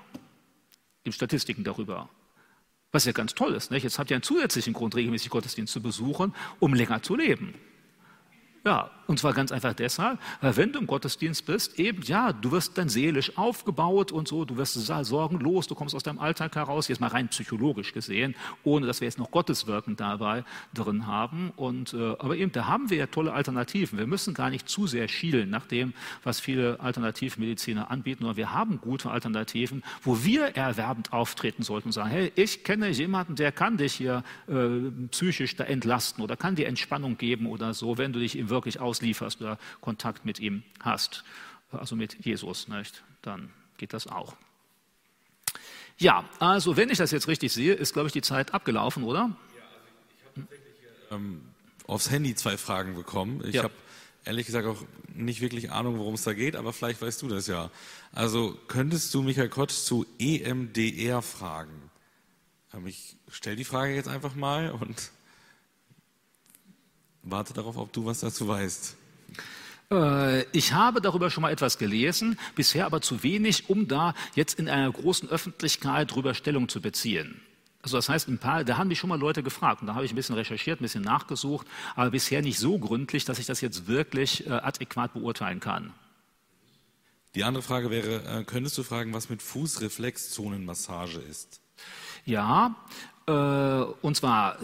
Gibt Statistiken darüber. Was ja ganz toll ist. Nicht? Jetzt habt ihr einen zusätzlichen Grund, regelmäßig Gottesdienst zu besuchen, um länger zu leben. Ja, Und zwar ganz einfach deshalb, weil wenn du im Gottesdienst bist, eben ja, du wirst dann seelisch aufgebaut und so, du wirst sorgenlos, du kommst aus deinem Alltag heraus, jetzt mal rein psychologisch gesehen, ohne dass wir jetzt noch Gotteswirken dabei drin haben. Und, äh, aber eben, da haben wir ja tolle Alternativen. Wir müssen gar nicht zu sehr schielen nach dem, was viele Alternativmediziner anbieten, sondern wir haben gute Alternativen, wo wir erwerbend auftreten sollten und sagen, hey, ich kenne jemanden, der kann dich hier äh, psychisch da entlasten oder kann dir Entspannung geben oder so, wenn du dich ihm wirklich auslieferst oder Kontakt mit ihm hast, also mit Jesus, nicht? dann geht das auch. Ja, also wenn ich das jetzt richtig sehe, ist, glaube ich, die Zeit abgelaufen, oder? Ja, also ich habe tatsächlich ähm, aufs Handy zwei Fragen bekommen. Ich ja. habe ehrlich gesagt auch nicht wirklich Ahnung, worum es da geht, aber vielleicht weißt du das ja. Also könntest du Michael Kotsch zu EMDR fragen? Ähm, ich stelle die Frage jetzt einfach mal und warte darauf, ob du was dazu weißt. Äh, ich habe darüber schon mal etwas gelesen, bisher aber zu wenig, um da jetzt in einer großen Öffentlichkeit darüber Stellung zu beziehen. Also das heißt, ein paar, da haben mich schon mal Leute gefragt und da habe ich ein bisschen recherchiert, ein bisschen nachgesucht, aber bisher nicht so gründlich, dass ich das jetzt wirklich äh, adäquat beurteilen kann. Die andere Frage wäre, äh, könntest du fragen, was mit Fußreflexzonenmassage ist? Ja, und zwar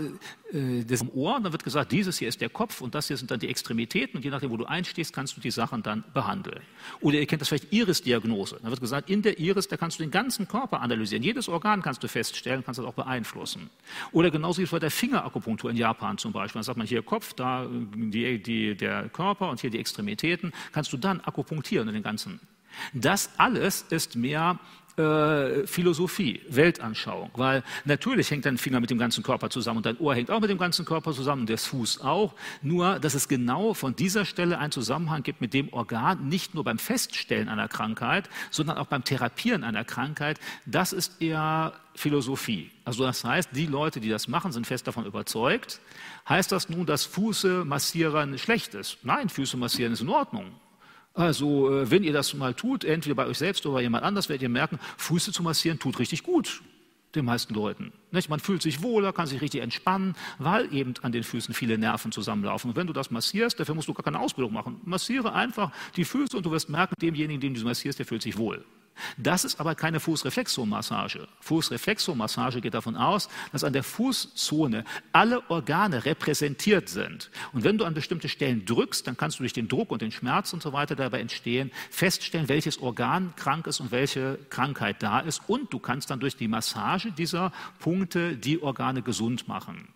äh, das im Ohr, dann wird gesagt, dieses hier ist der Kopf und das hier sind dann die Extremitäten und je nachdem, wo du einstehst, kannst du die Sachen dann behandeln. Oder ihr kennt das vielleicht Iris-Diagnose. Dann wird gesagt, in der Iris, da kannst du den ganzen Körper analysieren. Jedes Organ kannst du feststellen, kannst das auch beeinflussen. Oder genauso wie bei der Fingerakupunktur in Japan zum Beispiel. Dann sagt man hier Kopf, da die, die, der Körper und hier die Extremitäten, kannst du dann akupunktieren in den ganzen. Das alles ist mehr äh, Philosophie, Weltanschauung, weil natürlich hängt dein Finger mit dem ganzen Körper zusammen und dein Ohr hängt auch mit dem ganzen Körper zusammen und der Fuß auch, nur dass es genau von dieser Stelle einen Zusammenhang gibt mit dem Organ, nicht nur beim Feststellen einer Krankheit, sondern auch beim Therapieren einer Krankheit, das ist eher Philosophie. Also das heißt, die Leute, die das machen, sind fest davon überzeugt. Heißt das nun, dass Fuße massieren schlecht ist? Nein, Füße massieren ist in Ordnung. Also, äh, wenn ihr das mal tut, entweder bei euch selbst oder bei jemand anders, werdet ihr merken, Füße zu massieren tut richtig gut den meisten Leuten. Man fühlt sich wohler, kann sich richtig entspannen, weil eben an den Füßen viele Nerven zusammenlaufen. Und wenn du das massierst, dafür musst du gar keine Ausbildung machen. Massiere einfach die Füße und du wirst merken, demjenigen, den du massierst, der fühlt sich wohl. Das ist aber keine Fußreflexomassage. Fußreflexomassage geht davon aus, dass an der Fußzone alle Organe repräsentiert sind. Und wenn du an bestimmte Stellen drückst, dann kannst du durch den Druck und den Schmerz und so weiter dabei entstehen, feststellen, welches Organ krank ist und welche Krankheit da ist. Und du kannst dann durch die Massage dieser Punkte die Organe gesund machen.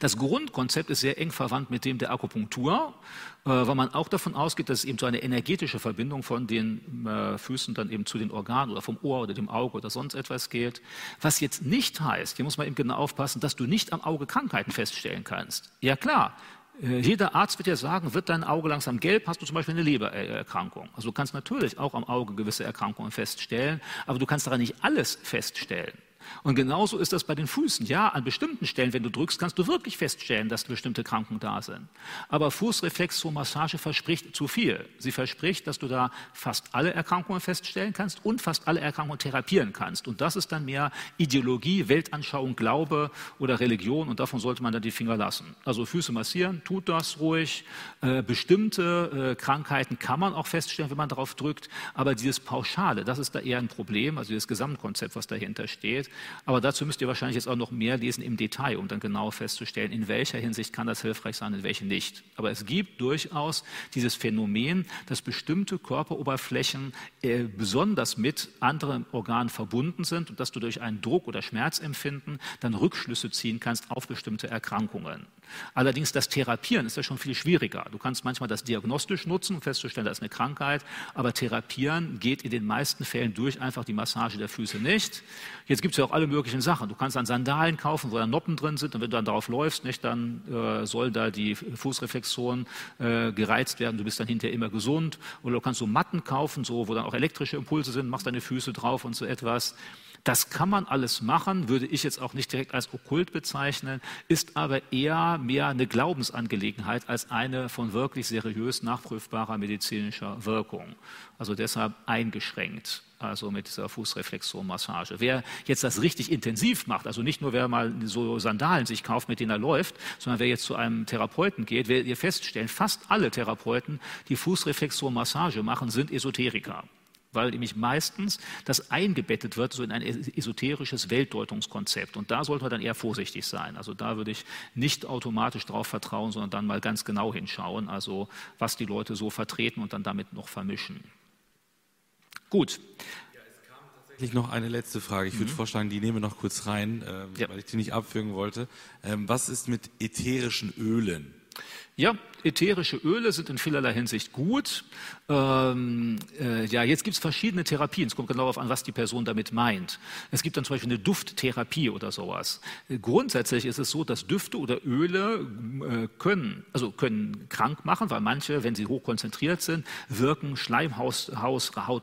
Das Grundkonzept ist sehr eng verwandt mit dem der Akupunktur, äh, weil man auch davon ausgeht, dass es eben so eine energetische Verbindung von den äh, Füßen dann eben zu den Organen oder vom Ohr oder dem Auge oder sonst etwas geht. Was jetzt nicht heißt, hier muss man eben genau aufpassen, dass du nicht am Auge Krankheiten feststellen kannst. Ja klar, äh, jeder Arzt wird ja sagen, wird dein Auge langsam gelb, hast du zum Beispiel eine Lebererkrankung. Also du kannst natürlich auch am Auge gewisse Erkrankungen feststellen, aber du kannst daran nicht alles feststellen. Und genauso ist das bei den Füßen. Ja, an bestimmten Stellen, wenn du drückst, kannst du wirklich feststellen, dass bestimmte Kranken da sind. Aber Fußreflexomassage verspricht zu viel. Sie verspricht, dass du da fast alle Erkrankungen feststellen kannst und fast alle Erkrankungen therapieren kannst. Und das ist dann mehr Ideologie, Weltanschauung, Glaube oder Religion und davon sollte man dann die Finger lassen. Also Füße massieren, tut das ruhig. Äh, bestimmte äh, Krankheiten kann man auch feststellen, wenn man darauf drückt. Aber dieses Pauschale, das ist da eher ein Problem, also das Gesamtkonzept, was dahinter steht. Aber dazu müsst ihr wahrscheinlich jetzt auch noch mehr lesen im Detail, um dann genau festzustellen, in welcher Hinsicht kann das hilfreich sein, in welcher nicht. Aber es gibt durchaus dieses Phänomen, dass bestimmte Körperoberflächen äh, besonders mit anderen Organen verbunden sind und dass du durch einen Druck oder Schmerzempfinden dann Rückschlüsse ziehen kannst auf bestimmte Erkrankungen. Allerdings das Therapieren ist ja schon viel schwieriger. Du kannst manchmal das diagnostisch nutzen, um festzustellen, da ist eine Krankheit, aber Therapieren geht in den meisten Fällen durch einfach die Massage der Füße nicht. Jetzt gibt es ja auch alle möglichen Sachen. Du kannst dann Sandalen kaufen, wo da Noppen drin sind und wenn du dann darauf läufst, nicht, dann äh, soll da die Fußreflexion äh, gereizt werden. Du bist dann hinterher immer gesund. Oder du kannst so Matten kaufen, so, wo dann auch elektrische Impulse sind, machst deine Füße drauf und so etwas. Das kann man alles machen, würde ich jetzt auch nicht direkt als okkult bezeichnen, ist aber eher mehr eine Glaubensangelegenheit als eine von wirklich seriös nachprüfbarer medizinischer Wirkung. Also deshalb eingeschränkt. also mit dieser Fußreflexzonenmassage. Wer jetzt das richtig intensiv macht, also nicht nur wer mal so Sandalen sich kauft, mit denen er läuft, sondern wer jetzt zu einem Therapeuten geht, werdet ihr feststellen, fast alle Therapeuten, die Fußreflexzonenmassage machen, sind Esoteriker weil nämlich meistens das eingebettet wird so in ein esoterisches Weltdeutungskonzept. Und da sollte man dann eher vorsichtig sein. Also da würde ich nicht automatisch darauf vertrauen, sondern dann mal ganz genau hinschauen, also was die Leute so vertreten und dann damit noch vermischen. Gut. Ja, es kam tatsächlich noch eine letzte Frage. Ich würde mhm. vorschlagen, die nehmen wir noch kurz rein, äh, ja. weil ich die nicht abfügen wollte. Ähm, was ist mit ätherischen Ölen? Ja, ätherische Öle sind in vielerlei Hinsicht gut. Ähm, äh, ja, jetzt gibt es verschiedene Therapien. Es kommt genau darauf an, was die Person damit meint. Es gibt dann zum Beispiel eine Dufttherapie oder sowas. Grundsätzlich ist es so, dass Düfte oder Öle äh, können, also können krank machen, weil manche, wenn sie hochkonzentriert sind, wirken Schleimhaut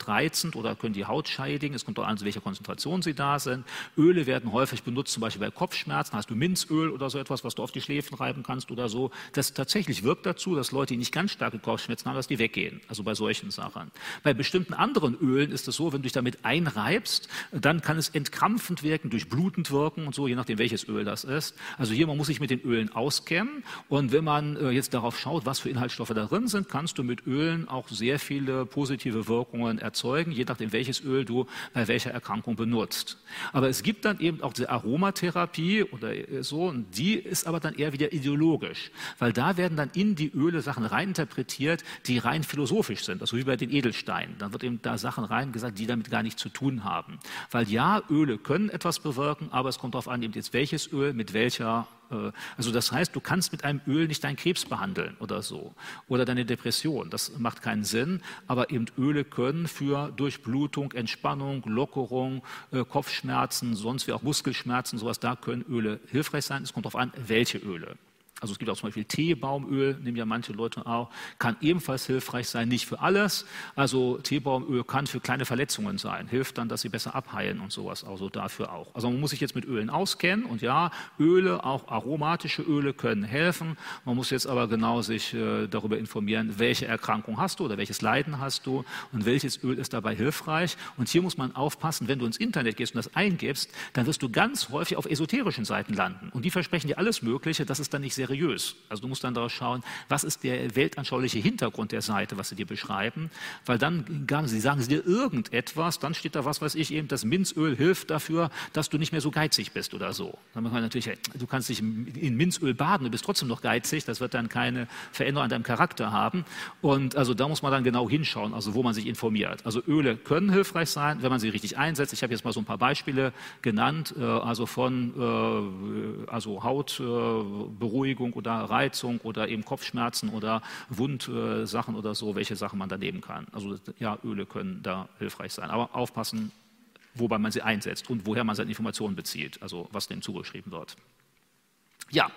reizend oder können die Haut scheidigen. Es kommt auch an, zu welcher Konzentration sie da sind. Öle werden häufig benutzt, zum Beispiel bei Kopfschmerzen. Hast du Minzöl oder so etwas, was du auf die Schläfen reiben kannst oder so. Das tatsächlich wirkt dazu, dass Leute, die nicht ganz starke Kopfschmerzen haben, dass die weggehen. Also bei solchen Sachen. Bei bestimmten anderen Ölen ist es so, wenn du dich damit einreibst, dann kann es entkrampfend wirken, durchblutend wirken und so, je nachdem welches Öl das ist. Also hier, man muss sich mit den Ölen auskennen. Und wenn man äh, jetzt darauf schaut, was für Inhaltsstoffe da drin sind, kannst du mit Ölen auch sehr viele positive Wirkungen erzeugen, je nachdem welches Öl du bei welcher Erkrankung benutzt. Aber es gibt dann eben auch diese Aromatherapie oder äh, so, und die ist aber dann eher wieder ideologisch, weil da werden dann in die Öle Sachen reininterpretiert, die rein philosophisch sind, also wie bei den Edelsteinen. Dann wird eben da Sachen reingesagt, die damit gar nichts zu tun haben. Weil ja, Öle können etwas bewirken, aber es kommt darauf an, eben jetzt welches Öl mit welcher äh, also das heißt, du kannst mit einem Öl nicht deinen Krebs behandeln oder so oder deine Depression. Das macht keinen Sinn. Aber eben Öle können für Durchblutung, Entspannung, Lockerung, äh, Kopfschmerzen, sonst wie auch Muskelschmerzen, sowas, da können Öle hilfreich sein. Es kommt darauf an, welche Öle. Also es gibt auch zum Beispiel Teebaumöl, nehmen ja manche Leute auch, kann ebenfalls hilfreich sein, nicht für alles. Also Teebaumöl kann für kleine Verletzungen sein, hilft dann, dass sie besser abheilen und sowas, also dafür auch. Also man muss sich jetzt mit Ölen auskennen und ja, Öle, auch aromatische Öle können helfen. Man muss jetzt aber genau sich äh, darüber informieren, welche Erkrankung hast du oder welches Leiden hast du und welches Öl ist dabei hilfreich. Und hier muss man aufpassen, wenn du ins Internet gehst und das eingibst, dann wirst du ganz häufig auf esoterischen Seiten landen. Und die versprechen dir alles Mögliche, das ist dann nicht seriös seriös. Also du musst dann darauf schauen, was ist der weltanschauliche Hintergrund der Seite, was sie dir beschreiben, weil dann sie sagen sie dir irgendetwas, dann steht da was weiß ich eben, das Minzöl hilft dafür, dass du nicht mehr so geizig bist oder so. Dann man natürlich, du kannst dich in Minzöl baden, du bist trotzdem noch geizig, das wird dann keine Veränderung an deinem Charakter haben. Und also da muss man dann genau hinschauen, also wo man sich informiert. Also Öle können hilfreich sein, wenn man sie richtig einsetzt. Ich habe jetzt mal so ein paar Beispiele genannt, äh, also von äh, also Hautberuhigung Bewegung oder Reizung oder eben Kopfschmerzen oder Wundsachen oder so, welche Sachen man da nehmen kann. Also ja, Öle können da hilfreich sein. Aber aufpassen, wobei man sie einsetzt und woher man seine Informationen bezieht, also was dem zugeschrieben wird. Ja,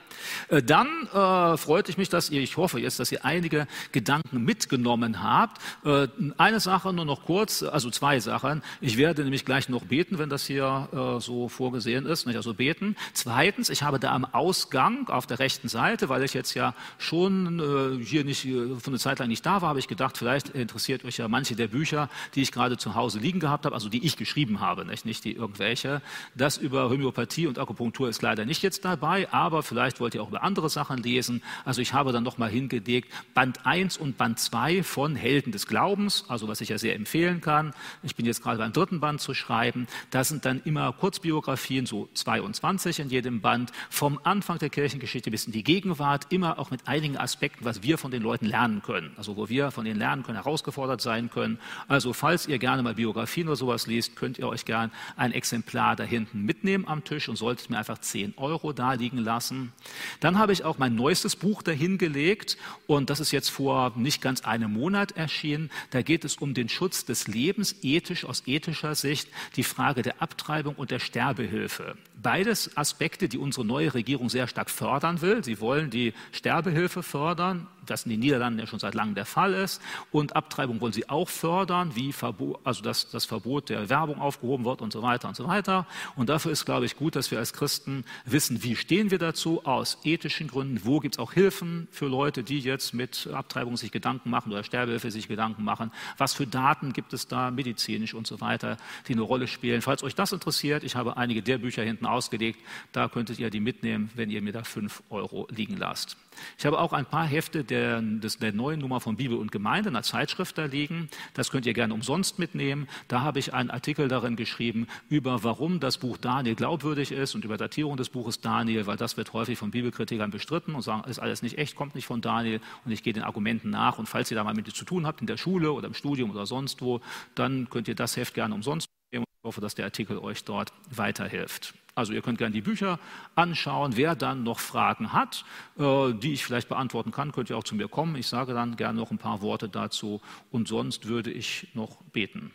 äh, dann äh, freut ich mich, dass ihr, ich hoffe jetzt, dass ihr einige Gedanken mitgenommen habt. Äh, eine Sache nur noch kurz, also zwei Sachen. Ich werde nämlich gleich noch beten, wenn das hier äh, so vorgesehen ist, nicht also beten. Zweitens, ich habe da am Ausgang auf der rechten Seite, weil ich jetzt ja schon äh, hier nicht äh, von einer Zeit lang nicht da war, habe ich gedacht, vielleicht interessiert euch ja manche der Bücher, die ich gerade zu Hause liegen gehabt habe, also die ich geschrieben habe, nicht, nicht die irgendwelche. Das über Homöopathie und Akupunktur ist leider nicht jetzt dabei, aber vielleicht wollt ihr auch über andere Sachen lesen. Also ich habe dann nochmal hingelegt Band 1 und Band 2 von Helden des Glaubens, also was ich ja sehr empfehlen kann. Ich bin jetzt gerade beim dritten Band zu schreiben. Da sind dann immer Kurzbiografien, so 22 in jedem Band, vom Anfang der Kirchengeschichte bis in die Gegenwart, immer auch mit einigen Aspekten, was wir von den Leuten lernen können. Also wo wir von denen lernen können, herausgefordert sein können. Also falls ihr gerne mal Biografien oder sowas liest, könnt ihr euch gern ein Exemplar da hinten mitnehmen am Tisch und solltet mir einfach 10 Euro da liegen lassen lassen. Dann habe ich auch mein neuestes Buch dahingelegt und das ist jetzt vor nicht ganz einem Monat erschienen. Da geht es um den Schutz des Lebens, ethisch aus ethischer Sicht, die Frage der Abtreibung und der Sterbehilfe. Beides Aspekte, die unsere neue Regierung sehr stark fördern will. Sie wollen die Sterbehilfe fördern, was in den Niederlanden ja schon seit langem der Fall ist. Und Abtreibung wollen sie auch fördern, wie Verbot, also dass das Verbot der Werbung aufgehoben wird und so weiter und so weiter. Und dafür ist, glaube ich, gut, dass wir als Christen wissen, wie stehen wir dazu, aus ethischen Gründen, wo gibt es auch Hilfen für Leute, die jetzt mit Abtreibung sich Gedanken machen oder Sterbehilfe sich Gedanken machen, was für Daten gibt es da, medizinisch und so weiter, die eine Rolle spielen. Falls euch das interessiert, ich habe einige der Bücher hinten ausgelegt, da könntet ihr die mitnehmen, wenn ihr mir da fünf Euro liegen lasst. Ich habe auch ein paar Hefte der, der neuen Nummer von Bibel und Gemeinde, einer Zeitschrift da liegen. Das könnt ihr gerne umsonst mitnehmen. Da habe ich einen Artikel darin geschrieben über, warum das Buch Daniel glaubwürdig ist und über Datierung des Buches Daniel, weil das wird häufig von Bibelkritikern bestritten und sagen, ist alles nicht echt, kommt nicht von Daniel. Und ich gehe den Argumenten nach. Und falls ihr da mal mit zu tun habt, in der Schule oder im Studium oder sonst wo, dann könnt ihr das Heft gerne umsonst nehmen. Ich hoffe, dass der Artikel euch dort weiterhilft. Also ihr könnt gerne die Bücher anschauen. Wer dann noch Fragen hat, äh, die ich vielleicht beantworten kann, könnt ihr auch zu mir kommen. Ich sage dann gerne noch ein paar Worte dazu und sonst würde ich noch beten.